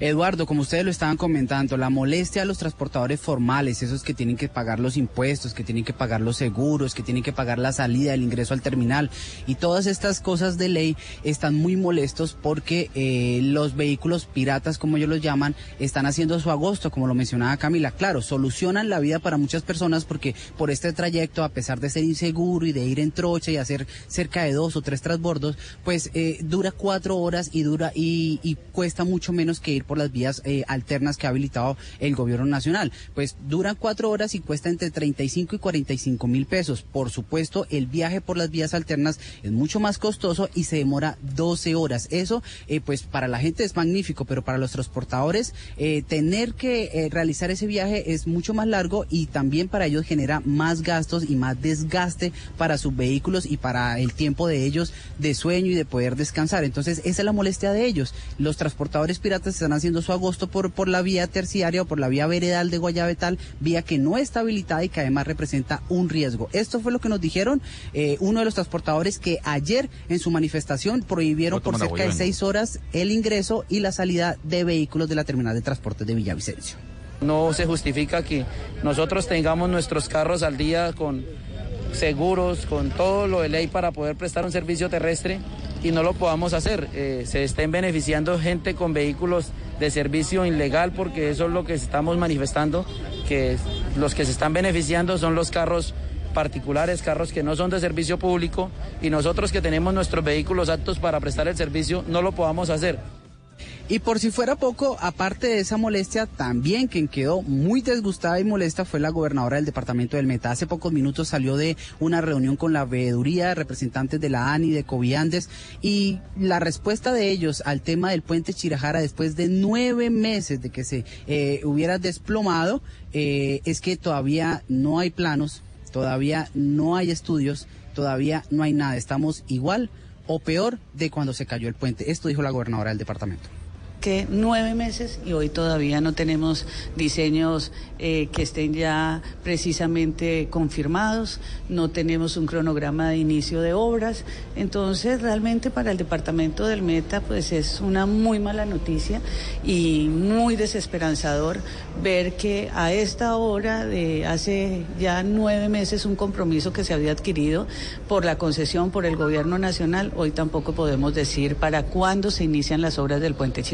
Eduardo, como ustedes lo estaban comentando, la molestia a los transportadores formales, esos que tienen que pagar los impuestos, que tienen que pagar los seguros, que tienen que pagar la salida, el ingreso al terminal y todas estas cosas de ley están muy molestos porque eh, los vehículos piratas, como ellos los llaman, están haciendo su agosto, como lo mencionaba Camila. Claro, solucionan la vida para muchas personas porque por este trayecto, a pesar de ser inseguro y de ir en trocha y hacer cerca de dos o tres transbordos, pues eh, dura cuatro horas y dura y, y cuesta mucho menos que ir por las vías eh, alternas que ha habilitado el gobierno nacional. Pues duran cuatro horas y cuesta entre 35 y 45 mil pesos. Por supuesto, el viaje por las vías alternas es mucho más costoso y se demora 12 horas. Eso, eh, pues para la gente es magnífico, pero para los transportadores, eh, tener que realizar ese viaje es mucho más largo y también para ellos genera más gastos y más desgaste para sus vehículos y para el tiempo de ellos de sueño y de poder descansar. Entonces, esa es la molestia de ellos. Los transportadores piratas están haciendo su agosto por, por la vía terciaria o por la vía veredal de Guayabetal, vía que no está habilitada y que además representa un riesgo. Esto fue lo que nos dijeron eh, uno de los transportadores que ayer en su manifestación prohibieron por cerca de seis horas el ingreso y la salida de vehículos de la terminal de transportes de Villavicencio. No se justifica que nosotros tengamos nuestros carros al día con seguros, con todo lo de ley para poder prestar un servicio terrestre y no lo podamos hacer. Eh, se estén beneficiando gente con vehículos de servicio ilegal porque eso es lo que estamos manifestando, que los que se están beneficiando son los carros particulares, carros que no son de servicio público y nosotros que tenemos nuestros vehículos aptos para prestar el servicio no lo podamos hacer. Y por si fuera poco, aparte de esa molestia, también quien quedó muy desgustada y molesta fue la gobernadora del departamento del Meta. Hace pocos minutos salió de una reunión con la veeduría, representantes de la ANI, de Coviandes, y la respuesta de ellos al tema del puente Chirajara después de nueve meses de que se eh, hubiera desplomado, eh, es que todavía no hay planos, todavía no hay estudios, todavía no hay nada. Estamos igual o peor de cuando se cayó el puente. Esto dijo la gobernadora del departamento. Que nueve meses y hoy todavía no tenemos diseños eh, que estén ya precisamente confirmados, no tenemos un cronograma de inicio de obras, entonces realmente para el departamento del Meta pues es una muy mala noticia y muy desesperanzador ver que a esta hora de hace ya nueve meses un compromiso que se había adquirido por la concesión por el gobierno nacional, hoy tampoco podemos decir para cuándo se inician las obras del puente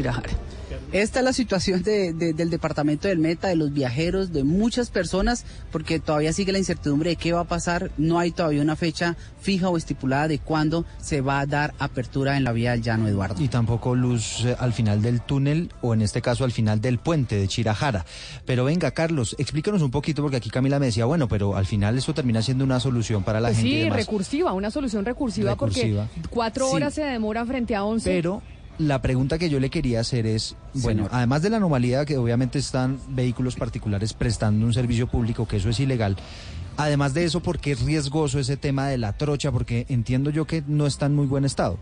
Esta es la situación de- de- del departamento del Meta, de los viajeros, de muchas personas, porque todavía sigue la incertidumbre de qué va a pasar. No hay todavía una fecha fija o estipulada de cuándo se va a dar apertura en la vía del llano, Eduardo. Y tampoco luz eh, al final del túnel o en este caso al final del puente de Chirajara. Pero venga, Carlos, explícanos un poquito porque aquí Camila me decía, bueno, pero al final eso termina siendo una solución para la Pues gente y sí, demás. recursiva, una solución recursiva, Recursiva. porque cuatro Sí. horas se demora frente a once. Pero la pregunta que yo le quería hacer es, bueno, Señor. además de la anomalía que obviamente están vehículos particulares prestando un servicio público, que eso es ilegal, además de eso, ¿por qué es riesgoso ese tema de la trocha? Porque entiendo yo que no está en muy buen estado.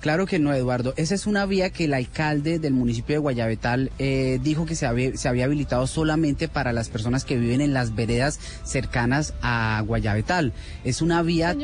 Claro que no, Eduardo. Esa es una vía que el alcalde del municipio de Guayabetal eh, dijo que se había, se había habilitado solamente para las personas que viven en las veredas cercanas a Guayabetal. Es una vía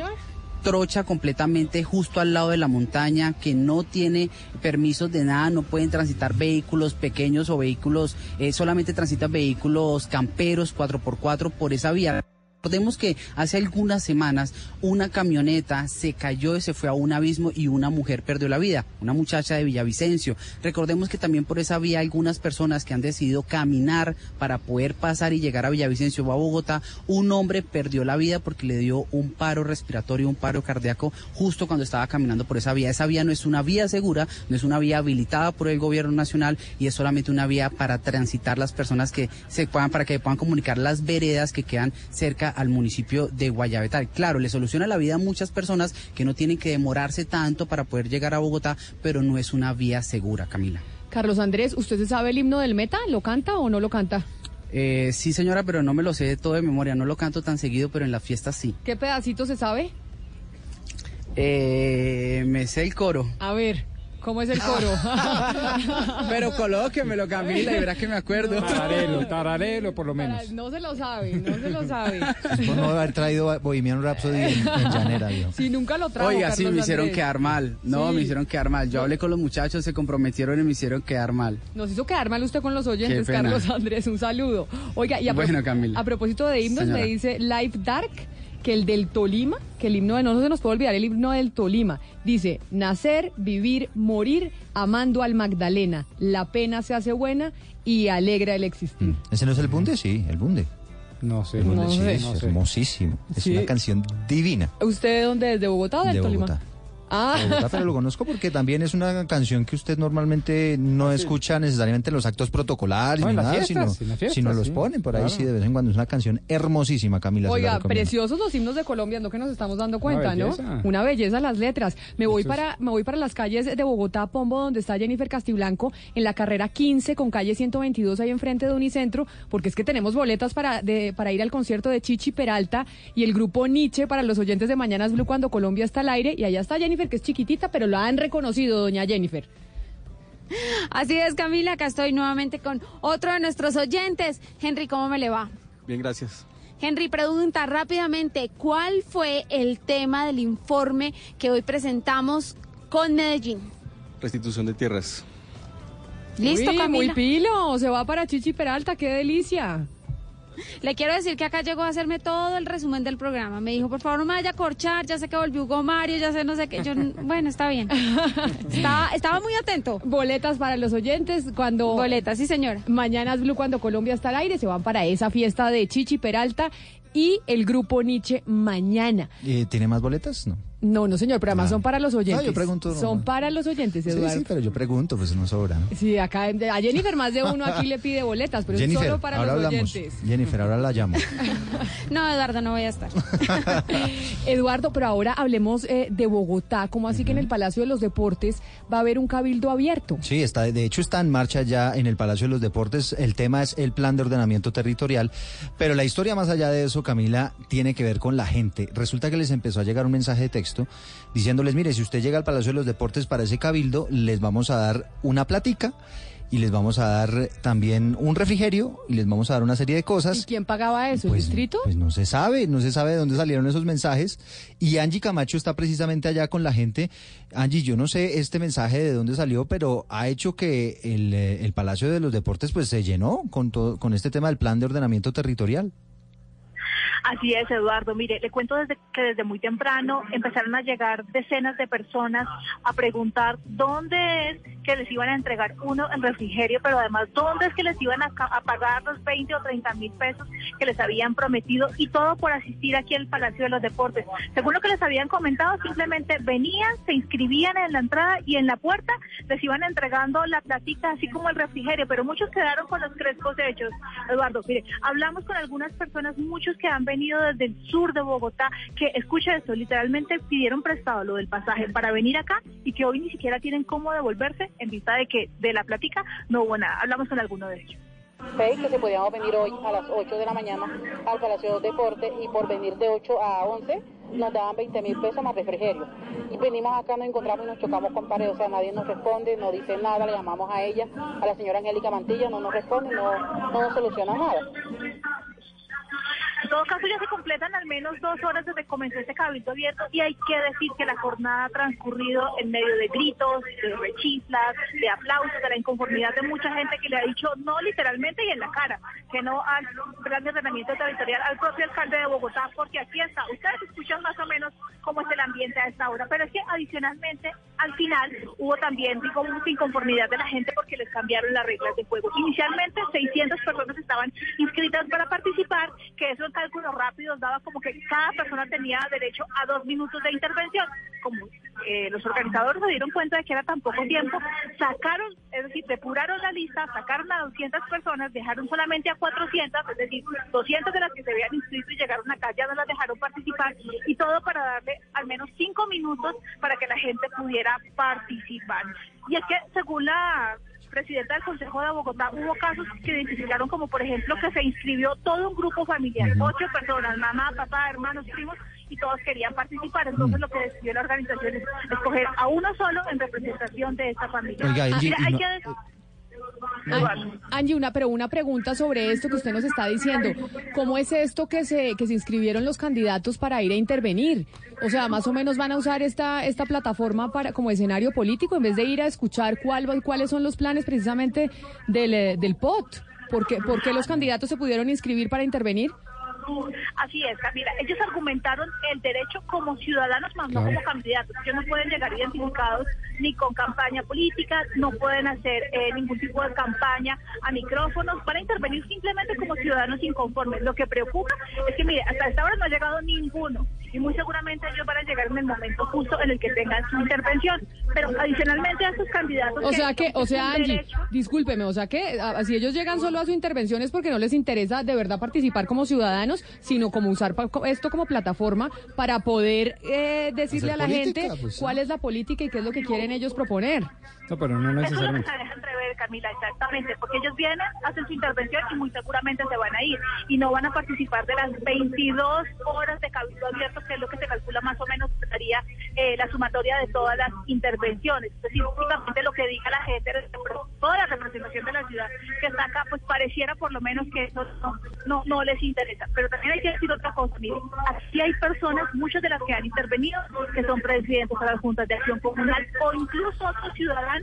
trocha completamente justo al lado de la montaña, que no tiene permisos de nada, no pueden transitar vehículos pequeños o vehículos, eh, solamente transitan vehículos camperos 4x4 por esa vía. Recordemos que hace algunas semanas una camioneta se cayó y se fue a un abismo y una mujer perdió la vida, una muchacha de Villavicencio. Recordemos que también por esa vía algunas personas que han decidido caminar para poder pasar y llegar a Villavicencio o a Bogotá, un hombre perdió la vida porque le dio un paro respiratorio, un paro cardíaco justo cuando estaba caminando por esa vía. Esa vía no es una vía segura, no es una vía habilitada por el gobierno nacional y es solamente una vía para transitar las personas que se puedan, para que puedan comunicar las veredas que quedan cerca al municipio de Guayabetal. Claro, le soluciona la vida a muchas personas que no tienen que demorarse tanto para poder llegar a Bogotá, pero no es una vía segura, Camila. Carlos Andrés, ¿usted se sabe el himno del Meta? ¿Lo canta o no lo canta? Eh, sí, señora, pero no me lo sé de todo de memoria. No lo canto tan seguido, pero en la fiesta sí. ¿Qué pedacito se sabe? Eh, me sé el coro. A ver. ¿Cómo es el coro? Pero colóquemelo, Camila, y verás que me acuerdo. Tararelo, tararelo, por lo menos. No se lo sabe, no se lo sabe. Por no haber traído Bohemian Rhapsody en, en llanera, digo. Sí, nunca lo trajo, Oiga, sí, me hicieron Andrés. quedar mal. No, Sí. me hicieron quedar mal. Yo hablé con los muchachos, se comprometieron y me hicieron quedar mal. Nos hizo quedar mal usted con los oyentes. Carlos Andrés. Un saludo. Oiga, y a, pro- Bueno, Camila. a propósito de himnos, Señora. me dice Life Dark que el del Tolima, que el himno de no se nos puede olvidar, el himno del Tolima, dice, nacer, vivir, morir, amando al Magdalena, la pena se hace buena y alegra el existir. ¿Ese no es el bunde? Sí, el bunde. No sé. El bunde, No sí, sé. es No sé. hermosísimo. Es una canción divina ¿Usted de dónde? ¿Desde Bogotá o del de Tolima? Bogotá. Ah, Bogotá, pero lo conozco porque también es una canción que usted normalmente no escucha necesariamente en los actos protocolarios No, en ni nada, fiestas, sino, fiestas, sino los sí, ponen por ahí claro. sí de vez en cuando. Es una canción hermosísima, Camila. Oiga, preciosos los himnos de Colombia, no que nos estamos dando cuenta, ¿no? Una belleza las letras. Me voy Eso es- para me voy para las calles de Bogotá, Pombo, donde está Jennifer Castiblanco, en la carrera 15 con calle 122 ahí enfrente de Unicentro, porque es que tenemos boletas para de, para ir al concierto de Chichi Peralta y el grupo Nietzsche para los oyentes de Mañanas Blue cuando Colombia está al aire y allá está Jennifer que es chiquitita, pero la han reconocido, doña Jennifer. Así es, Camila, acá estoy nuevamente con otro de nuestros oyentes. Henry, ¿cómo me le va? Bien, gracias. Henry, pregunta rápidamente, ¿cuál fue el tema del informe que hoy presentamos con Medellín? Restitución de tierras. ¿Listo, Uy, Camila? Muy pilo, se va para Chichi Peralta, qué delicia. Le quiero decir que acá llegó a hacerme todo el resumen del programa. Me dijo, por favor, no me vaya a corchar, ya sé que volvió Hugo Mario, ya sé no sé qué. Yo, bueno, está bien. Estaba, estaba muy atento. Boletas para los oyentes cuando... Boletas, sí, señora. Mañana es Blue cuando Colombia está al aire, se van para esa fiesta de Chichi Peralta y el grupo Nietzsche mañana. Eh, ¿Tiene más boletas? No. No, no señor, pero además son para los oyentes. yo pregunto, no, Son no. para los oyentes, Sí, Eduardo. sí, pero yo pregunto, pues no sobra. ¿no? Sí, acá a Jennifer más de uno aquí le pide boletas, pero es solo para ahora los hablamos. oyentes. Jennifer, ahora la llamo. No, Eduardo, no voy a estar. Eduardo, pero ahora hablemos eh, de Bogotá. ¿Cómo así que en el Palacio de los Deportes va a haber un cabildo abierto? Sí, está, de hecho está en marcha ya en el Palacio de los Deportes. El tema es el plan de ordenamiento territorial, pero la historia más allá de eso, Camila, tiene que ver con la gente. Resulta que les empezó a llegar un mensaje de texto diciéndoles, mire, si usted llega al Palacio de los Deportes para ese cabildo, les vamos a dar una platica y les vamos a dar también un refrigerio y les vamos a dar una serie de cosas. ¿Y quién pagaba eso? ¿El distrito? Pues no se sabe, no se sabe de dónde salieron esos mensajes. Y Angie Camacho está precisamente allá con la gente. Angie, yo no sé este mensaje de dónde salió, pero ha hecho que el, eh, el Palacio de los Deportes pues se llenó con, todo, con este tema del plan de ordenamiento territorial. Así es, Eduardo. Mire, le cuento desde que desde muy temprano empezaron a llegar decenas de personas a preguntar dónde es que les iban a entregar uno el refrigerio, pero además dónde es que les iban a pagar los 20 o 30 mil pesos que les habían prometido y todo por asistir aquí al Palacio de los Deportes. Según lo que les habían comentado, simplemente venían, se inscribían en la entrada y en la puerta les iban entregando la platica así como el refrigerio, pero muchos quedaron con los crespos hechos. Eduardo, mire, hablamos con algunas personas, muchos que han venido desde el sur de Bogotá, que escucha esto, literalmente pidieron prestado lo del pasaje para venir acá y que hoy ni siquiera tienen cómo devolverse en vista de que de la platica no hubo nada. Hablamos con alguno de ellos. Que se podíamos venir hoy a las 8 de la mañana al Palacio de Deporte y por venir de 8 a 11 nos daban 20 mil pesos más refrigerio. Y venimos acá, nos encontramos y nos chocamos con pared, o sea, nadie nos responde, no dice nada, le llamamos a ella, a la señora Angélica Mantilla, no nos responde, no, no nos soluciona nada. En todo caso, ya se completan al menos dos horas desde que comenzó este cabildo abierto y hay que decir que la jornada ha transcurrido en medio de gritos, de rechiflas, de aplausos, de la inconformidad de mucha gente que le ha dicho no literalmente y en la cara, que no al de ordenamiento territorial, al propio alcalde de Bogotá, porque aquí está. Ustedes escuchan más o menos cómo es el ambiente a esta hora, pero es que adicionalmente al final hubo también, digo, mucha inconformidad de la gente porque les cambiaron las reglas de juego. Inicialmente 600 personas estaban inscritas para participar, que eso cálculos rápidos daba como que cada persona tenía derecho a dos minutos de intervención. Como eh, los organizadores se dieron cuenta de que era tan poco tiempo, sacaron, es decir, depuraron la lista, sacaron a 200 personas, dejaron solamente a 400, es decir, 200 de las que se habían inscrito y llegaron acá ya no las dejaron participar y todo para darle al menos cinco minutos para que la gente pudiera participar. Y es que según la presidenta del Consejo de Bogotá, hubo casos que identificaron como, por ejemplo, que se inscribió todo un grupo familiar, ocho personas, mamá, papá, hermanos, primos, y todos querían participar. Entonces, lo que decidió la organización es escoger a uno solo en representación de esta familia. Oiga, Mira, y hay no- que An- Angie, una, pero una pregunta sobre esto que usted nos está diciendo. ¿Cómo es esto que se, que se inscribieron los candidatos para ir a intervenir? O sea, más o menos van a usar esta, esta plataforma para, como escenario político en vez de ir a escuchar cuál, cuáles son los planes precisamente del, eh, del POT. ¿Por qué, por qué los candidatos se pudieron inscribir para intervenir? Así es, Camila. Ellos argumentaron el derecho como ciudadanos, más no como candidatos. Ellos no pueden llegar identificados ni con campaña política, no pueden hacer eh, ningún tipo de campaña a micrófonos para intervenir simplemente como ciudadanos inconformes. Lo que preocupa es que, mire, hasta esta hora no ha llegado ninguno y muy seguramente ellos van a llegar en el momento justo en el que tengan su intervención. Pero adicionalmente a estos candidatos... O sea que, o sea, Angie, derecho- discúlpeme, o sea que a- si ellos llegan solo a su intervención es porque no les interesa de verdad participar como ciudadanos, sino como usar esto como plataforma para poder eh, decirle a la política, gente pues, cuál es la política y qué es lo que quieren ellos proponer. No, pero no Eso es lo que necesariamente. se entrever, Camila, exactamente, porque ellos vienen, hacen su intervención y muy seguramente se van a ir y no van a participar de las 22 horas de cabildo abierto, que es lo que se calcula más o menos sería eh, la sumatoria de todas las intervenciones. Es decir, únicamente lo que diga la gente, toda la representación de la ciudad que está acá, pues pareciera por lo menos que eso no, no, no les interesa. Pero también hay que decir otra cosa, miren, aquí hay personas, muchas de las que han intervenido, que son presidentes de las juntas de acción comunal o incluso otros ciudadanos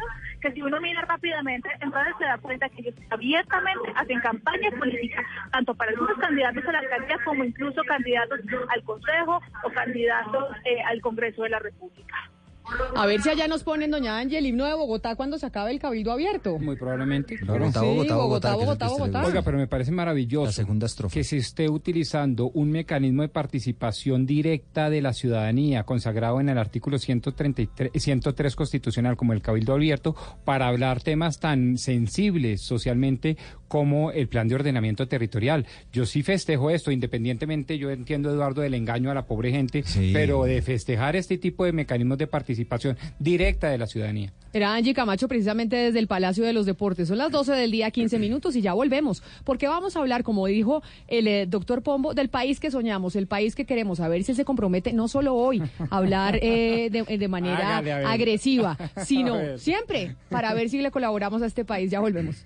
que si uno mira rápidamente, entonces se da cuenta que ellos abiertamente hacen campaña política, tanto para algunos candidatos a la alcaldía como incluso candidatos al Consejo o candidatos eh, al Congreso de la República. A ver si allá nos ponen, doña Ángel, el himno de Bogotá cuando se acabe el cabildo abierto. Muy probablemente. Bogotá, Sí, Bogotá, Bogotá, Bogotá, Bogotá. Oiga, pero me parece maravilloso La segunda estrofa. que se esté utilizando un mecanismo de participación directa de la ciudadanía consagrado en el artículo 133, 103 constitucional como el Cabildo Abierto para hablar temas tan sensibles socialmente como el plan de ordenamiento territorial. Yo sí festejo esto, independientemente, yo entiendo, Eduardo, del engaño a la pobre gente, Sí. pero de festejar este tipo de mecanismos de participación directa de la ciudadanía. Era Angie Camacho precisamente desde el Palacio de los Deportes. Son las 12 del día, 15 minutos y ya volvemos. Porque vamos a hablar, como dijo el eh, doctor Pombo, del país que soñamos, el país que queremos. A ver si él se compromete, no solo hoy, a hablar eh, de, de manera agresiva, sino siempre para ver si le colaboramos a este país. Ya volvemos.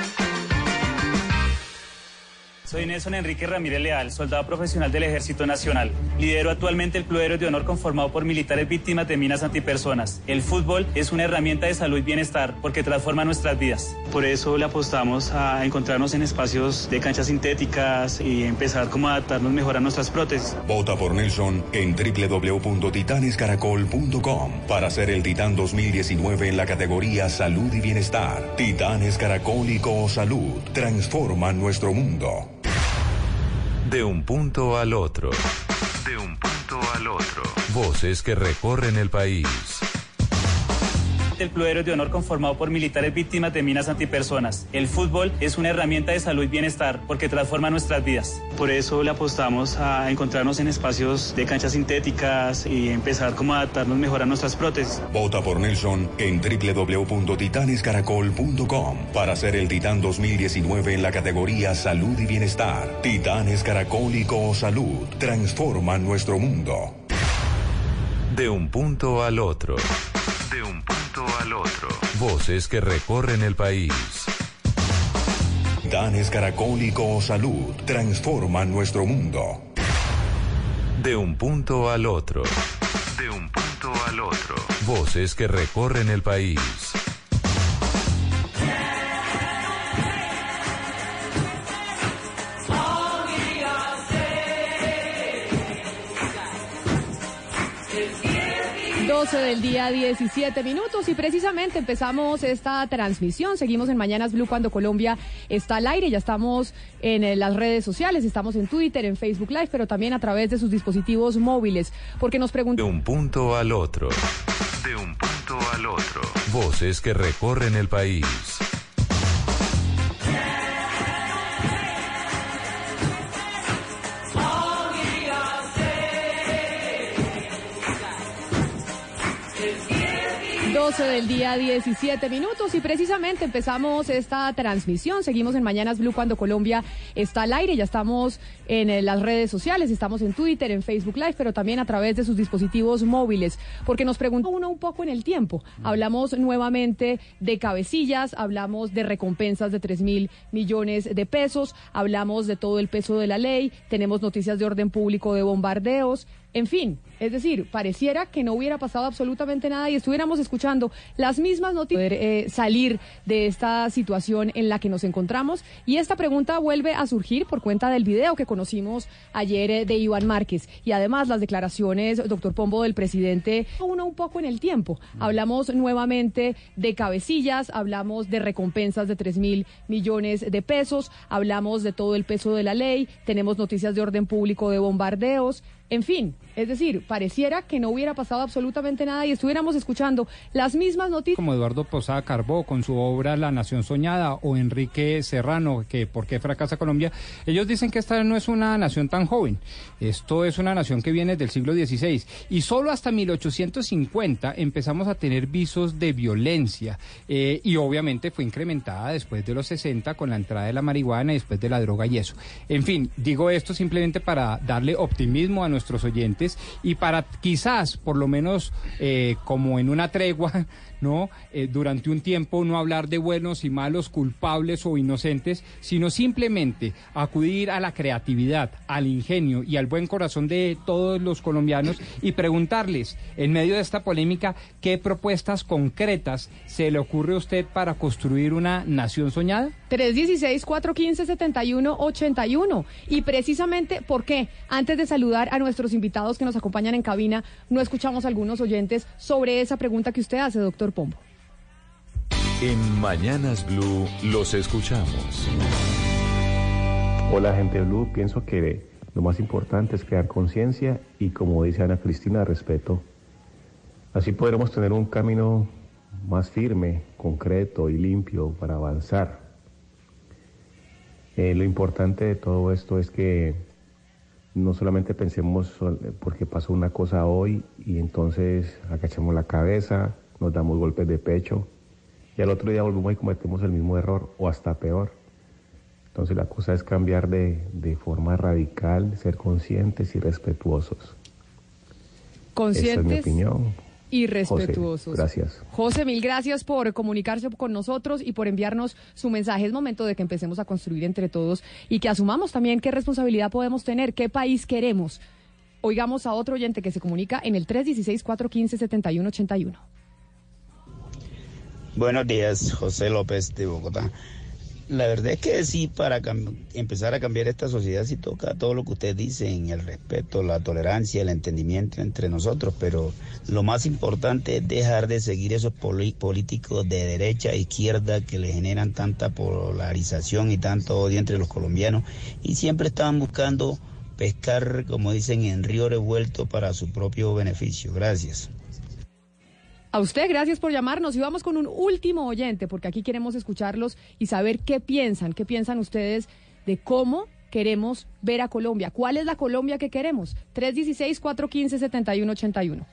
Soy Nelson Enrique Ramírez Leal, soldado profesional del Ejército Nacional. Lidero actualmente el Club de Héroes de Honor conformado por militares víctimas de minas antipersonas. El fútbol es una herramienta de salud y bienestar porque transforma nuestras vidas. Por eso le apostamos a encontrarnos en espacios de canchas sintéticas y empezar como a adaptarnos mejor a nuestras prótesis. Vota por Nelson en www.titanescaracol.com para ser el Titán 2019 en la categoría Salud y Bienestar. Titanes Caracol y Salud transforman nuestro mundo. De un punto al otro. De un punto al otro. Voces que recorren el país. El Club Héroes de Honor conformado por militares víctimas de minas antipersonas. El fútbol es una herramienta de salud y bienestar porque transforma nuestras vidas. Por eso le apostamos a encontrarnos en espacios de canchas sintéticas y empezar como a adaptarnos mejor a nuestras prótesis. Vota por Nelson en www.titanescaracol.com para ser el Titán 2019 en la categoría Salud y Bienestar. Titanes Caracol y Salud transforman nuestro mundo. De un punto al otro. De un punto al otro. Voces que recorren el país. Titanes Caracol y Salud transforman nuestro mundo. De un punto al otro. De un punto al otro. Voces que recorren el país. 12 del día 17 minutos y precisamente empezamos esta transmisión. Seguimos en Mañanas Blue cuando Colombia está al aire. Ya estamos en eh, las redes sociales, estamos en Twitter, en Facebook Live, pero también a través de sus dispositivos móviles. Porque nos preguntan... De un punto al otro. De un punto al otro. Voces que recorren el país. 12 del día 17 minutos y precisamente empezamos esta transmisión. Seguimos en Mañanas Blue cuando Colombia está al aire. Ya estamos en eh, las redes sociales, estamos en Twitter, en Facebook Live, pero también a través de sus dispositivos móviles. Porque nos preguntó uno un poco en el tiempo. Hablamos nuevamente de cabecillas, hablamos de recompensas de 3 mil millones de pesos, hablamos de todo el peso de la ley, tenemos noticias de orden público de bombardeos. En fin, es decir, pareciera que no hubiera pasado absolutamente nada y estuviéramos escuchando las mismas noticias, poder eh, salir de esta situación en la que nos encontramos. Y esta pregunta vuelve a surgir por cuenta del video que conocimos ayer eh, de Iván Márquez y además las declaraciones, doctor Pombo, del presidente, uno un poco en el tiempo. Hablamos nuevamente de cabecillas, hablamos de recompensas de 3 mil millones de pesos, hablamos de todo el peso de la ley, tenemos noticias de orden público de bombardeos. En fin, es decir, pareciera que no hubiera pasado absolutamente nada y estuviéramos escuchando las mismas noticias. Como Eduardo Posada Carbó con su obra La Nación Soñada o Enrique Serrano, que ¿Por qué fracasa Colombia? Ellos dicen que esta no es una nación tan joven. Esto es una nación que viene del siglo XVI y solo hasta 1850 empezamos a tener visos de violencia eh, y obviamente fue incrementada después de los 60 con la entrada de la marihuana y después de la droga y eso. En fin, digo esto simplemente para darle optimismo a nuestro nuestros oyentes y para quizás, por lo menos eh, como en una tregua, ¿no? Eh, durante un tiempo no hablar de buenos y malos, culpables o inocentes, sino simplemente acudir a la creatividad, al ingenio y al buen corazón de todos los colombianos y preguntarles, en medio de esta polémica, qué propuestas concretas se le ocurre a usted para construir una nación soñada. 316-415-7181. Y precisamente, ¿por qué? Antes de saludar a nuestros invitados que nos acompañan en cabina, no escuchamos a algunos oyentes sobre esa pregunta que usted hace, doctor Pombo. En Mañanas Blue los escuchamos. Hola gente Blue, pienso que lo más importante es crear conciencia y como dice Ana Cristina, respeto. Así podremos tener un camino más firme, concreto y limpio para avanzar. Eh, lo importante de todo esto es que no solamente pensemos porque pasó una cosa hoy y entonces agachamos la cabeza, nos damos golpes de pecho y al otro día volvemos y cometemos el mismo error o hasta peor. Entonces la cosa es cambiar de, forma radical, ser conscientes y respetuosos. Conscientes. Esa es mi opinión. Y respetuosos. gracias. José, mil gracias por comunicarse con nosotros y por enviarnos su mensaje. Es momento de que empecemos a construir entre todos y que asumamos también qué responsabilidad podemos tener, qué país queremos. Oigamos a otro oyente que se comunica en el 316-415-7181. Buenos días, José López de Bogotá. La verdad es que sí, para empezar a cambiar esta sociedad sí toca todo lo que ustedes dicen, el respeto, la tolerancia, el entendimiento entre nosotros, pero lo más importante es dejar de seguir esos políticos de derecha e izquierda que le generan tanta polarización y tanto odio entre los colombianos y siempre estaban buscando pescar, como dicen, en río revuelto para su propio beneficio. Gracias. A usted, gracias por llamarnos. Y vamos con un último oyente, porque aquí queremos escucharlos y saber qué piensan, qué piensan ustedes de cómo queremos ver a Colombia. ¿Cuál es la Colombia que queremos? 316-415-7181.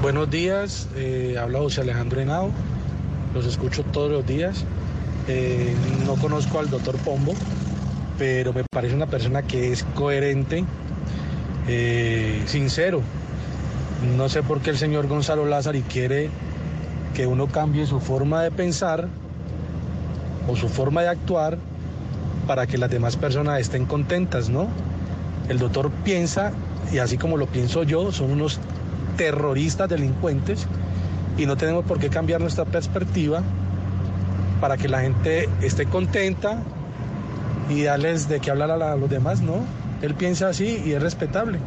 Buenos días, eh, habla José Alejandro Henao, los escucho todos los días. Eh, no conozco al doctor Pombo, pero me parece una persona que es coherente, eh, sincero. No sé por qué el señor Gonzalo Lázaro quiere que uno cambie su forma de pensar o su forma de actuar para que las demás personas estén contentas, ¿no? El doctor piensa, y así como lo pienso yo, son unos terroristas delincuentes y no tenemos por qué cambiar nuestra perspectiva para que la gente esté contenta y darles de qué hablar a, los demás, ¿no? Él piensa así y es respetable.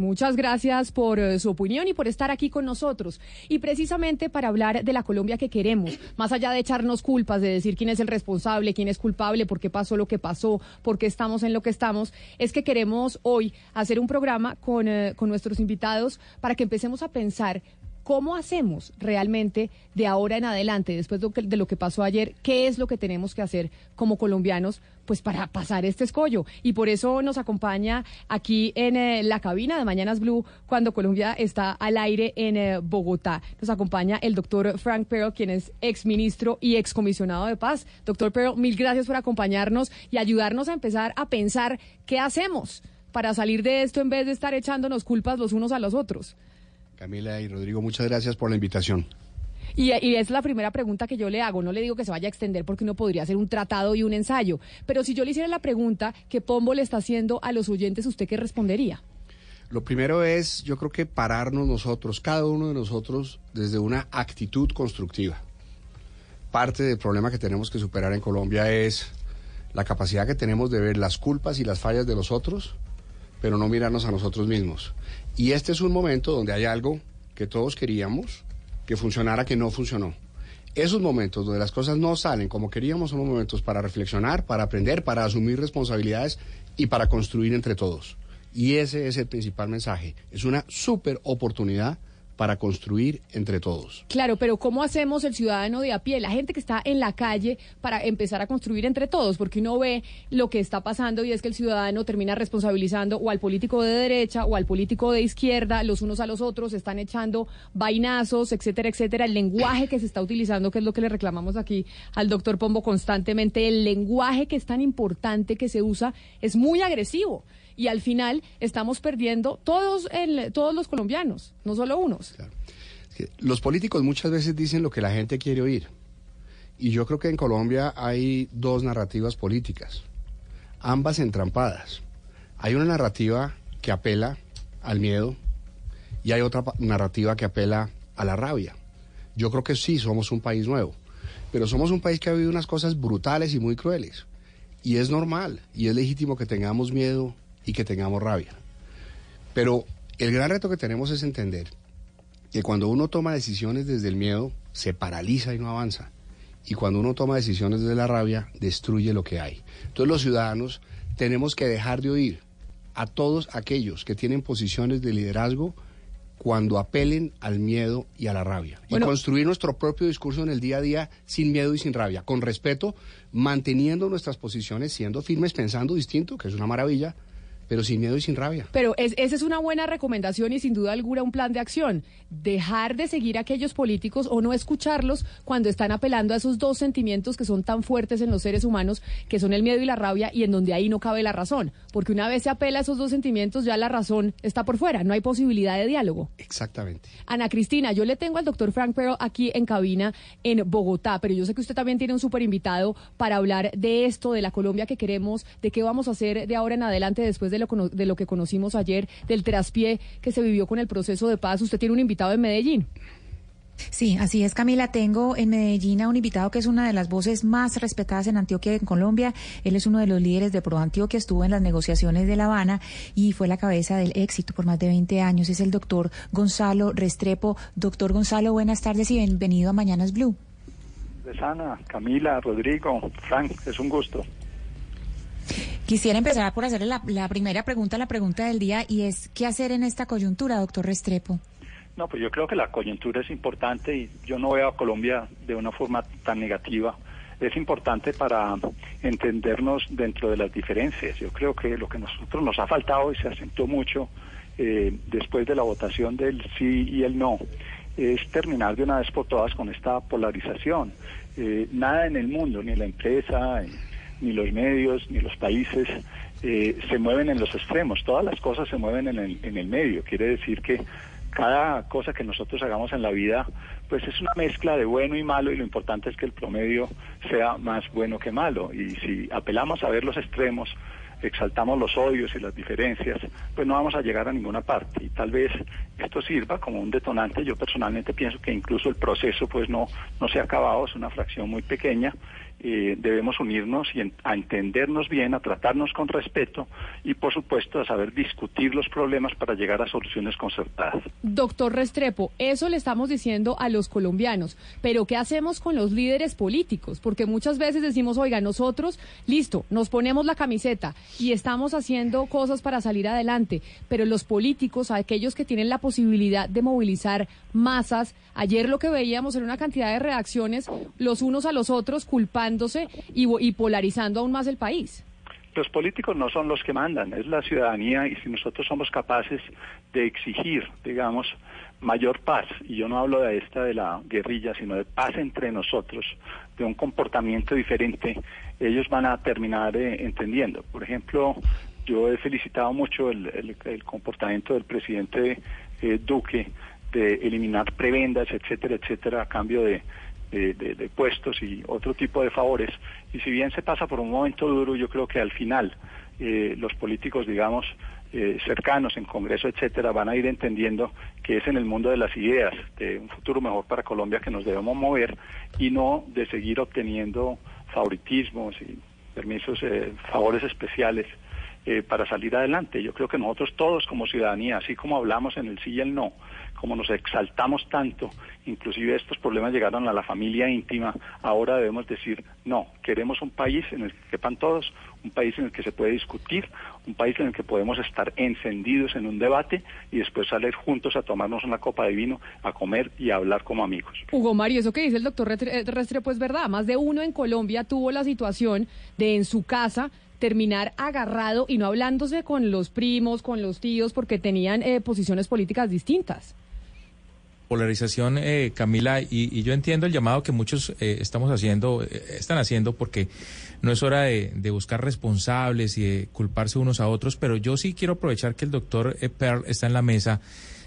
Muchas gracias por eh, su opinión y por estar aquí con nosotros. Y precisamente para hablar de la Colombia que queremos, más allá de echarnos culpas, de decir quién es el responsable, quién es culpable, por qué pasó lo que pasó, por qué estamos en lo que estamos, es que queremos hoy hacer un programa con, eh, con nuestros invitados para que empecemos a pensar ¿Cómo hacemos realmente de ahora en adelante, después de lo, que, pasó ayer, qué es lo que tenemos que hacer como colombianos pues para pasar este escollo? Y por eso nos acompaña aquí en eh, la cabina de Mañanas Blue cuando Colombia está al aire en eh, Bogotá. Nos acompaña el doctor Frank Pearl, quien es exministro y excomisionado de paz. Doctor Pearl, mil gracias por acompañarnos y ayudarnos a empezar a pensar qué hacemos para salir de esto en vez de estar echándonos culpas los unos a los otros. Camila y Rodrigo, muchas gracias por la invitación. Y, es la primera pregunta que yo le hago. No le digo que se vaya a extender porque uno podría hacer un tratado y un ensayo. Pero si yo le hiciera la pregunta que Pombo le está haciendo a los oyentes, ¿usted qué respondería? Lo primero es, yo creo que pararnos nosotros, cada uno de nosotros, desde una actitud constructiva. Parte del problema que tenemos que superar en Colombia es la capacidad que tenemos de ver las culpas y las fallas de los otros, pero no mirarnos a nosotros mismos. Y este es un momento donde hay algo que todos queríamos que funcionara que no funcionó. Esos momentos donde las cosas no salen como queríamos son momentos para reflexionar, para aprender, para asumir responsabilidades y para construir entre todos. Y ese es el principal mensaje. Es una súper oportunidad para construir entre todos. Claro, pero ¿cómo hacemos el ciudadano de a pie, la gente que está en la calle, para empezar a construir entre todos? Porque uno ve lo que está pasando y es que el ciudadano termina responsabilizando o al político de derecha o al político de izquierda, los unos a los otros, están echando vainazos, etcétera, etcétera. El lenguaje que se está utilizando, que es lo que le reclamamos aquí al doctor Pombo constantemente, el lenguaje que es tan importante que se usa es muy agresivo y al final estamos perdiendo todos, todos los colombianos, no solo unos. los políticos muchas veces dicen lo que la gente quiere oír. Y yo creo que en Colombia hay dos narrativas políticas, ambas entrampadas. Hay una narrativa que apela al miedo y hay otra narrativa que apela a la rabia. Yo creo que sí, somos un país nuevo, pero somos un país que ha vivido unas cosas brutales y muy crueles. Y es normal y es legítimo que tengamos miedo y que tengamos rabia. Pero el gran reto que tenemos es entender que cuando uno toma decisiones desde el miedo, se paraliza y no avanza. Y cuando uno toma decisiones desde la rabia, destruye lo que hay. Entonces los ciudadanos tenemos que dejar de oír a todos aquellos que tienen posiciones de liderazgo cuando apelen al miedo y a la rabia. y construir nuestro propio discurso en el día a día sin miedo y sin rabia, con respeto, manteniendo nuestras posiciones, siendo firmes, pensando distinto, que es una maravilla, pero sin miedo y sin rabia. Pero es, esa es una buena recomendación y sin duda alguna un plan de acción. Dejar de seguir a aquellos políticos o no escucharlos cuando están apelando a esos dos sentimientos que son tan fuertes en los seres humanos, que son el miedo y la rabia, y en donde ahí no cabe la razón. Porque una vez se apela a esos dos sentimientos, ya la razón está por fuera, no hay posibilidad de diálogo. Exactamente. Ana Cristina, yo le tengo al doctor Frank Pero aquí en cabina en Bogotá, pero yo sé que usted también tiene un súper invitado para hablar de esto, de la Colombia que queremos, de qué vamos a hacer de ahora en adelante después de de lo que conocimos ayer, del traspié que se vivió con el proceso de paz. Usted tiene un invitado en Medellín. Sí, así es, Camila. Tengo en Medellín a un invitado que es una de las voces más respetadas en Antioquia y en Colombia. Él es uno de los líderes de Pro Antioquia, estuvo en las negociaciones de La Habana y fue la cabeza del éxito por más de 20 años. Es el doctor Gonzalo Restrepo. Doctor Gonzalo, buenas tardes y bienvenido a Mañanas Blue. Ana, Camila, Rodrigo, Frank, es un gusto. Quisiera empezar por hacerle la, primera pregunta, la pregunta del día, y es, ¿qué hacer en esta coyuntura, doctor Restrepo? No, pues yo creo que la coyuntura es importante y yo no veo a Colombia de una forma tan negativa. Es importante para entendernos dentro de las diferencias. Yo creo que lo que a nosotros nos ha faltado y se acentuó mucho eh, después de la votación del sí y el no es terminar de una vez por todas con esta polarización. Eh, nada en el mundo, ni la empresa, ni los medios, ni los países eh, se mueven en los extremos. Todas las cosas se mueven en el, en el medio. Quiere decir que cada cosa que nosotros hagamos en la vida, pues es una mezcla de bueno y malo y lo importante es que el promedio sea más bueno que malo. Y si apelamos a ver los extremos, exaltamos los odios y las diferencias, pues no vamos a llegar a ninguna parte. Y tal vez esto sirva como un detonante. Yo personalmente pienso que incluso el proceso pues no, no se ha acabado, es una fracción muy pequeña eh, debemos unirnos y a entendernos bien, a tratarnos con respeto y, por supuesto, a saber discutir los problemas para llegar a soluciones concertadas. Doctor Restrepo, eso le estamos diciendo a los colombianos, pero ¿qué hacemos con los líderes políticos? Porque muchas veces decimos, oiga, nosotros, listo, nos ponemos la camiseta y estamos haciendo cosas para salir adelante, pero los políticos, aquellos que tienen la posibilidad de movilizar masas, ayer lo que veíamos era una cantidad de reacciones los unos a los otros culpando y, polarizando aún más el país. Los políticos no son los que mandan, es la ciudadanía y si nosotros somos capaces de exigir, digamos, mayor paz, y yo no hablo de esta de la guerrilla, sino de paz entre nosotros, de un comportamiento diferente, ellos van a terminar eh, entendiendo. Por ejemplo, yo he felicitado mucho el, comportamiento del presidente eh, Duque de eliminar prebendas, etcétera, etcétera, a cambio de, de, puestos y otro tipo de favores. Y si bien se pasa por un momento duro, yo creo que al final eh, los políticos, digamos, eh, cercanos en Congreso, etcétera, van a ir entendiendo que es en el mundo de las ideas, de un futuro mejor para Colombia que nos debemos mover y no de seguir obteniendo favoritismos y permisos, eh, favores especiales para salir adelante. Yo creo que nosotros todos como ciudadanía, así como hablamos en el sí y el no, como nos exaltamos tanto, inclusive estos problemas llegaron a la familia íntima, ahora debemos decir, no, queremos un país en el que quepan todos, un país en el que se puede discutir, un país en el que podemos estar encendidos en un debate y después salir juntos a tomarnos una copa de vino, a comer y a hablar como amigos. Hugo Mario, eso que dice el doctor Restre, pues verdad, más de uno en Colombia tuvo la situación de en su casa terminar agarrado y no hablándose con los primos, con los tíos, porque tenían eh, posiciones políticas distintas polarización, eh, Camila, y, yo entiendo el llamado que muchos eh, estamos haciendo, eh, están haciendo, porque no es hora de, buscar responsables y de culparse unos a otros, pero yo sí quiero aprovechar que el doctor Pearl está en la mesa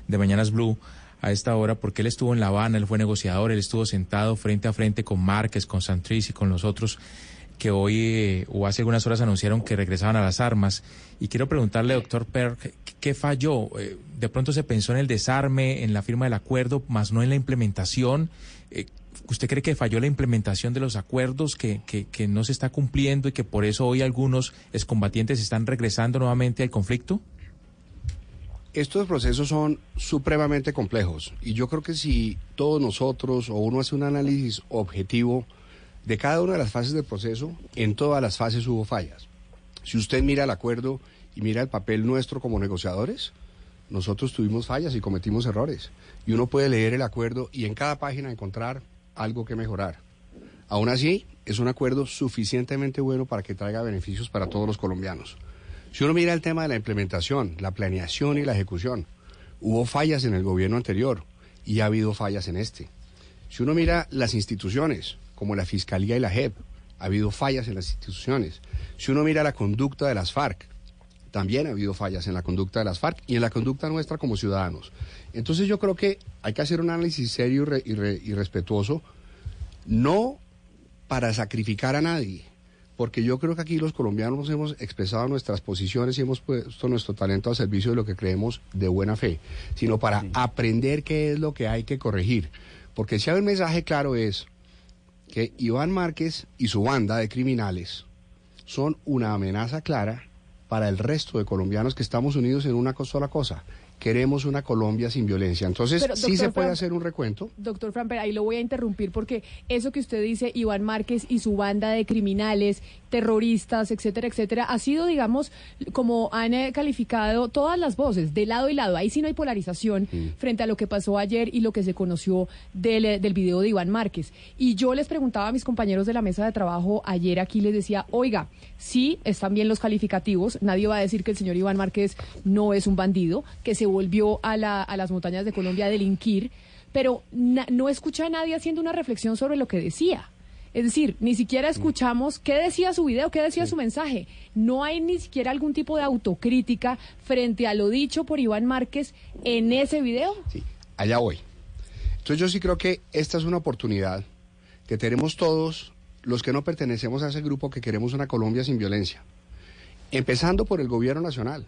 de Mañanas Blue a esta hora, porque él estuvo en La Habana, él fue negociador, él estuvo sentado frente a frente con Márquez, con Santriz y con los otros que hoy eh, o hace algunas horas anunciaron que regresaban a las armas. Y quiero preguntarle, doctor Per, ¿qué, falló? Eh, de pronto se pensó en el desarme, en la firma del acuerdo, más no en la implementación. Eh, ¿Usted cree que falló la implementación de los acuerdos, que, que, que, no se está cumpliendo y que por eso hoy algunos excombatientes están regresando nuevamente al conflicto? Estos procesos son supremamente complejos y yo creo que si todos nosotros o uno hace un análisis objetivo, de cada una de las fases del proceso, en todas las fases hubo fallas. Si usted mira el acuerdo y mira el papel nuestro como negociadores, nosotros tuvimos fallas y cometimos errores. Y uno puede leer el acuerdo y en cada página encontrar algo que mejorar. Aún así, es un acuerdo suficientemente bueno para que traiga beneficios para todos los colombianos. Si uno mira el tema de la implementación, la planeación y la ejecución, hubo fallas en el gobierno anterior y ha habido fallas en este. Si uno mira las instituciones, como la Fiscalía y la JEP. Ha habido fallas en las instituciones. Si uno mira la conducta de las FARC, también ha habido fallas en la conducta de las FARC y en la conducta nuestra como ciudadanos. Entonces yo creo que hay que hacer un análisis serio y, respetuoso, no para sacrificar a nadie, porque yo creo que aquí los colombianos hemos expresado nuestras posiciones y hemos puesto nuestro talento al servicio de lo que creemos de buena fe, sino para aprender qué es lo que hay que corregir. Porque si hay un mensaje claro es, que Iván Márquez y su banda de criminales son una amenaza clara para el resto de colombianos que estamos unidos en una sola cosa, queremos una Colombia sin violencia. Entonces, Pero, sí se puede Fran- hacer un recuento. Doctor Framper, ahí lo voy a interrumpir porque eso que usted dice, Iván Márquez y su banda de criminales, terroristas, etcétera, etcétera, ha sido, digamos, como han eh, calificado todas las voces, de lado y lado. Ahí sí no hay polarización frente a lo que pasó ayer y lo que se conoció del, eh, del video de Iván Márquez. Y yo les preguntaba a mis compañeros de la mesa de trabajo ayer aquí, les decía, oiga, sí, están bien los calificativos, nadie va a decir que el señor Iván Márquez no es un bandido, que se volvió a, la- a las montañas de Colombia a delinquir, pero na- no escucha a nadie haciendo una reflexión sobre lo que decía. Es decir, ni siquiera escuchamos qué decía su video, qué decía su mensaje. No hay ni siquiera algún tipo de autocrítica frente a lo dicho por Iván Márquez en ese video. Allá voy. Entonces yo sí creo que esta es una oportunidad que tenemos todos los que no pertenecemos a ese grupo que queremos una Colombia sin violencia. Empezando por el gobierno nacional,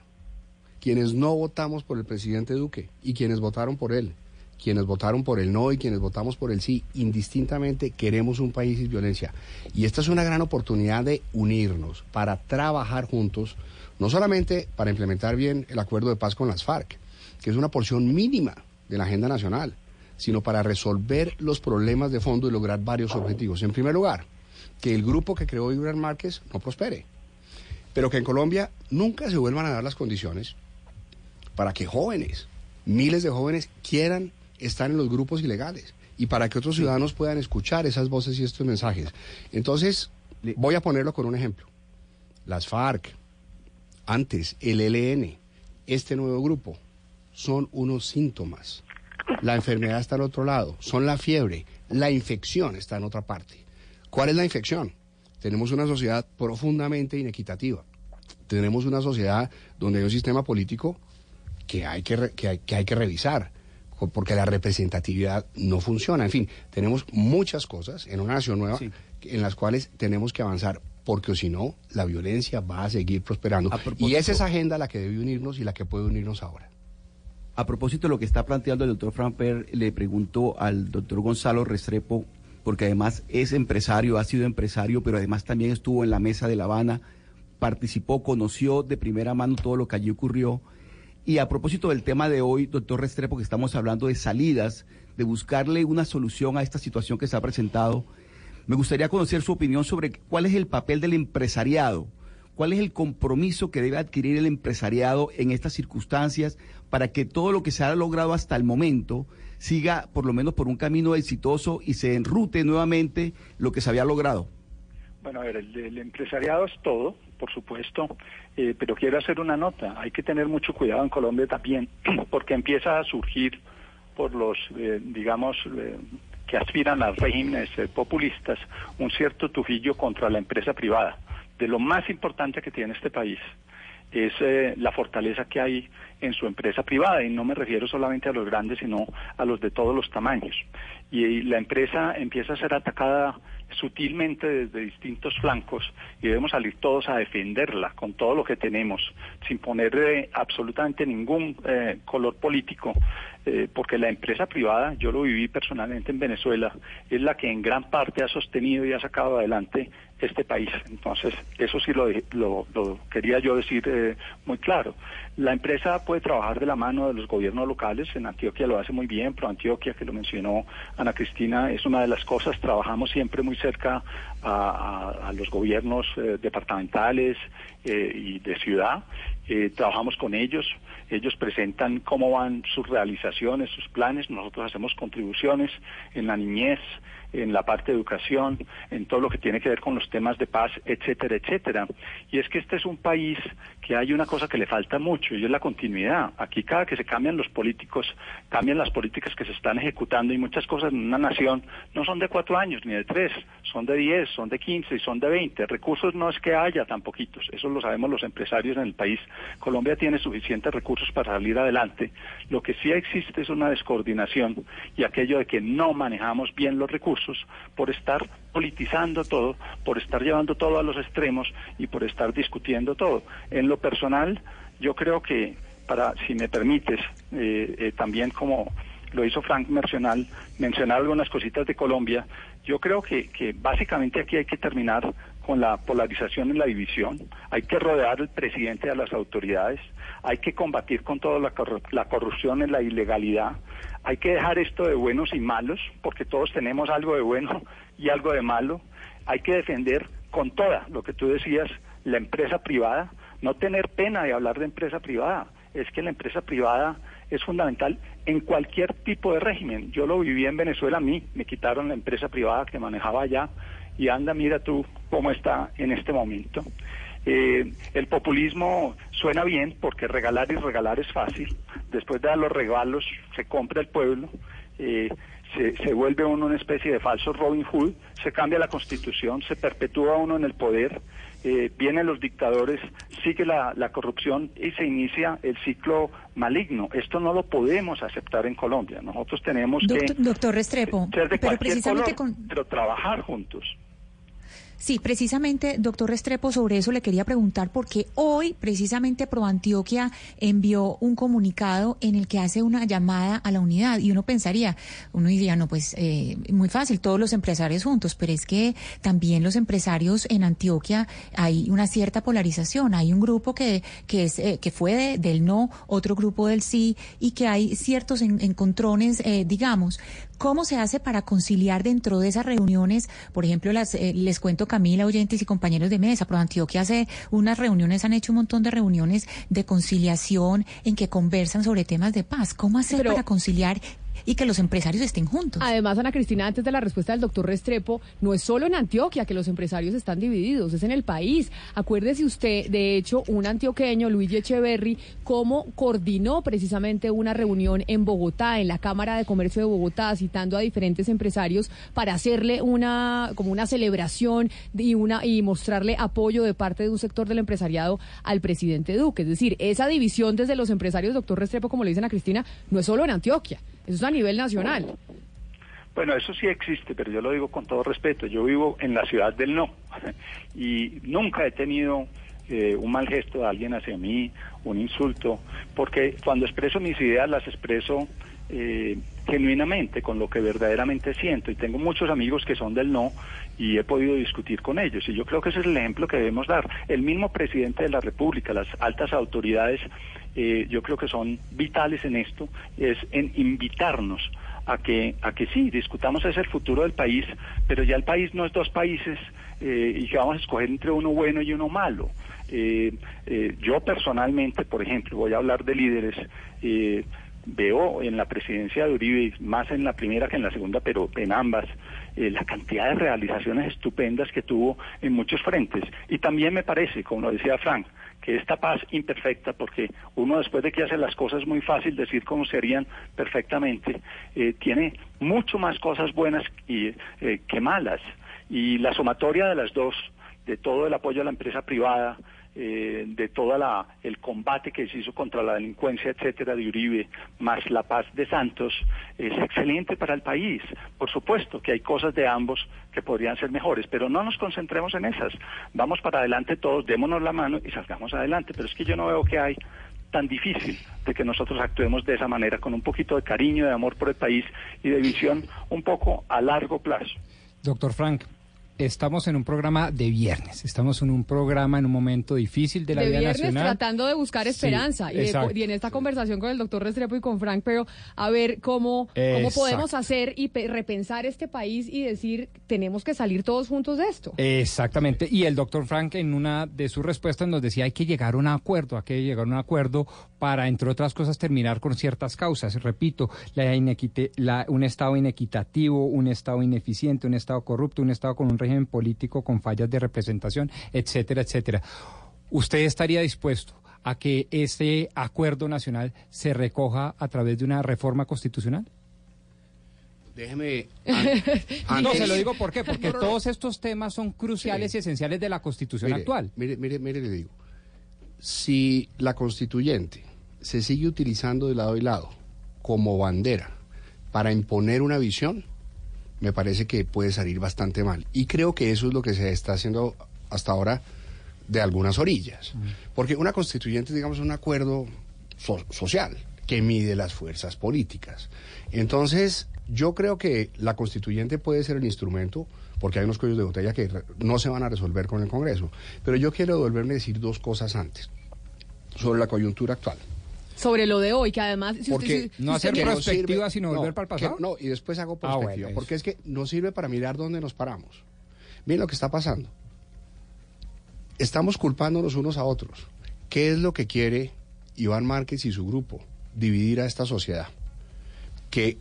quienes no votamos por el presidente Duque y quienes votaron por él, quienes votaron por el no y quienes votamos por el sí, indistintamente queremos un país sin violencia. Y esta es una gran oportunidad de unirnos para trabajar juntos, no solamente para implementar bien el acuerdo de paz con las FARC, que es una porción mínima de la agenda nacional, sino para resolver los problemas de fondo y lograr varios objetivos. En primer lugar, que el grupo que creó Iván Márquez no prospere, pero que en Colombia nunca se vuelvan a dar las condiciones para que jóvenes, miles de jóvenes, quieran estar en los grupos ilegales y para que otros ciudadanos puedan escuchar esas voces y estos mensajes. Entonces, voy a ponerlo con un ejemplo. Las FARC, antes el ELN, este nuevo grupo, son unos síntomas. La enfermedad está al otro lado, son la fiebre, la infección está en otra parte. ¿Cuál es la infección? Tenemos una sociedad profundamente inequitativa. Tenemos una sociedad donde hay un sistema político que hay que, re- que hay, que hay que revisar, porque la representatividad no funciona. En fin, tenemos muchas cosas en una nación nueva en las cuales tenemos que avanzar, porque si no, la violencia va a seguir prosperando. Y es esa agenda la que debe unirnos y la que puede unirnos ahora. A propósito de lo que está planteando el doctor Framper, le pregunto al doctor Gonzalo Restrepo, porque además es empresario, ha sido empresario, pero además también estuvo en la mesa de La Habana, participó, conoció de primera mano todo lo que allí ocurrió. Y a propósito del tema de hoy, doctor Restrepo, que estamos hablando de salidas, de buscarle una solución a esta situación que se ha presentado, me gustaría conocer su opinión sobre cuál es el papel del empresariado, cuál es el compromiso que debe adquirir el empresariado en estas circunstancias para que todo lo que se ha logrado hasta el momento siga por lo menos por un camino exitoso y se enrute nuevamente lo que se había logrado. Bueno, a ver, el, el empresariado es todo, por supuesto, eh, pero quiero hacer una nota. Hay que tener mucho cuidado en Colombia también, porque empieza a surgir por los, eh, digamos, eh, que aspiran a regímenes populistas, un cierto tufillo contra la empresa privada. De lo más importante que tiene este país es eh, la fortaleza que hay en su empresa privada, y no me refiero solamente a los grandes, sino a los de todos los tamaños. Y, la empresa empieza a ser atacada sutilmente desde distintos flancos y debemos salir todos a defenderla con todo lo que tenemos, sin ponerle absolutamente ningún eh, color político, eh, porque la empresa privada, yo lo viví personalmente en Venezuela, es la que en gran parte ha sostenido y ha sacado adelante este país. Entonces, eso sí lo, lo, lo quería yo decir eh, muy claro. La empresa puede trabajar de la mano de los gobiernos locales, en Antioquia lo hace muy bien, pero Antioquia, que lo mencionó Ana Cristina, es una de las cosas, trabajamos siempre muy cerca a, los gobiernos eh, departamentales eh, y de ciudad, Eh, trabajamos con ellos, ellos presentan cómo van sus realizaciones, sus planes, nosotros hacemos contribuciones en la niñez, en la parte de educación, en todo lo que tiene que ver con los temas de paz, etcétera, etcétera. Y es que este es un país que hay una cosa que le falta mucho y es la continuidad. Aquí cada que se cambian los políticos, cambian las políticas que se están ejecutando y muchas cosas en una nación no son de cuatro años ni de tres, son de diez, son de quince y son de veinte. Recursos no es que haya tan poquitos, eso lo sabemos los empresarios en el país. Colombia tiene suficientes recursos para salir adelante. Lo que sí existe es una descoordinación y aquello de que no manejamos bien los recursos por estar politizando todo, por estar llevando todo a los extremos y por estar discutiendo todo. En lo personal, yo creo que, para, si me permites, eh, eh, también como lo hizo Frank mencionar, mencionar algunas cositas de Colombia, yo creo que, que básicamente aquí hay que terminar con la polarización y la división, hay que rodear al presidente a las autoridades, hay que combatir con toda la corrupción y la ilegalidad, hay que dejar esto de buenos y malos, porque todos tenemos algo de bueno y algo de malo, hay que defender con toda lo que tú decías, la empresa privada, no tener pena de hablar de empresa privada, es que la empresa privada es fundamental en cualquier tipo de régimen. Yo lo viví en Venezuela a mí, me quitaron la empresa privada que manejaba allá y anda, mira tú cómo está en este momento. Eh, el populismo suena bien porque regalar y regalar es fácil. Después de dar los regalos se compra el pueblo. Eh, se, vuelve uno una especie de falso Robin Hood, se cambia la constitución, se perpetúa uno en el poder, eh, vienen los dictadores, sigue la, corrupción y se inicia el ciclo maligno. Esto no lo podemos aceptar en Colombia. Nosotros tenemos que doctor Restrepo, ser de pero precisamente pero trabajar juntos. Sí, precisamente, doctor Restrepo, sobre eso le quería preguntar porque hoy precisamente ProAntioquia envió un comunicado en el que hace una llamada a la unidad y uno pensaría, uno diría, no, pues eh, muy fácil, todos los empresarios juntos, pero es que también los empresarios en Antioquia hay una cierta polarización, hay un grupo que, que, es, eh, que fue del no, otro grupo del sí y que hay ciertos encontrones, eh, digamos. ¿Cómo se hace para conciliar dentro de esas reuniones? Por ejemplo, las, eh, les cuento Camila, oyentes y compañeros de mesa, Pro Antioquia hace unas reuniones, han hecho un montón de reuniones de conciliación en que conversan sobre temas de paz. ¿Cómo hacer para conciliar y que los empresarios estén juntos. Además, Ana Cristina, antes de la respuesta del doctor Restrepo, no es solo en Antioquia que los empresarios están divididos, es en el país. Acuérdese usted, de hecho, un antioqueño, Luigi Echeverry, cómo coordinó precisamente una reunión en Bogotá, en la Cámara de Comercio de Bogotá, citando a diferentes empresarios para hacerle una como una celebración y una y mostrarle apoyo de parte de un sector del empresariado al presidente Duque. Es decir, esa división desde los empresarios, doctor Restrepo, como le dicen a Cristina, no es solo en Antioquia. Eso es a nivel nacional. Bueno, eso sí existe, pero yo lo digo con todo respeto. Yo vivo en la ciudad del no y nunca he tenido eh, un mal gesto de alguien hacia mí, un insulto, porque cuando expreso mis ideas las expreso eh, genuinamente, con lo que verdaderamente siento. Y tengo muchos amigos que son del no y he podido discutir con ellos. Y yo creo que ese es el ejemplo que debemos dar. El mismo presidente de la República, las altas autoridades eh, yo creo que son vitales en esto, es en invitarnos a que, a que sí, discutamos ese futuro del país, pero ya el país no es dos países eh, y que vamos a escoger entre uno bueno y uno malo. Eh, yo personalmente, por ejemplo, voy a hablar de líderes, veo en la presidencia de Uribe, más en la primera que en la segunda, pero en ambas, la cantidad de realizaciones estupendas que tuvo en muchos frentes. Y también me parece, como lo decía Frank, que esta paz imperfecta, porque uno después de que hace las cosas muy fácil decir cómo serían perfectamente, eh, tiene mucho más cosas buenas eh, que malas. Y la sumatoria de las dos, de todo el apoyo a la empresa privada, eh, de todo el combate que se hizo contra la delincuencia, etcétera, de Uribe, más la paz de Santos, es excelente para el país. Por supuesto que hay cosas de ambos que podrían ser mejores, pero no nos concentremos en esas. Vamos para adelante todos, démonos la mano y salgamos adelante. Pero es que yo no veo que hay tan difícil de que nosotros actuemos de esa manera, con un poquito de cariño, de amor por el país y de visión un poco a largo plazo. Doctor Frank, estamos en un programa de viernes, estamos en un programa en un momento difícil de la de vida viernes, nacional. tratando de buscar esperanza y, en esta conversación con el doctor Restrepo y con Frank, pero a ver cómo, cómo podemos hacer y repensar este país y decir tenemos que salir todos juntos de esto. Exactamente, y el doctor Frank en una de sus respuestas nos decía hay que llegar a un acuerdo, hay que llegar a un acuerdo para, entre otras cosas, terminar con ciertas causas. Repito, la, la un Estado inequitativo, un Estado ineficiente, un Estado corrupto, un Estado con un régimen político con fallas de representación, etcétera, etcétera. ¿Usted estaría dispuesto a que ese acuerdo nacional se recoja a través de una reforma constitucional? Déjeme. no, se lo digo por qué, porque todos estos temas son cruciales y esenciales de la constitución actual. Mire, mire, mire, le digo. Si la constituyente se sigue utilizando de lado y lado como bandera para imponer una visión, me parece que puede salir bastante mal. Y creo que eso es lo que se está haciendo hasta ahora de algunas orillas. Porque una constituyente, digamos, es un acuerdo social. que mide las fuerzas políticas. Entonces, yo creo que la constituyente puede ser el instrumento, porque hay unos cuellos de botella que no se van a resolver con el Congreso. Pero yo quiero devolverme a decir dos cosas antes sobre la coyuntura actual. Sobre lo de hoy, que además... si Porque usted, si- no hacer prospectiva, sino volver para el que- pasado. no, y después hago Ah, bueno, perspectiva, porque es que nos sirve para mirar dónde nos paramos. Miren lo que está pasando. Estamos culpándonos unos a otros. ¿Qué es lo que quiere Iván Márquez y su grupo? Dividir a esta sociedad. Que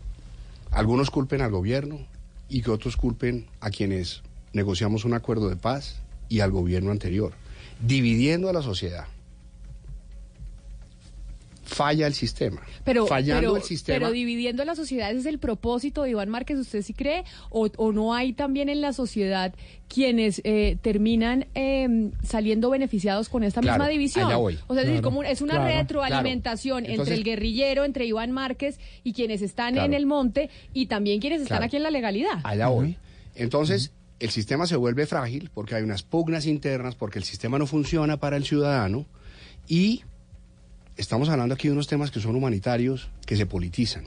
algunos culpen al gobierno y que otros culpen a quienes negociamos un acuerdo de paz y al gobierno anterior. Dividiendo a la sociedad. Falla el sistema. Pero, Fallando pero, el sistema. pero dividiendo la sociedad ese es el propósito de Iván Márquez, ¿usted sí cree? ¿O, o no hay también en la sociedad quienes eh, terminan eh, saliendo beneficiados con esta Claro, misma división? allá voy. O sea, es, decir, como un- es una claro, retroalimentación claro. entre el guerrillero, entre Iván Márquez y quienes están Claro. en el monte y también quienes están Claro. aquí en la legalidad. Allá voy. Entonces, el sistema se vuelve frágil porque hay unas pugnas internas, porque el sistema no funciona para el ciudadano y estamos hablando aquí de unos temas que son humanitarios, que se politizan.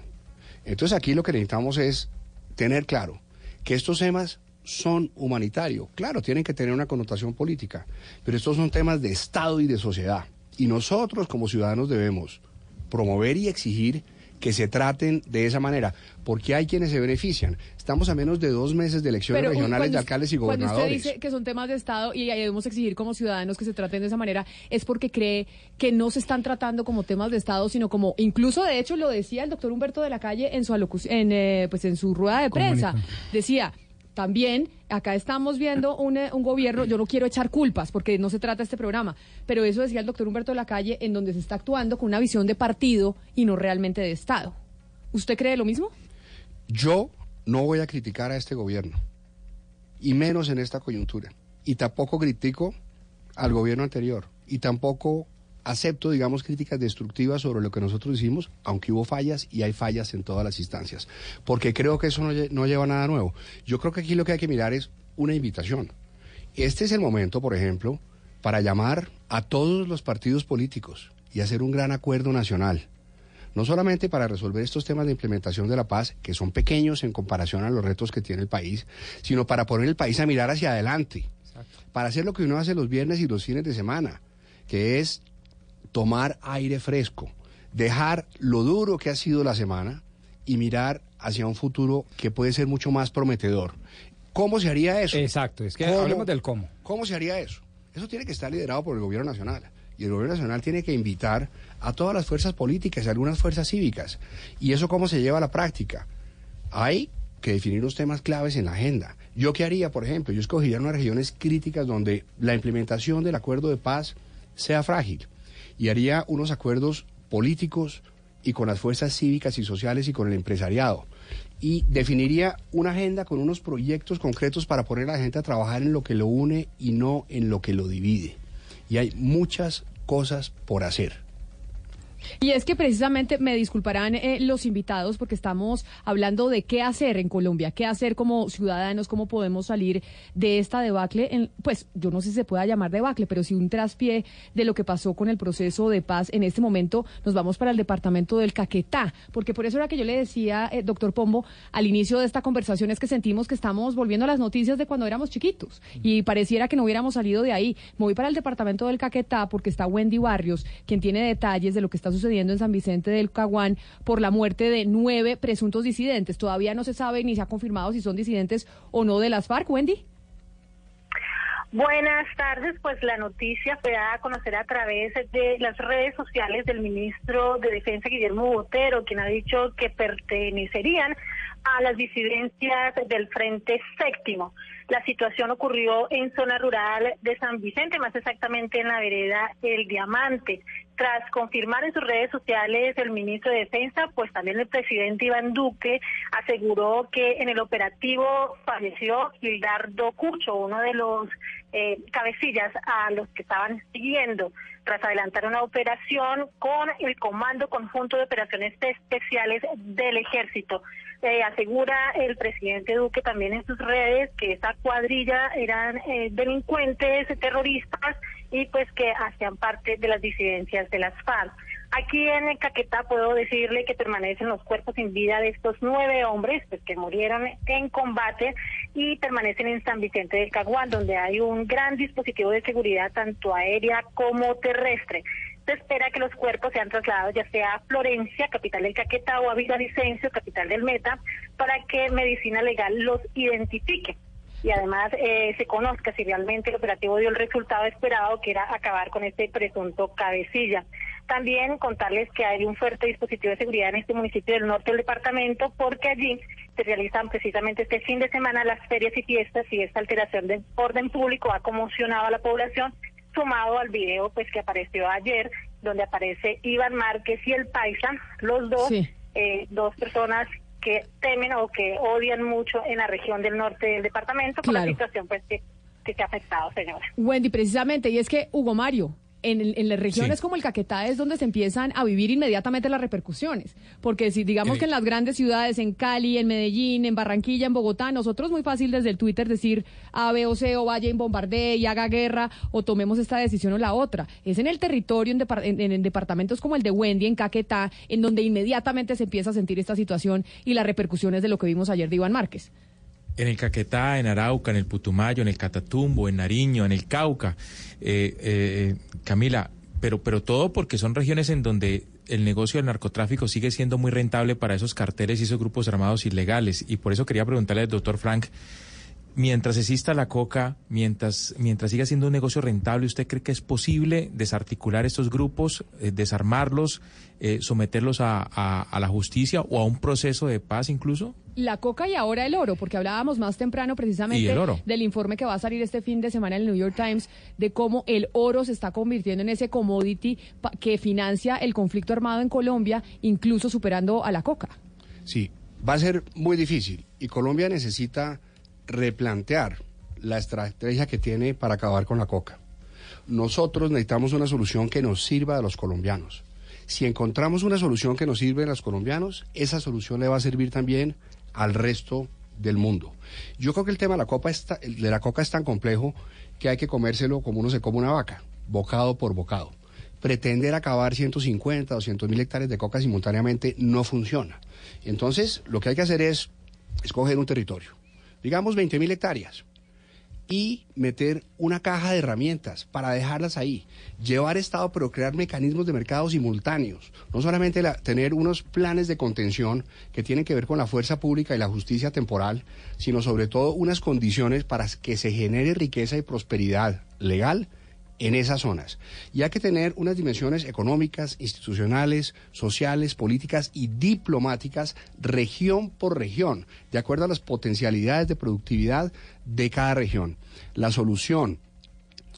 Entonces aquí lo que necesitamos es tener claro que estos temas son humanitarios. Claro, tienen que tener una connotación política, pero estos son temas de Estado y de sociedad. Y nosotros como ciudadanos debemos promover y exigir que se traten de esa manera, porque hay quienes se benefician. Estamos a menos de dos meses de elecciones Pero, regionales cuando de alcaldes y Cuando gobernadores. usted dice que son temas de Estado y debemos exigir como ciudadanos que se traten de esa manera, es porque cree que no se están tratando como temas de Estado, sino como, incluso de hecho lo decía el doctor Humberto de la Calle en su en, eh, pues en su rueda de prensa. Decía, también acá estamos viendo un, eh, un gobierno, yo no quiero echar culpas porque no se trata este programa, pero eso decía el doctor Humberto de la Calle en donde se está actuando con una visión de partido y no realmente de Estado. ¿Usted cree lo mismo? Yo no voy a criticar a este gobierno, y menos en esta coyuntura. Y tampoco critico al gobierno anterior, y tampoco acepto, digamos, críticas destructivas sobre lo que nosotros hicimos, aunque hubo fallas y hay fallas en todas las instancias, porque creo que eso no, no lleva a nada nuevo. Yo creo que aquí lo que hay que mirar es una invitación. Este es el momento, por ejemplo, para llamar a todos los partidos políticos y hacer un gran acuerdo nacional no solamente para resolver estos temas de implementación de la paz, que son pequeños en comparación a los retos que tiene el país, sino para poner el país a mirar hacia adelante, para hacer lo que uno hace los viernes y los fines de semana, que es tomar aire fresco, dejar lo duro que ha sido la semana y mirar hacia un futuro que puede ser mucho más prometedor. ¿Cómo se haría eso? Exacto, es que hablemos del cómo. ¿Cómo se haría eso? Eso tiene que estar liderado por el gobierno nacional. Y el gobierno nacional tiene que invitar a todas las fuerzas políticas y algunas fuerzas cívicas. ¿Y eso cómo se lleva a la práctica? Hay que definir los temas claves en la agenda. ¿Yo qué haría, por ejemplo? Yo escogería unas regiones críticas donde la implementación del acuerdo de paz sea frágil y haría unos acuerdos políticos y con las fuerzas cívicas y sociales y con el empresariado. Y definiría una agenda con unos proyectos concretos para poner a la gente a trabajar en lo que lo une y no en lo que lo divide. Y hay muchas cosas por hacer. Y es que precisamente me disculparán eh, los invitados porque estamos hablando de qué hacer en Colombia, qué hacer como ciudadanos, cómo podemos salir de esta debacle, en, pues yo no sé si se pueda llamar debacle, pero sí un traspié de lo que pasó con el proceso de paz. En este momento nos vamos para el departamento del Caquetá, porque por eso era que yo le decía, eh, doctor Pombo, al inicio de esta conversación es que sentimos que estamos volviendo a las noticias de cuando éramos chiquitos y pareciera que no hubiéramos salido de ahí. Me voy para el departamento del Caquetá porque está Wendy Barrios, quien tiene detalles de lo que está sucediendo en San Vicente del Caguán por la muerte de nueve presuntos disidentes. Todavía no se sabe ni se ha confirmado si son disidentes o no de las FARC, Wendy. Buenas tardes, pues la noticia fue dada a conocer a través de las redes sociales del ministro de Defensa Guillermo Botero, quien ha dicho que pertenecerían a las disidencias del Frente Séptimo. La situación ocurrió en zona rural de San Vicente, más exactamente en la vereda El Diamante. Tras confirmar en sus redes sociales el ministro de Defensa, pues también el presidente Iván Duque aseguró que en el operativo falleció Gildardo Cucho, uno de los eh, cabecillas a los que estaban siguiendo, tras adelantar una operación con el Comando Conjunto de Operaciones Especiales del Ejército. Eh, asegura el presidente Duque también en sus redes que esa cuadrilla eran eh, delincuentes, terroristas y pues que hacían parte de las disidencias de las FARC. Aquí en el Caquetá puedo decirle que permanecen los cuerpos sin vida de estos nueve hombres pues, que murieron en combate y permanecen en San Vicente del Caguán, donde hay un gran dispositivo de seguridad tanto aérea como terrestre. Se espera que los cuerpos sean trasladados ya sea a Florencia, capital del Caquetá, o a Villavicencio, capital del Meta, para que Medicina Legal los identifique y además eh, se conozca si realmente el operativo dio el resultado esperado, que era acabar con este presunto cabecilla. También contarles que hay un fuerte dispositivo de seguridad en este municipio del norte del departamento, porque allí se realizan precisamente este fin de semana las ferias y fiestas y esta alteración de orden público ha conmocionado a la población, sumado al video pues que apareció ayer, donde aparece Iván Márquez y el Paisa, los dos, eh, dos personas que temen o que odian mucho en la región del norte del departamento por la situación pues que, que se ha afectado, señora. Wendy, precisamente, y es que Hugo Mario, en, en, las regiones como el Caquetá es donde se empiezan a vivir inmediatamente las repercusiones. Porque si digamos que en las grandes ciudades, en Cali, en Medellín, en Barranquilla, en Bogotá, nosotros muy fácil desde el Twitter decir A, B o C o vaya en bombardee y haga guerra o tomemos esta decisión o la otra. Es en el territorio, en, en, departamentos como el de Wendy, en Caquetá, en donde inmediatamente se empieza a sentir esta situación y las repercusiones de lo que vimos ayer de Iván Márquez en el Caquetá, en Arauca, en el Putumayo, en el Catatumbo, en Nariño, en el Cauca. Eh, eh, Camila, pero, pero todo porque son regiones en donde el negocio del narcotráfico sigue siendo muy rentable para esos carteles y esos grupos armados ilegales. Y por eso quería preguntarle al doctor Frank, mientras exista la coca, mientras, mientras siga siendo un negocio rentable, ¿usted cree que es posible desarticular estos grupos, eh, desarmarlos, eh, someterlos a, a, la justicia o a un proceso de paz incluso? La coca y ahora el oro, porque hablábamos más temprano precisamente del informe que va a salir este fin de semana en el New York Times de cómo el oro se está convirtiendo en ese commodity que financia el conflicto armado en Colombia, incluso superando a la coca. Sí, va a ser muy difícil y Colombia necesita replantear la estrategia que tiene para acabar con la coca. Nosotros necesitamos una solución que nos sirva a los colombianos. Si encontramos una solución que nos sirve a los colombianos, esa solución le va a servir también al resto del mundo. Yo creo que el tema de la, copa de la coca es tan complejo que hay que comérselo como uno se come una vaca, bocado por bocado. Pretender acabar 150 o 200 mil hectáreas de coca simultáneamente no funciona. Entonces, lo que hay que hacer es escoger un territorio digamos 20 mil hectáreas, y meter una caja de herramientas para dejarlas ahí, llevar Estado, pero crear mecanismos de mercado simultáneos, no solamente tener unos planes de contención que tienen que ver con la fuerza pública y la justicia temporal, sino sobre todo unas condiciones para que se genere riqueza y prosperidad legal en esas zonas. Y hay que tener unas dimensiones económicas, institucionales, sociales, políticas y diplomáticas región por región, de acuerdo a las potencialidades de productividad de cada región. La solución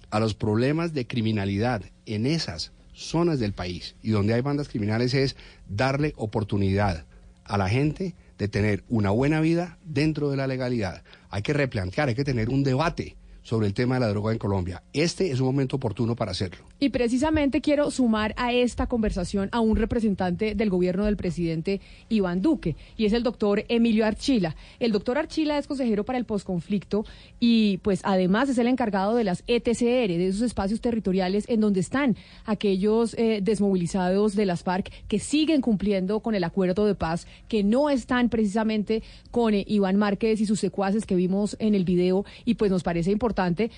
a los problemas de criminalidad en esas zonas del país y donde hay bandas criminales es darle oportunidad a la gente de tener una buena vida dentro de la legalidad. Hay que replantear, hay que tener un debate sobre el tema de la droga en Colombia. Este es un momento oportuno para hacerlo. Y precisamente quiero sumar a esta conversación a un representante del gobierno del presidente Iván Duque, y es el doctor Emilio Archila. El doctor Archila es consejero para el posconflicto y pues además es el encargado de las ETCR, de esos espacios territoriales en donde están aquellos eh, desmovilizados de las FARC que siguen cumpliendo con el acuerdo de paz, que no están precisamente con eh, Iván Márquez y sus secuaces que vimos en el video y pues nos parece importante importante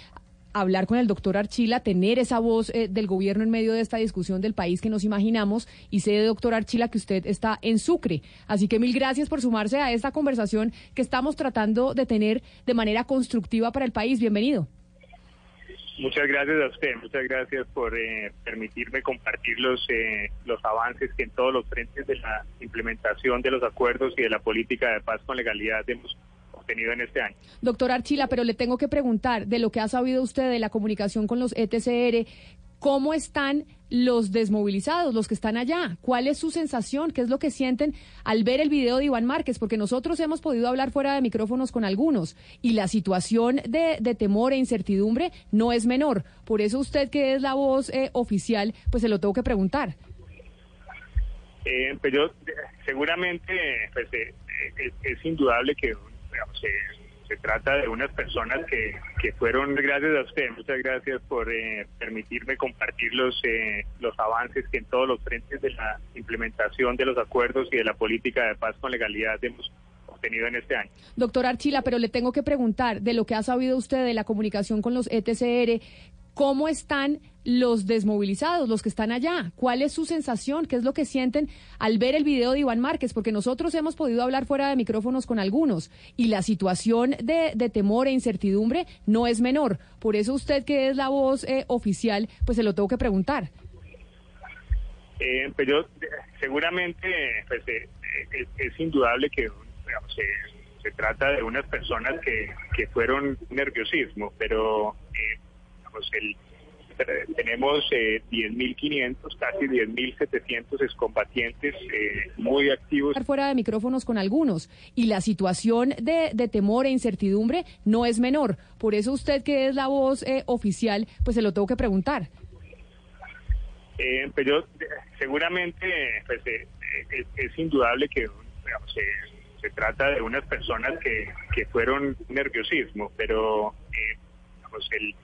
hablar con el doctor Archila, tener esa voz eh, del gobierno en medio de esta discusión del país que nos imaginamos. Y sé, doctor Archila, que usted está en Sucre. Así que mil gracias por sumarse a esta conversación que estamos tratando de tener de manera constructiva para el país. Bienvenido. Muchas gracias a usted, muchas gracias por eh, permitirme compartir los, eh, los avances que en todos los frentes de la implementación de los acuerdos y de la política de paz con legalidad hemos en este año. Doctor Archila, pero le tengo que preguntar, de lo que ha sabido usted de la comunicación con los ETCR, ¿cómo están los desmovilizados, los que están allá? ¿Cuál es su sensación? ¿Qué es lo que sienten al ver el video de Iván Márquez? Porque nosotros hemos podido hablar fuera de micrófonos con algunos y la situación de, temor e incertidumbre no es menor. Por eso usted, que es la voz eh, oficial, pues se lo tengo que preguntar. Eh, pues yo, seguramente, pues, eh, es, indudable que se, se trata de unas personas que, que fueron, gracias a usted, muchas gracias por eh, permitirme compartir los, eh, los avances que en todos los frentes de la implementación de los acuerdos y de la política de paz con legalidad hemos obtenido en este año. Doctor Archila, pero le tengo que preguntar, de lo que ha sabido usted de la comunicación con los ETCR, ¿cómo están los desmovilizados, los que están allá? ¿Cuál es su sensación? ¿Qué es lo que sienten al ver el video de Iván Márquez? Porque nosotros hemos podido hablar fuera de micrófonos con algunos y la situación de, de temor e incertidumbre no es menor. Por eso usted, que es la voz eh, oficial, pues se lo tengo que preguntar. Eh, pues yo, eh, seguramente, pues, eh, es, es indudable que eh, se trata de unas personas que, que fueron nerviosismo, pero eh, digamos, el, eh, tenemos eh, 10.500, casi 10.700 excombatientes eh, muy activos. fuera de micrófonos con algunos y la situación de, de temor e incertidumbre no es menor. Por eso usted, que es la voz eh, oficial, pues se lo tengo que preguntar. Eh, pues yo, eh, seguramente, pues, eh, eh, es, es indudable que digamos, eh, se trata de unas personas que, que fueron nerviosismo, pero eh, digamos, el, eh,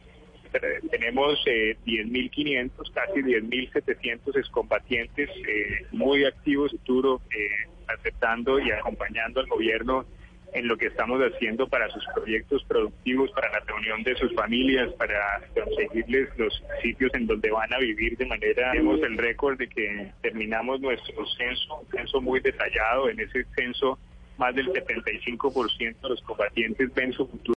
tenemos eh, 10.500, casi 10.700 excombatientes eh, muy activos, futuro, eh, aceptando y acompañando al gobierno en lo que estamos haciendo para sus proyectos productivos, para la reunión de sus familias, para conseguirles los sitios en donde van a vivir de manera, tenemos el récord de que terminamos nuestro censo, un censo muy detallado, en ese censo más del 75% de los combatientes ven su futuro